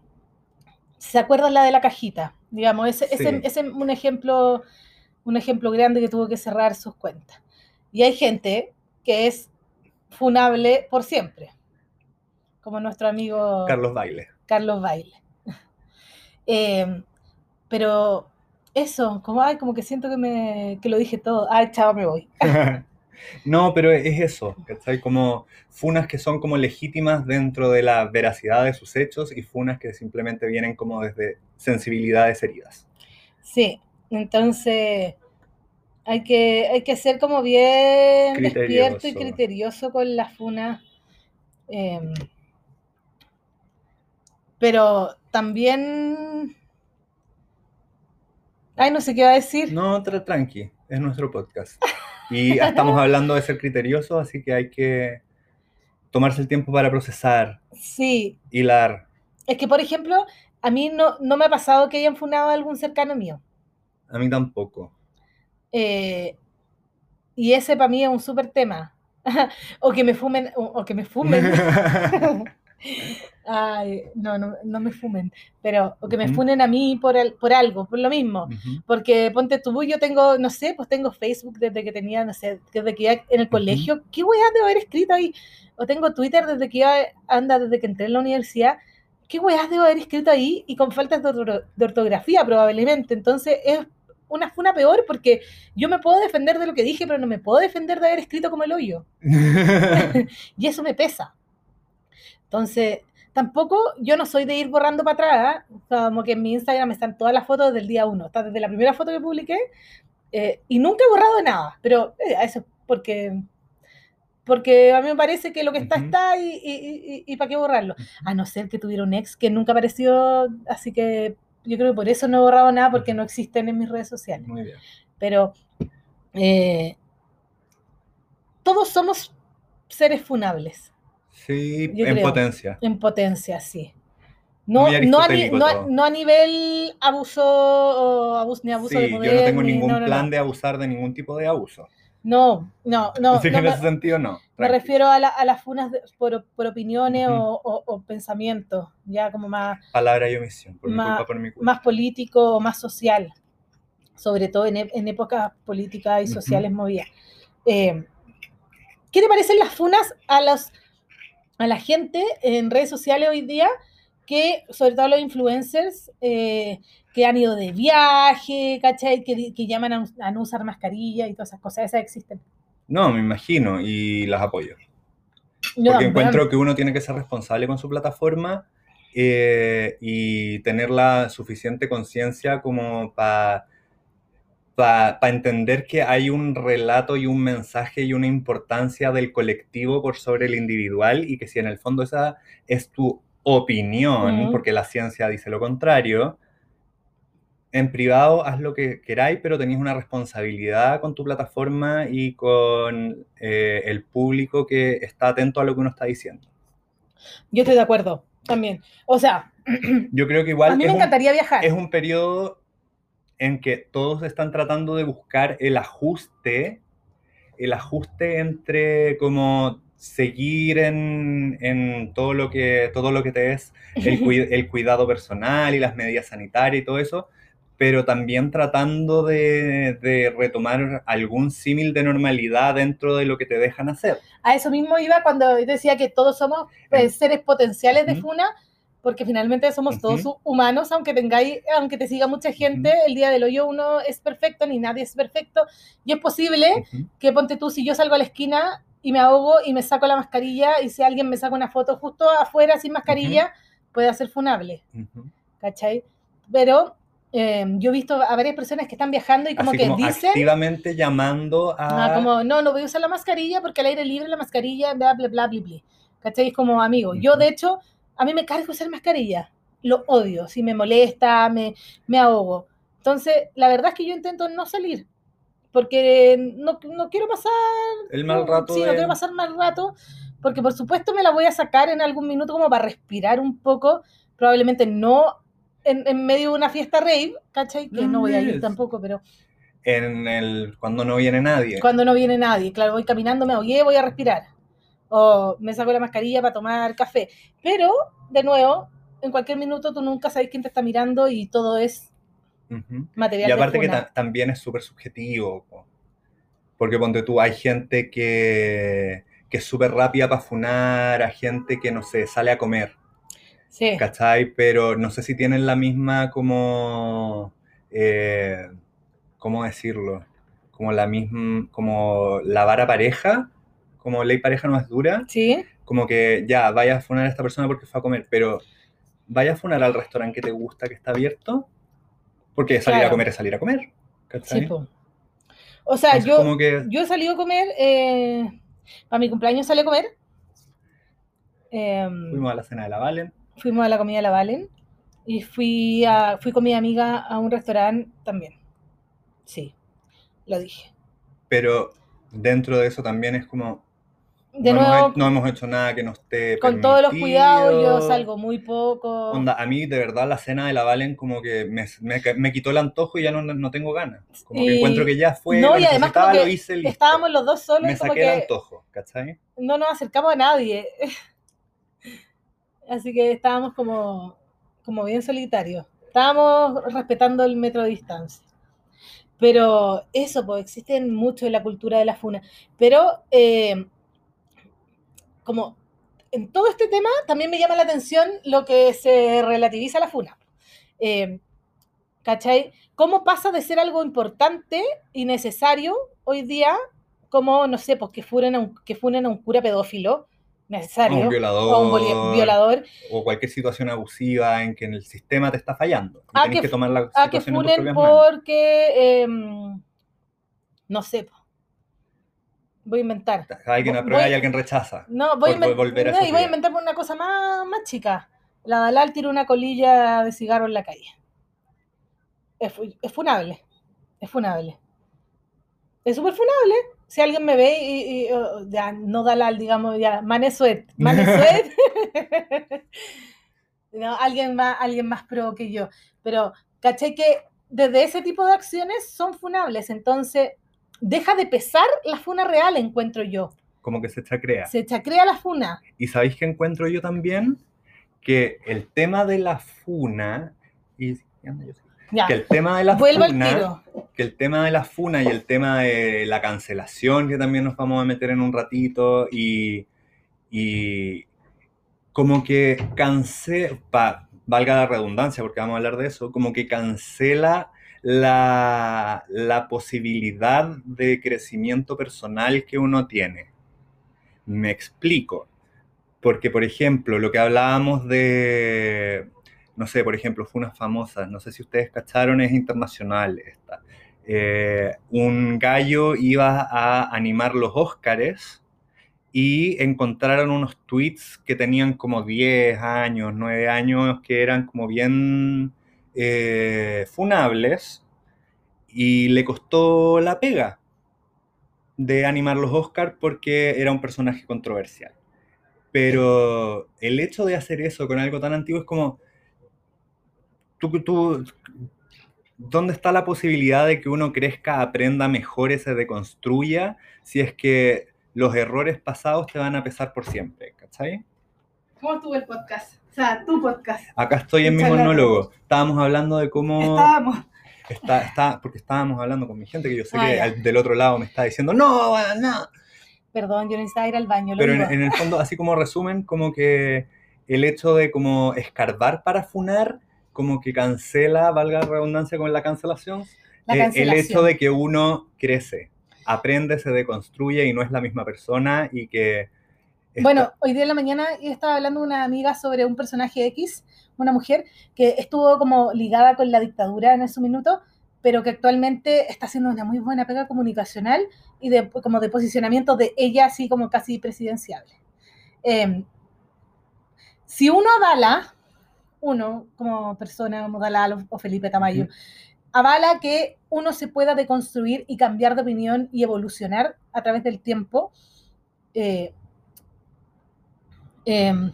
Speaker 1: ¿Se acuerdan la de la cajita? Digamos, ese, ese,
Speaker 2: Sí.
Speaker 1: ese es un ejemplo, un ejemplo grande que tuvo que cerrar sus cuentas. Y hay gente que es funable por siempre, como nuestro amigo
Speaker 2: Carlos Baile.
Speaker 1: Carlos Baile. Eh, pero eso, como, ay, como que siento que, me, que lo dije todo. Ay, chao, me voy.
Speaker 2: No, pero es eso, ¿cachai? Como funas que son como legítimas dentro de la veracidad de sus hechos y funas que simplemente vienen como desde sensibilidades heridas.
Speaker 1: Sí, entonces hay que, hay que ser como bien despierto y
Speaker 2: Criterioso.
Speaker 1: criterioso con las funas. eh, pero también... Ay, no sé qué va a decir.
Speaker 2: No, tra- tranqui, es nuestro podcast. Y estamos hablando de ser criteriosos, así que hay que tomarse el tiempo para procesar,
Speaker 1: Sí,
Speaker 2: hilar.
Speaker 1: es que por ejemplo, a mí no, no me ha pasado que hayan funado a algún cercano mío.
Speaker 2: A mí tampoco.
Speaker 1: Eh, y ese para mí es un súper tema. o que me fumen, o, o que me fumen. Ay, no, no, no me fumen, pero o que me
Speaker 2: Ujú.
Speaker 1: funen a mí por, el- por algo, por lo mismo. Porque ponte tú, yo tengo, no sé, pues tengo Facebook desde que tenía, no sé, desde que iba en el colegio. ¿Qué weá debo haber escrito ahí? O tengo Twitter desde que iba, anda, desde que entré en la universidad. ¿Qué weá debo haber escrito ahí? Y con faltas de, de ortografía, probablemente. Entonces es una funa peor porque yo me puedo defender de lo que dije, pero no me puedo defender de haber escrito como el hoyo. Y eso me pesa. Entonces, tampoco yo no soy de ir borrando para atrás, ¿eh? como que en mi Instagram están todas las fotos del día uno, está desde la primera foto que publiqué eh, y nunca he borrado nada, pero eh, eso es porque, porque a mí me parece que lo que está
Speaker 2: Ujú.
Speaker 1: está y, y, y, y para qué borrarlo, a no ser que tuviera un ex que nunca apareció, así que yo creo que por eso no he borrado nada porque no existen en mis redes sociales,
Speaker 2: Muy bien.
Speaker 1: pero eh, todos somos seres funables.
Speaker 2: Sí,
Speaker 1: Yo
Speaker 2: en
Speaker 1: creo.
Speaker 2: potencia.
Speaker 1: En potencia, sí. No, no, a, no, a-
Speaker 2: todo.
Speaker 1: no a nivel abuso, o abuso ni abuso de
Speaker 2: Sí,
Speaker 1: poder.
Speaker 2: yo no tengo
Speaker 1: ni-
Speaker 2: ningún plan de abusar de ningún tipo de abuso.
Speaker 1: No, no, no.
Speaker 2: Así que
Speaker 1: no
Speaker 2: en
Speaker 1: me,
Speaker 2: ese sentido no.
Speaker 1: me refiero a, la- a las funas de- por, por opiniones o, o- o pensamientos, ya como más,
Speaker 2: Palabra y omisión, por mi
Speaker 1: Ma-
Speaker 2: culpa, por mi culpa.
Speaker 1: más político o más social, sobre todo en, en épocas políticas y sociales movidas. Eh, ¿Qué te parecen las funas a, los, a la gente en redes sociales hoy día? Que, sobre todo los influencers, eh, que han ido de viaje, ¿cachai? Que, que llaman a, a no usar mascarilla y todas esas cosas, esas existen.
Speaker 2: No, me imagino y las apoyo.
Speaker 1: Yo
Speaker 2: Porque encuentro que uno tiene que ser responsable con su plataforma eh, y tener la suficiente conciencia como para entender que hay un relato y un mensaje y una importancia del colectivo por sobre el individual y que si en el fondo esa es tu opinión,
Speaker 1: Ujú.
Speaker 2: porque la ciencia dice lo contrario, en privado haz lo que queráis, pero tenéis una responsabilidad con tu plataforma y con eh, el público que está atento a lo que uno está diciendo.
Speaker 1: Yo estoy de acuerdo también. O sea,
Speaker 2: Yo creo que igual
Speaker 1: a mí me
Speaker 2: un,
Speaker 1: encantaría viajar.
Speaker 2: es un periodo en que todos están tratando de buscar el ajuste, el ajuste entre como seguir en, en todo, lo que, todo lo que te es el, el cuidado personal y las medidas sanitarias y todo eso, pero también tratando de, de retomar algún símil de normalidad dentro de lo que te dejan hacer.
Speaker 1: A eso mismo iba cuando decía que todos somos eh, seres potenciales de
Speaker 2: Ujú.
Speaker 1: funa, porque finalmente somos todos hu- humanos, aunque tengáis, aunque te siga mucha gente, el día del hoyo uno es perfecto, ni nadie es perfecto, y es posible que ponte tú, si yo salgo a la esquina y me ahogo y me saco la mascarilla, y si alguien me saca una foto justo afuera sin mascarilla, puede ser funable,
Speaker 2: Ujú.
Speaker 1: ¿cachai? Pero eh, yo he visto a varias personas que están viajando y como
Speaker 2: Así
Speaker 1: que
Speaker 2: como
Speaker 1: dicen...
Speaker 2: activamente llamando a...
Speaker 1: Ah, como, no, no voy a usar la mascarilla porque al aire libre la mascarilla, bla, bla, bla, bla, bla. ¿Cachai? Es como, amigo, yo
Speaker 2: Ujú.
Speaker 1: de hecho, a mí me cargo usar mascarilla. Lo odio, si me molesta, me, me ahogo. Entonces, la verdad es que yo intento no salir. Porque no, no quiero pasar...
Speaker 2: el mal
Speaker 1: no,
Speaker 2: rato
Speaker 1: Sí, no quiero pasar mal rato. Porque por supuesto me la voy a sacar en algún minuto como para respirar un poco. Probablemente no en, en medio de una fiesta rave, ¿cachai? Que no voy a ir tampoco, pero
Speaker 2: en el cuando no viene nadie.
Speaker 1: cuando no viene nadie. Claro, voy caminando, me ahogué, voy a respirar. O me saco la mascarilla para tomar café. Pero, de nuevo, en cualquier minuto tú nunca sabes quién te está mirando y todo es Material
Speaker 2: Y aparte que ta- también es súper subjetivo. po. Porque ponte tú, hay gente que, que es súper rápida para funar, hay gente que, no sé, sale a comer,
Speaker 1: Sí,
Speaker 2: ¿cachai? Pero no sé si tienen la misma como... eh, ¿Cómo decirlo? Como la misma... Como la vara pareja, como ley pareja no es dura.
Speaker 1: sí,
Speaker 2: como que ya, vaya a funar a esta persona porque fue a comer, pero vaya a funar al restaurante que te gusta, que está abierto, porque salir
Speaker 1: Claro.
Speaker 2: a comer es salir a comer.
Speaker 1: sí. O sea,
Speaker 2: Entonces,
Speaker 1: yo,
Speaker 2: que
Speaker 1: yo he salido a comer, eh, para mi cumpleaños salí a comer. Em,
Speaker 2: fuimos a la cena de la Valen,
Speaker 1: fuimos a la comida de la Valen y fui, a, fui con mi amiga a un restaurante también. Sí, lo dije.
Speaker 2: pero dentro de eso también es como,
Speaker 1: De
Speaker 2: no,
Speaker 1: nuevo,
Speaker 2: hemos, he- no hemos hecho nada que no esté
Speaker 1: con todos los cuidados, yo salgo muy poco.
Speaker 2: Onda, a mí de verdad la cena de la Valen como que me, me, me quitó el antojo y ya no, no tengo ganas. Como que
Speaker 1: Y-
Speaker 2: encuentro que ya fue,
Speaker 1: no,
Speaker 2: lo
Speaker 1: y además como que
Speaker 2: lo hice, listo.
Speaker 1: Estábamos los dos solos
Speaker 2: me
Speaker 1: y como
Speaker 2: saqué el
Speaker 1: que
Speaker 2: antojo, ¿cachai?
Speaker 1: no nos acercamos a nadie. Así que estábamos como, como bien solitarios. Estábamos respetando el metro de distancia. Pero eso, pues existen mucho en la cultura de la funa. Pero eh, como en todo este tema también me llama la atención lo que se relativiza a la funa. Eh, ¿Cachai? ¿Cómo pasa de ser algo importante y necesario hoy día, como, no sé, pues que funen a un, que funen a un cura pedófilo, necesario,
Speaker 2: O un violador.
Speaker 1: o un violador,
Speaker 2: O cualquier situación abusiva en que en el sistema te está fallando. Y
Speaker 1: Ah,
Speaker 2: tenés
Speaker 1: que
Speaker 2: tomar la
Speaker 1: a que
Speaker 2: situación en tus
Speaker 1: funen porque, em, no sé. Voy a inventar.
Speaker 2: Alguien
Speaker 1: Voy-
Speaker 2: aprueba
Speaker 1: voy-
Speaker 2: y alguien rechaza.
Speaker 1: No, voy a,
Speaker 2: Por vol-
Speaker 1: inven-
Speaker 2: volver a
Speaker 1: no,
Speaker 2: esa
Speaker 1: y voy a inventar una cosa más, más chica. La Dalal tira una colilla de cigarro en la calle. Es, es funable. Es funable. Es súper funable. Si alguien me ve y, y, oh, ya no Dalal, digamos, ya Manesuet. Manesuet. no, alguien más, alguien más pro que yo. Pero, caché que desde ese tipo de acciones son funables. Entonces, deja de pesar la funa real, encuentro yo.
Speaker 2: Como que se chacrea.
Speaker 1: Se chacrea la funa.
Speaker 2: Y sabéis que encuentro yo también que el tema de la funa. Y, ya que el tema de la
Speaker 1: Vuelvo al
Speaker 2: funa.
Speaker 1: tiro.
Speaker 2: que el tema de la funa y el tema de la cancelación, que también nos vamos a meter en un ratito, y, y como que cancela, valga la redundancia porque vamos a hablar de eso, como que cancela la, posibilidad de crecimiento personal que uno tiene. Me explico. Porque, por ejemplo, lo que hablábamos de, no sé, por ejemplo, funas famosas, no sé si ustedes cacharon, es internacional esta. Eh, un gallo iba a animar los Óscares y encontraron unos tweets que tenían como 10 años, 9 años, que eran como bien eh, funables y le costó la pega de animar los Oscars porque era un personaje controversial. Pero el hecho de hacer eso con algo tan antiguo es como, tú, tú, ¿dónde está la posibilidad de que uno crezca, aprenda mejor y se deconstruya si es que los errores pasados te van a pesar por siempre? ¿Cachai?
Speaker 1: ¿Cómo estuvo el podcast? O sea, tu podcast.
Speaker 2: Acá estoy en mi monólogo. Estábamos hablando de cómo...
Speaker 1: Estábamos.
Speaker 2: Está, está, porque estábamos hablando con mi gente que yo sé
Speaker 1: Ah,
Speaker 2: que
Speaker 1: ya.
Speaker 2: al- del otro lado me está diciendo, no, no.
Speaker 1: Perdón, yo necesitaba ir al baño. Lo
Speaker 2: Pero en, en el fondo, así como resumen, como que el hecho de como escarbar para funar, como que cancela, valga la redundancia con la cancelación,
Speaker 1: La
Speaker 2: eh, el
Speaker 1: cancelación.
Speaker 2: hecho de que uno crece, aprende, se deconstruye y no es la misma persona y que...
Speaker 1: Bueno, hoy día en la mañana estaba hablando una amiga sobre un personaje X, una mujer que estuvo como ligada con la dictadura en su minuto, pero que actualmente está haciendo una muy buena pega comunicacional y de, como de posicionamiento de ella así como casi presidenciable. Eh, si uno avala, uno como persona, como Dalal o- Felipe Tamayo, avala que uno se pueda deconstruir y cambiar de opinión y evolucionar a través del tiempo. eh, Em,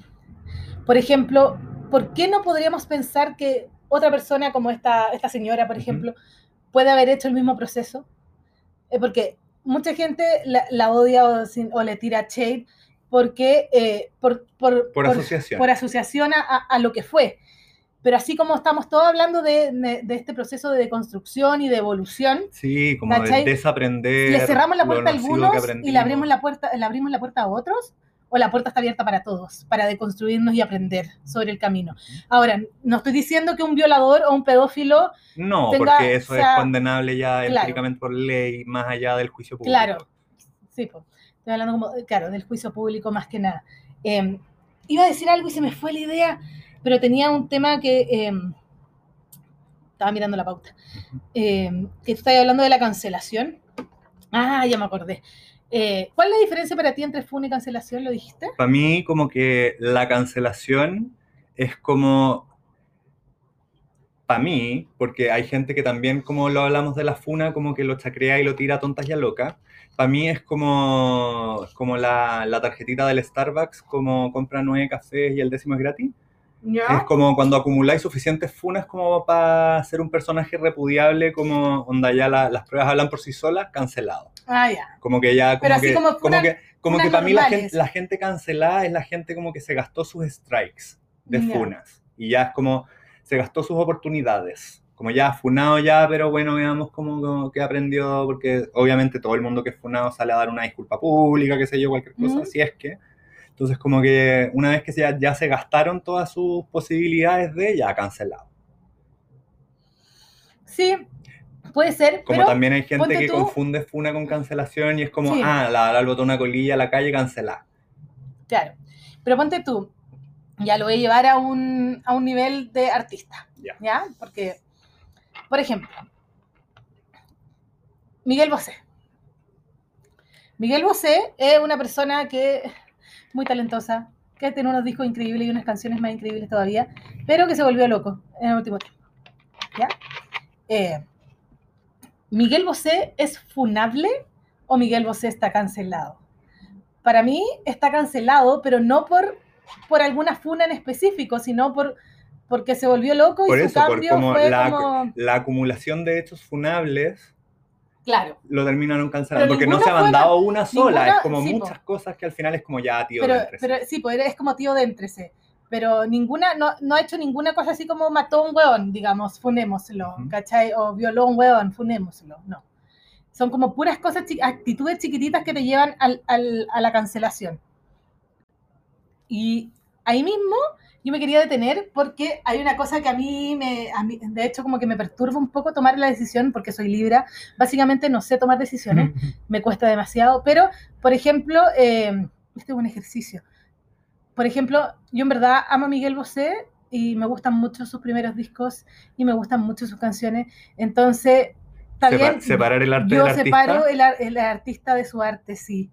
Speaker 1: por ejemplo, ¿por qué no podríamos pensar que otra persona como esta, esta señora, por ejemplo, puede haber hecho el mismo proceso? Eh, porque mucha gente la, la odia o, sin- o le tira shade porque, eh, por, por,
Speaker 2: Por asociación.
Speaker 1: por asociación a, a- lo que fue. Pero así como estamos todos hablando de, de- de este proceso de deconstrucción y de evolución,
Speaker 2: Sí, como de desaprender.
Speaker 1: le cerramos la puerta a algunos y le abrimos la puerta, le abrimos la puerta a otros, o la puerta está abierta para todos, para deconstruirnos y aprender sobre el camino. Ahora, no estoy diciendo que un violador o un pedófilo,
Speaker 2: No,
Speaker 1: tenga-
Speaker 2: porque eso
Speaker 1: o sea,
Speaker 2: es condenable ya
Speaker 1: claro.
Speaker 2: empíricamente por ley, más allá del juicio público.
Speaker 1: claro, sí, estoy hablando como, claro, del juicio público más que nada. Eh, iba a decir algo y se me fue la idea, pero tenía un tema que eh, estaba mirando la pauta, eh, que tú estabas hablando de la cancelación. Ah, ya me acordé. Eh, ¿Cuál es la diferencia para ti entre funa y cancelación? ¿Lo dijiste?
Speaker 2: Para mí, como que la cancelación es como. Para mí, porque hay gente que también, como lo hablamos de la funa, como que lo chacrea y lo tira a tontas y a locas. Para mí es como, como la, la tarjetita del Starbucks, como compra nueve cafés y el décimo es gratis. Es como cuando acumuláis suficientes funas como para ser un personaje repudiable, como onda ya la- las pruebas hablan por sí solas, cancelado.
Speaker 1: Ah, ya.
Speaker 2: Como que ya, como
Speaker 1: Pero así
Speaker 2: que,
Speaker 1: como
Speaker 2: como que, como que para mí la gente, la gente cancelada es la gente como que se gastó sus strikes. de funas. Y ya es como, se gastó sus oportunidades. Como ya, funado ya, pero bueno, veamos cómo, cómo- qué aprendió, porque obviamente todo el mundo que es funado sale a dar una disculpa pública, qué sé yo, cualquier cosa,
Speaker 1: Ujú.
Speaker 2: si es que. Entonces, como que una vez que ya, ya se gastaron todas sus posibilidades de, ya cancelado.
Speaker 1: Sí, puede ser,
Speaker 2: Como
Speaker 1: pero
Speaker 2: también hay gente que
Speaker 1: tú-
Speaker 2: confunde funa con cancelación y es como,
Speaker 1: Sí.
Speaker 2: ah, la, la botó una colilla a la calle, cancelar.
Speaker 1: claro. Pero ponte tú, ya lo voy a llevar a un, a un nivel de artista,
Speaker 2: Ya.
Speaker 1: ¿ya? Porque, por ejemplo, Miguel Bosé. Miguel Bosé es una persona que muy talentosa, que tiene unos discos increíbles y unas canciones más increíbles todavía, pero que se volvió loco en el último tiempo. ¿Ya? Eh, ¿Miguel Bosé es funable o Miguel Bosé está cancelado? Para mí está cancelado, pero no por, por alguna funa en específico, sino por porque se volvió loco y
Speaker 2: Por
Speaker 1: su
Speaker 2: eso, por
Speaker 1: cambio
Speaker 2: como
Speaker 1: fue
Speaker 2: la,
Speaker 1: como...
Speaker 2: la acumulación de hechos funables
Speaker 1: Claro,
Speaker 2: lo terminaron cancelando,
Speaker 1: Pero
Speaker 2: porque no se ha
Speaker 1: fue
Speaker 2: mandado una sola,
Speaker 1: ninguna-
Speaker 2: es como
Speaker 1: sí, po.
Speaker 2: muchas cosas que al final es como ya, tío,
Speaker 1: pero,
Speaker 2: déntrese.
Speaker 1: pero sí, pues es como tío de entrese. Pero ninguna, no, no ha hecho ninguna cosa así como mató a un hueón, digamos, funémoslo. ¿cachai? O violó a un hueón, funémoslo, no. Son como puras cosas, actitudes chiquititas que te llevan al- al- a la cancelación. Y ahí mismo yo me quería detener porque hay una cosa que a mí, me, a mí, de hecho, como que me perturba un poco tomar la decisión porque soy libra. Básicamente no sé tomar decisiones me cuesta demasiado, pero, por ejemplo, eh, este es un ejercicio. Por ejemplo, yo en verdad amo a Miguel Bosé y me gustan mucho sus primeros discos y me gustan mucho sus canciones. Entonces, bien.
Speaker 2: separar el arte
Speaker 1: yo
Speaker 2: del artista.
Speaker 1: separo el, ar- el artista de su arte, sí.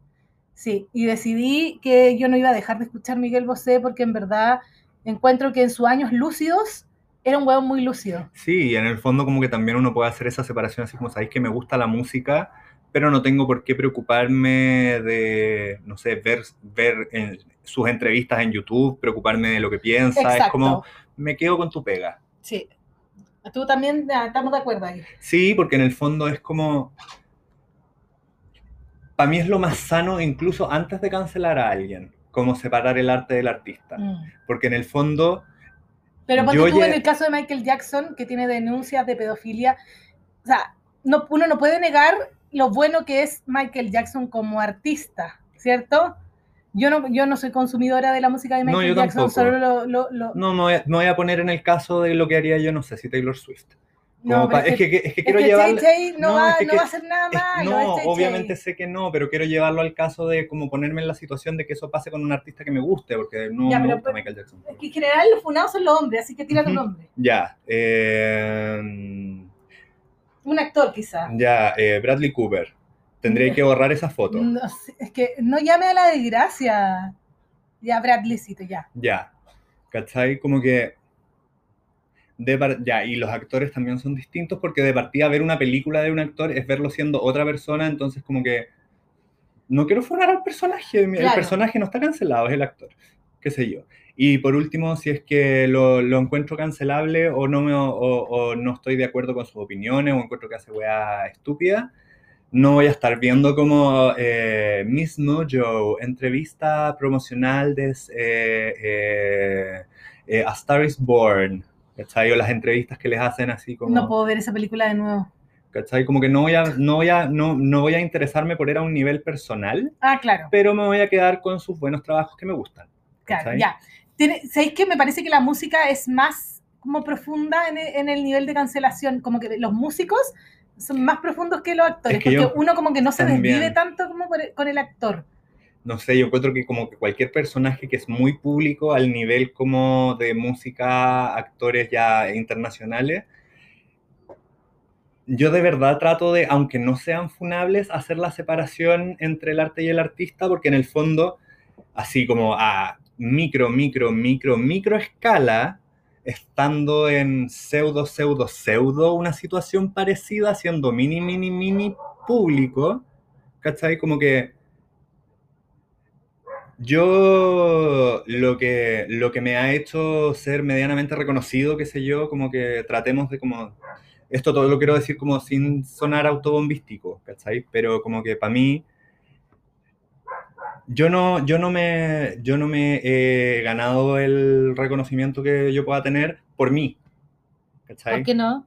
Speaker 1: Sí, y decidí que yo no iba a dejar de escuchar Miguel Bosé porque en verdad encuentro que en sus años lúcidos era un hueón muy lúcido.
Speaker 2: Sí, y en el fondo como que también uno puede hacer esa separación así como sabéis que me gusta la música, pero no tengo por qué preocuparme de, no sé, ver, ver en sus entrevistas en YouTube, preocuparme de lo que piensa, es como me quedo con tu pega.
Speaker 1: Sí. Tú también estamos de acuerdo ahí.
Speaker 2: Sí, porque en el fondo es como... Para mí es lo más sano incluso antes de cancelar a alguien, como separar el arte del artista.
Speaker 1: Mm.
Speaker 2: Porque en el fondo,
Speaker 1: Pero
Speaker 2: Yo
Speaker 1: tú
Speaker 2: ya-
Speaker 1: en el caso de Michael Jackson, que tiene denuncias de pedofilia, o sea, no, uno no puede negar lo bueno que es Michael Jackson como artista, ¿cierto? Yo no, yo no soy consumidora de la música de
Speaker 2: No,
Speaker 1: Michael
Speaker 2: yo
Speaker 1: Jackson,
Speaker 2: tampoco.
Speaker 1: solo lo... lo- lo-
Speaker 2: no me voy, a, me voy a poner en el caso de lo que haría yo, no sé, si Taylor Swift.
Speaker 1: No,
Speaker 2: pa- es, que, es que quiero
Speaker 1: es que no,
Speaker 2: no,
Speaker 1: va,
Speaker 2: es que-
Speaker 1: no va a hacer nada malo.
Speaker 2: no,
Speaker 1: es
Speaker 2: obviamente sé que no, pero quiero llevarlo al caso de como ponerme en la situación de que eso pase con un artista que me guste, porque no
Speaker 1: Ya,
Speaker 2: me
Speaker 1: pero-
Speaker 2: gusta Michael Jackson.
Speaker 1: Es que en general los funados son los hombres, así que tira tu
Speaker 2: Ujú.
Speaker 1: nombre.
Speaker 2: Ya, eh,
Speaker 1: Un actor quizá.
Speaker 2: ya, eh, Bradley Cooper. Tendría que borrar esa foto.
Speaker 1: No es que no llame a la desgracia. Ya, Bradleycito, ya.
Speaker 2: Ya, ¿cachai? Como que... de ya, y los actores también son distintos porque de partida ver una película de un actor es verlo siendo otra persona, entonces como que no quiero funar al personaje, el
Speaker 1: Claro.
Speaker 2: personaje no está cancelado, es el actor, qué sé yo. Y por último, si es que lo, lo encuentro cancelable o no, me- o, o no estoy de acuerdo con sus opiniones o encuentro que hace weá estúpida, no voy a estar viendo como eh, Miss Mojo, entrevista promocional de eh, eh, eh, A Star is Born, ¿cachai? O las entrevistas que les hacen así como...
Speaker 1: No puedo ver esa película de nuevo.
Speaker 2: ¿cachai? Como que no voy, a, no, voy a, no, no voy a interesarme por él a un nivel personal,
Speaker 1: Ah, claro.
Speaker 2: pero me voy a quedar con sus buenos trabajos que me gustan.
Speaker 1: Claro,
Speaker 2: ¿cachai?
Speaker 1: ya. Tiene- ¿Sabéis que me parece que la música es más como profunda en el, en el nivel de cancelación? Como que los músicos son más profundos que los actores,
Speaker 2: Es que
Speaker 1: porque
Speaker 2: yo
Speaker 1: uno como que no se
Speaker 2: también.
Speaker 1: desvive tanto como por el- con el actor.
Speaker 2: no sé, yo encuentro que como que cualquier personaje que es muy público al nivel como de música, actores ya internacionales, yo de verdad trato de, aunque no sean funables, hacer la separación entre el arte y el artista, porque en el fondo, así como a micro, micro, micro, micro escala, estando en pseudo, pseudo, pseudo, una situación parecida, siendo mini, mini, mini público, ¿cachai? Como que yo lo que, lo que me ha hecho ser medianamente reconocido, qué sé yo, como que tratemos de como... Esto todo lo quiero decir como sin sonar autobombístico, ¿cachai? Pero como que para mí, yo no, yo no me, yo no me he ganado el reconocimiento que yo pueda tener por mí. ¿Cachai?
Speaker 1: ¿Por qué no?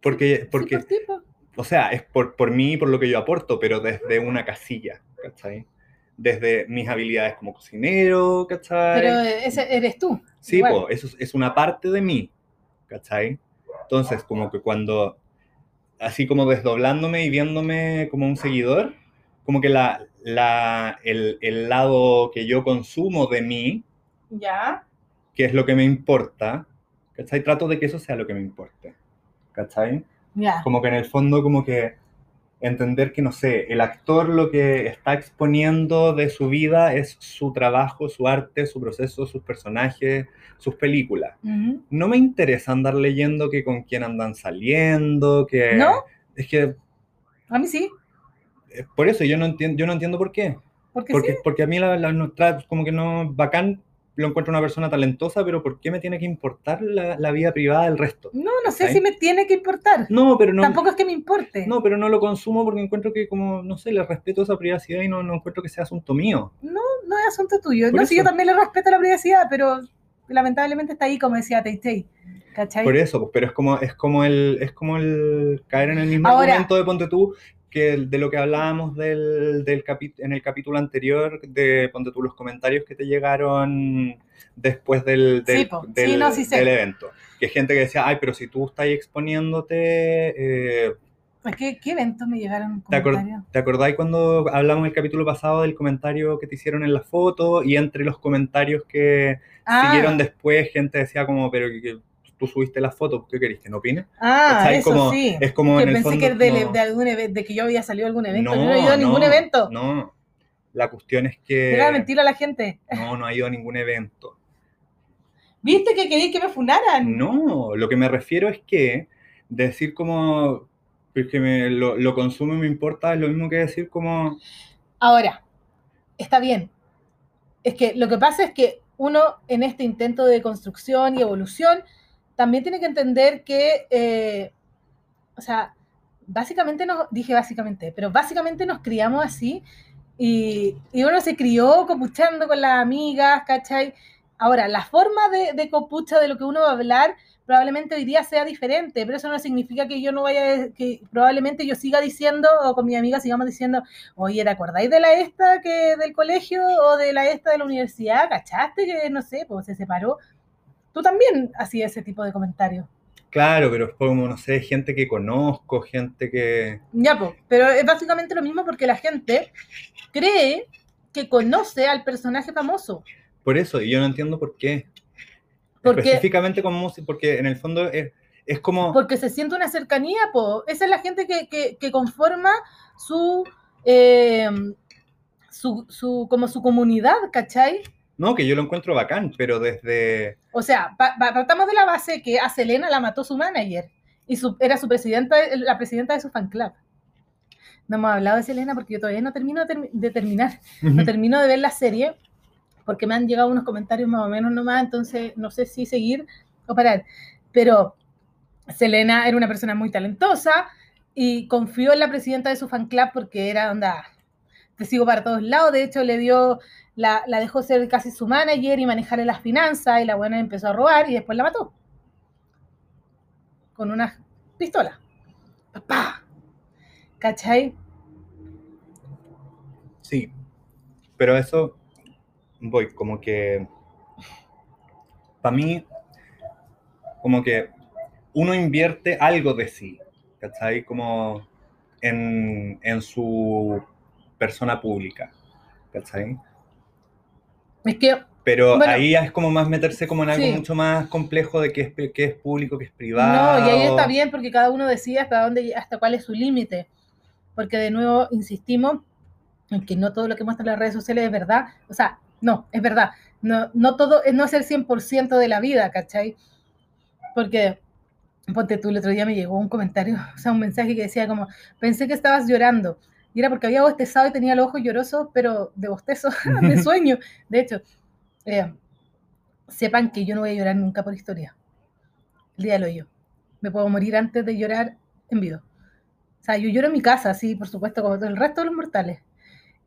Speaker 2: Porque,
Speaker 1: Sí,
Speaker 2: porque,
Speaker 1: por ti, po.
Speaker 2: o sea, es por, por mí y por lo que yo aporto, pero desde una casilla, ¿cachai? Desde mis habilidades como cocinero, ¿cachai?
Speaker 1: Pero ese eres tú.
Speaker 2: Sí,
Speaker 1: igual.
Speaker 2: po, eso es, es una parte de mí, ¿cachai? Entonces, como que cuando, así como desdoblándome y viéndome como un seguidor, como que la, la, el, el lado que yo consumo de mí,
Speaker 1: Ya.
Speaker 2: que es lo que me importa, ¿cachai? Trato de que eso sea lo que me importe, ¿cachai?
Speaker 1: Ya.
Speaker 2: Como que en el fondo, como que entender que, no sé, el actor lo que está exponiendo de su vida es su trabajo, su arte, su proceso, sus personajes, sus películas.
Speaker 1: Ujú.
Speaker 2: No me interesa andar leyendo que con quién andan saliendo, que...
Speaker 1: ¿No?
Speaker 2: Es que,
Speaker 1: A mí sí.
Speaker 2: Eh, por eso yo no entiendo, yo no entiendo por qué.
Speaker 1: Porque,
Speaker 2: Porque,
Speaker 1: sí.
Speaker 2: porque a mí la, la- como que no, bacán, lo encuentro una persona talentosa, pero ¿por qué me tiene que importar la, la vida privada del resto?
Speaker 1: No, no sé si me tiene que importar.
Speaker 2: No, pero no,
Speaker 1: Tampoco es que me importe.
Speaker 2: no, pero no lo consumo porque encuentro que como, no sé, le respeto esa privacidad y no, no encuentro que sea asunto mío.
Speaker 1: No, no es asunto tuyo.
Speaker 2: Por
Speaker 1: no, si yo
Speaker 2: eso.
Speaker 1: también le respeto la privacidad, pero lamentablemente está ahí, como decía Tay Tay. ¿Cachai?
Speaker 2: Por eso, pues, pero es como, es como el, es como el caer en el mismo
Speaker 1: Ahora-
Speaker 2: argumento de Ponte tú, que de lo que hablábamos del, del en el capítulo anterior, de Ponte tú los comentarios que te llegaron después del, del,
Speaker 1: Sí, po. Sí,
Speaker 2: del-
Speaker 1: no, sí sé.
Speaker 2: del evento. Que gente que decía, ay, pero si tú estás exponiéndote, eh,
Speaker 1: Pues, ¿qué, ¿Qué eventos me llegaron
Speaker 2: ¿Te, acor-
Speaker 1: comentarios?
Speaker 2: ¿Te acordáis cuando hablamos el capítulo pasado del comentario que te hicieron en la foto y entre los comentarios que
Speaker 1: Ah,
Speaker 2: siguieron después, gente decía como, pero que, que tú subiste la foto, ¿qué querés? ¿Que no opine?
Speaker 1: ah eso
Speaker 2: Como-
Speaker 1: sí.
Speaker 2: Es como
Speaker 1: que
Speaker 2: en el
Speaker 1: pensé
Speaker 2: fondo,
Speaker 1: que de,
Speaker 2: no,
Speaker 1: de algún de que yo había salido a algún evento.
Speaker 2: no,
Speaker 1: yo no he ido a ningún
Speaker 2: no,
Speaker 1: evento.
Speaker 2: No, la cuestión es
Speaker 1: Deja de
Speaker 2: que
Speaker 1: mentir a la gente.
Speaker 2: no, no ha ido a ningún evento.
Speaker 1: ¿Viste que queréis que me funaran?
Speaker 2: No, lo que me refiero es que decir como que me, lo, lo consumo y me importa es lo mismo que decir como
Speaker 1: Ahora, está bien. Es que lo que pasa es que uno en este intento de construcción y evolución también tiene que entender que, eh, o sea, básicamente nos, dije básicamente, pero básicamente nos criamos así y, y uno se crió copuchando con las amigas, ¿cachai? Ahora, la forma de, de copucha de lo que uno va a hablar probablemente hoy día sea diferente, pero eso no significa que yo no vaya, que probablemente yo siga diciendo, o con mi amiga sigamos diciendo, oye, ¿te acordáis de la esta que del colegio o de la esta de la universidad? ¿Cachaste que, no sé, pues se separó? Tú también hacías ese tipo de comentarios.
Speaker 2: Claro, pero es como, no sé, gente que conozco, gente que...
Speaker 1: Ya, pues, pero es básicamente lo mismo porque la gente cree que conoce al personaje famoso.
Speaker 2: Por eso, y yo no entiendo por qué.
Speaker 1: Porque-
Speaker 2: Específicamente con música, porque en el fondo es, es como...
Speaker 1: Porque se siente una cercanía, po. Esa es la gente que, que- que conforma su, eh, su, su, como su comunidad, ¿cachai?
Speaker 2: No, que yo lo encuentro bacán, pero desde...
Speaker 1: O sea, pa- pa- partamos de la base que a Selena la mató su manager y su, era su presidenta, la presidenta de su fan club. No hemos hablado de Selena porque yo todavía no termino de, termi- de terminar, no termino de ver la serie porque me han llegado unos comentarios más o menos nomás, entonces no sé si seguir o parar. Pero Selena era una persona muy talentosa y confió en la presidenta de su fan club porque era onda, sigo para todos lados, de hecho le dio, la, la dejó ser casi su manager y manejarle las finanzas y la buena empezó a robar y después la mató. Con una pistola. ¡Papá! ¿Cachai?
Speaker 2: Sí, pero eso voy, como que para mí, como que uno invierte algo de sí, ¿cachai? Como en, en su persona pública, ¿cachai?
Speaker 1: Es que
Speaker 2: Pero
Speaker 1: Bueno,
Speaker 2: ahí es como más meterse como en algo
Speaker 1: sí.
Speaker 2: mucho más complejo de qué es, qué es público, qué es privado.
Speaker 1: No, y ahí está bien porque cada uno decide hasta dónde, hasta cuál es su límite. Porque de nuevo insistimos en que no todo lo que muestran las redes sociales es verdad. O sea, no, es verdad. No, no todo, no es el 100% de la vida, ¿cachai? Porque, ponte tú, el otro día me llegó un comentario, o sea, un mensaje que decía como, pensé que estabas llorando. Y era porque había bostezado y tenía los ojos llorosos, pero de bostezo, de sueño. De hecho, eh, sepan que yo no voy a llorar nunca por historia. El día del hoyo. Me puedo morir antes de llorar en vivo. O sea, yo lloro en mi casa, sí, por supuesto, como todo el resto de los mortales.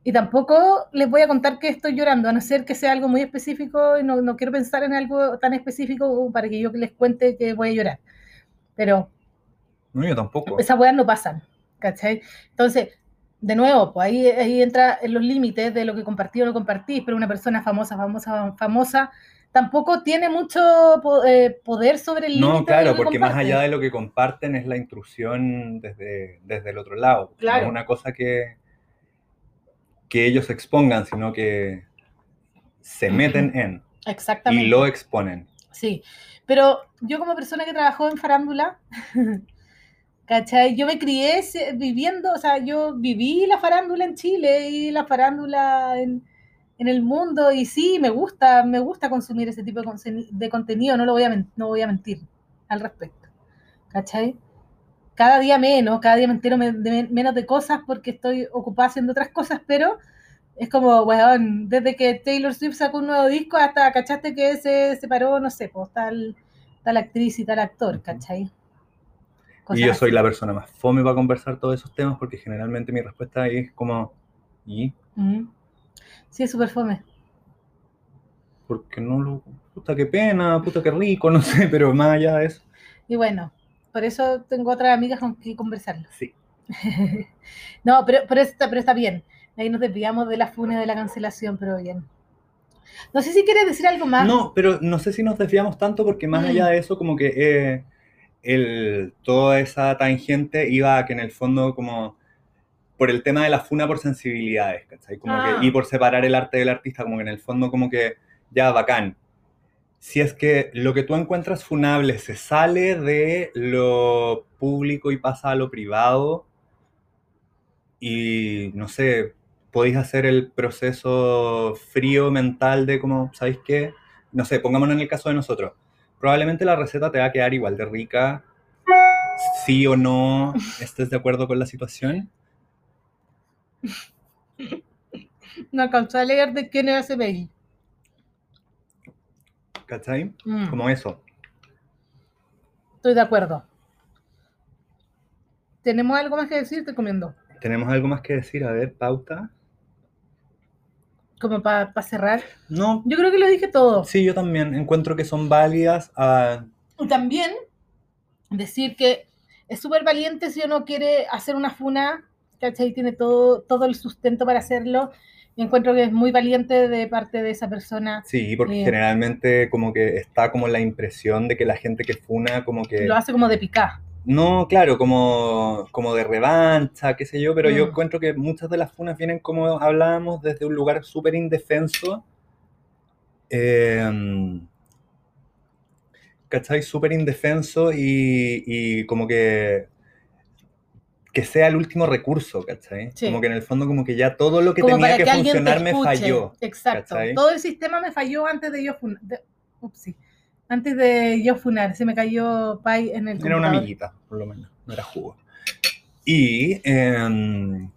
Speaker 1: Y tampoco les voy a contar que estoy llorando, a no ser que sea algo muy específico, y no, no quiero pensar en algo tan específico para que yo les cuente que voy a llorar. Pero
Speaker 2: No, yo tampoco.
Speaker 1: esas weas no pasan, ¿cachai? Entonces, de nuevo, pues ahí, ahí entra en los límites de lo que compartí o no compartís, pero una persona famosa, famosa, famosa, tampoco tiene mucho eh, poder sobre el límite.
Speaker 2: No,
Speaker 1: de
Speaker 2: claro,
Speaker 1: lo que
Speaker 2: porque más allá de lo que comparten es la intrusión desde, desde el otro lado. No
Speaker 1: Claro.
Speaker 2: es una cosa que, que ellos expongan, sino que se meten en
Speaker 1: Exactamente.
Speaker 2: y lo exponen.
Speaker 1: Sí, pero yo como persona que trabajó en farándula, ¿cachai? Yo me crié viviendo, o sea, yo viví la farándula en Chile y la farándula en, en el mundo y sí, me gusta, me gusta consumir ese tipo de, contenido, no lo voy a, no voy a mentir al respecto, ¿cachai? Cada día menos, cada día me entero me- de- menos de cosas porque estoy ocupada haciendo otras cosas, pero es como, weón, desde que Taylor Swift sacó un nuevo disco hasta, ¿cachaste que se separó, no sé, pues tal, tal actriz y tal actor, ¿cachai? Cosas
Speaker 2: y yo soy
Speaker 1: así.
Speaker 2: la persona más fome para conversar todos esos temas porque generalmente mi respuesta es como, ¿y?
Speaker 1: Ujú. Sí, es súper fome.
Speaker 2: Porque no lo... Puta, qué pena, puta, qué rico, no sé, pero más allá de eso,
Speaker 1: Y bueno, por eso tengo otras amigas con que conversarlo.
Speaker 2: sí.
Speaker 1: no, pero, pero, está, pero está bien. Ahí nos desviamos de la fune de la cancelación, pero bien. No sé si quieres decir algo más.
Speaker 2: No, pero no sé si nos desviamos tanto porque más
Speaker 1: Mm.
Speaker 2: allá de eso, como que eh, el, toda esa tangente iba a que en el fondo como por el tema de la funa por sensibilidades, ¿cachai? Como
Speaker 1: Ah.
Speaker 2: que, y por separar el arte del artista, como que en el fondo como que ya bacán. Si es que lo que tú encuentras funable se sale de lo público y pasa a lo privado y no sé, podéis hacer el proceso frío mental de como, ¿sabéis qué? No sé, pongámonos en el caso de nosotros. Probablemente la receta te va a quedar igual de rica, sí o no estés de acuerdo con la situación.
Speaker 1: No alcanzó a leer de quién era ese mail.
Speaker 2: ¿Cachai?
Speaker 1: Mm,
Speaker 2: Como eso.
Speaker 1: Estoy de acuerdo. ¿Tenemos algo más que decir? Estoy comiendo.
Speaker 2: ¿Tenemos algo más que decir? A ver, pauta.
Speaker 1: Como para cerrar.
Speaker 2: No,
Speaker 1: Yo creo que lo dije todo.
Speaker 2: sí, yo también encuentro que son válidas. ah,
Speaker 1: Y también decir que es súper valiente si uno quiere hacer una funa, ¿cachai? Tiene todo, todo el sustento para hacerlo. Y encuentro que es muy valiente de parte de esa persona.
Speaker 2: sí, porque
Speaker 1: Bien.
Speaker 2: generalmente como que está como la impresión de que la gente que funa como que...
Speaker 1: Lo hace como de picar.
Speaker 2: No, claro, como, como de revancha, qué sé yo, pero yo
Speaker 1: Mm.
Speaker 2: encuentro que muchas de las funas vienen, como hablábamos, desde un lugar súper indefenso. Eh, ¿Cachai? Súper indefenso y, y como que que sea el último recurso, ¿cachai?
Speaker 1: Sí.
Speaker 2: Como que en el fondo como que ya todo lo que
Speaker 1: como
Speaker 2: tenía que,
Speaker 1: que alguien te
Speaker 2: funcionar me falló.
Speaker 1: Exacto.
Speaker 2: ¿cachai?
Speaker 1: Todo el sistema me falló antes de yo funar. Upsi. Antes de yo funar, se me cayó Pai en el
Speaker 2: Era una
Speaker 1: computador.
Speaker 2: amiguita, por lo menos, no era jugo. Y, em,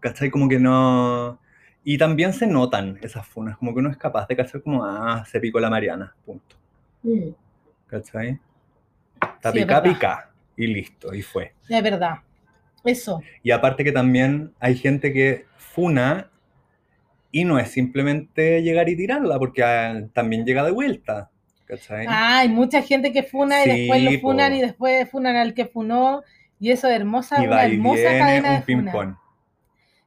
Speaker 2: ¿cachai? Como que no... Y también se notan esas funas, como que uno es capaz de cachar como, ah, se picó la Mariana, punto.
Speaker 1: Mm,
Speaker 2: ¿Cachai? Está
Speaker 1: Sí,
Speaker 2: pica, pica, y listo, y fue.
Speaker 1: Es verdad. Eso.
Speaker 2: Y aparte que también hay gente que funa y no es simplemente llegar y tirarla, porque ah, también llega de vuelta, ¿cachai?
Speaker 1: Ah, hay mucha gente que funa y después lo funan
Speaker 2: po.
Speaker 1: y después funan al que funó. Y eso es hermosa,
Speaker 2: y
Speaker 1: una hermosa
Speaker 2: viene
Speaker 1: cadena de
Speaker 2: ping-pong.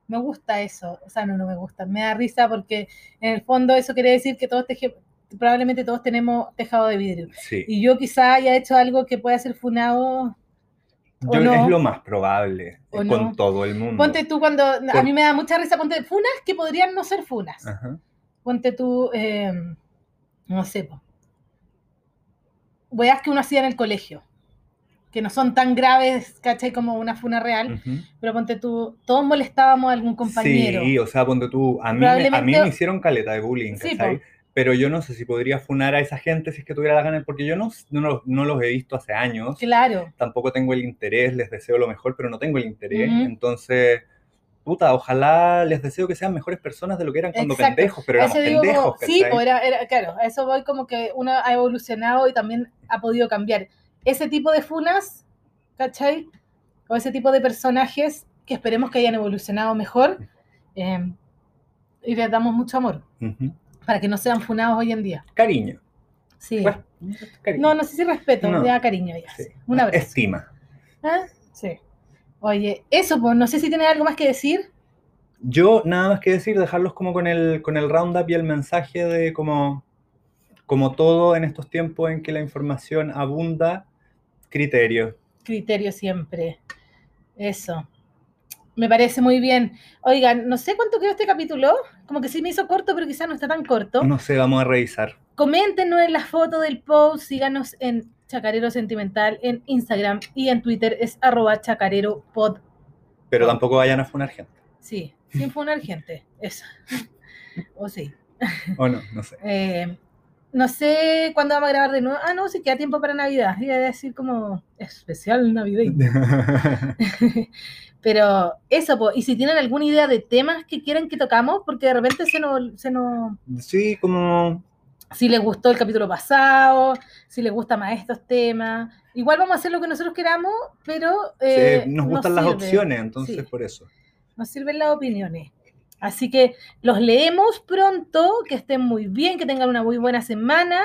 Speaker 1: Me gusta eso. O sea, no, no me gusta. Me da risa porque en el fondo eso quiere decir que todos teje- probablemente todos tenemos tejado de vidrio.
Speaker 2: Sí.
Speaker 1: Y yo quizá haya hecho algo que pueda ser funado. o
Speaker 2: Yo-
Speaker 1: no.
Speaker 2: Es lo más probable
Speaker 1: O no.
Speaker 2: con todo el mundo.
Speaker 1: Ponte tú cuando. A mí me da mucha risa. Ponte funas que podrían no ser funas.
Speaker 2: Ajá.
Speaker 1: Ponte tú. eh, no sé. po. Weas que uno hacía en el colegio. Que no son tan graves, ¿cachai? Como una funa real.
Speaker 2: Ujú.
Speaker 1: Pero ponte tú. Todos molestábamos a algún compañero.
Speaker 2: Sí, o sea, ponte tú, a mí, a mí me hicieron caleta de bullying,
Speaker 1: Sí,
Speaker 2: ¿cachai? Pero yo no sé si podría funar a esa gente si es que tuviera la gana, porque yo no, no, los- no los he visto hace años,
Speaker 1: Claro.
Speaker 2: tampoco tengo el interés, les deseo lo mejor, pero no tengo el interés,
Speaker 1: Ujú.
Speaker 2: entonces, puta, ojalá les deseo que sean mejores personas de lo que eran cuando
Speaker 1: Exacto.
Speaker 2: pendejos, pero éramos
Speaker 1: digo como-
Speaker 2: pendejos,
Speaker 1: sí,
Speaker 2: ¿cachai?
Speaker 1: pues era, era- claro, a eso voy como que uno ha evolucionado y también ha podido cambiar. Ese tipo de funas, ¿cachai? O ese tipo de personajes que esperemos que hayan evolucionado mejor, Eh, y les damos mucho amor para que no sean funados hoy en día.
Speaker 2: Cariño.
Speaker 1: Sí.
Speaker 2: Pues, cariño.
Speaker 1: No, no sé si respeto,
Speaker 2: No.
Speaker 1: ya cariño ya.
Speaker 2: Sí.
Speaker 1: sí. Un abrazo.
Speaker 2: Estima.
Speaker 1: ¿Ah? Sí. Oye, eso, pues no sé si tienes algo más que decir.
Speaker 2: Yo nada más que decir, dejarlos como con el, con el roundup y el mensaje de como, como todo en estos tiempos en que la información abunda, criterio.
Speaker 1: Criterio siempre. Eso. Me parece muy bien. Oigan, no sé cuánto quedó este capítulo. Como que sí me hizo corto, pero quizás no está tan corto.
Speaker 2: No sé, vamos a revisar.
Speaker 1: Coméntenos en la foto del post, síganos en Chacarero Sentimental, en Instagram y en Twitter es arroba chacarero
Speaker 2: Pero tampoco vayan a funar gente.
Speaker 1: Sí, sin funar gente, eso. O sí.
Speaker 2: O no, no sé.
Speaker 1: Eh, no sé cuándo vamos a grabar de nuevo. Ah, no, sí queda tiempo para Navidad. Iba a decir como especial navideño. Pero eso, po, y si tienen alguna idea de temas que quieren que tocamos, porque de repente se nos, se nos
Speaker 2: sí, como
Speaker 1: si les gustó el capítulo pasado, si les gustan más estos temas. Igual vamos a hacer lo que nosotros queramos, pero eh,
Speaker 2: sí, nos gustan las
Speaker 1: sirve,
Speaker 2: opciones, entonces
Speaker 1: sí,
Speaker 2: por eso.
Speaker 1: nos sirven las opiniones. Así que los leemos pronto, que estén muy bien, que tengan una muy buena semana,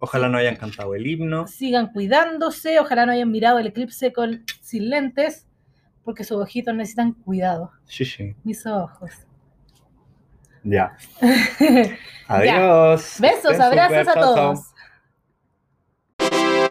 Speaker 2: Ojalá no hayan cantado el himno.
Speaker 1: sigan cuidándose, ojalá no hayan mirado el eclipse con, sin lentes, porque sus ojitos necesitan cuidado,
Speaker 2: Sí, sí.
Speaker 1: mis ojos.
Speaker 2: Ya. Adiós.
Speaker 1: Besos, abrazos a todos.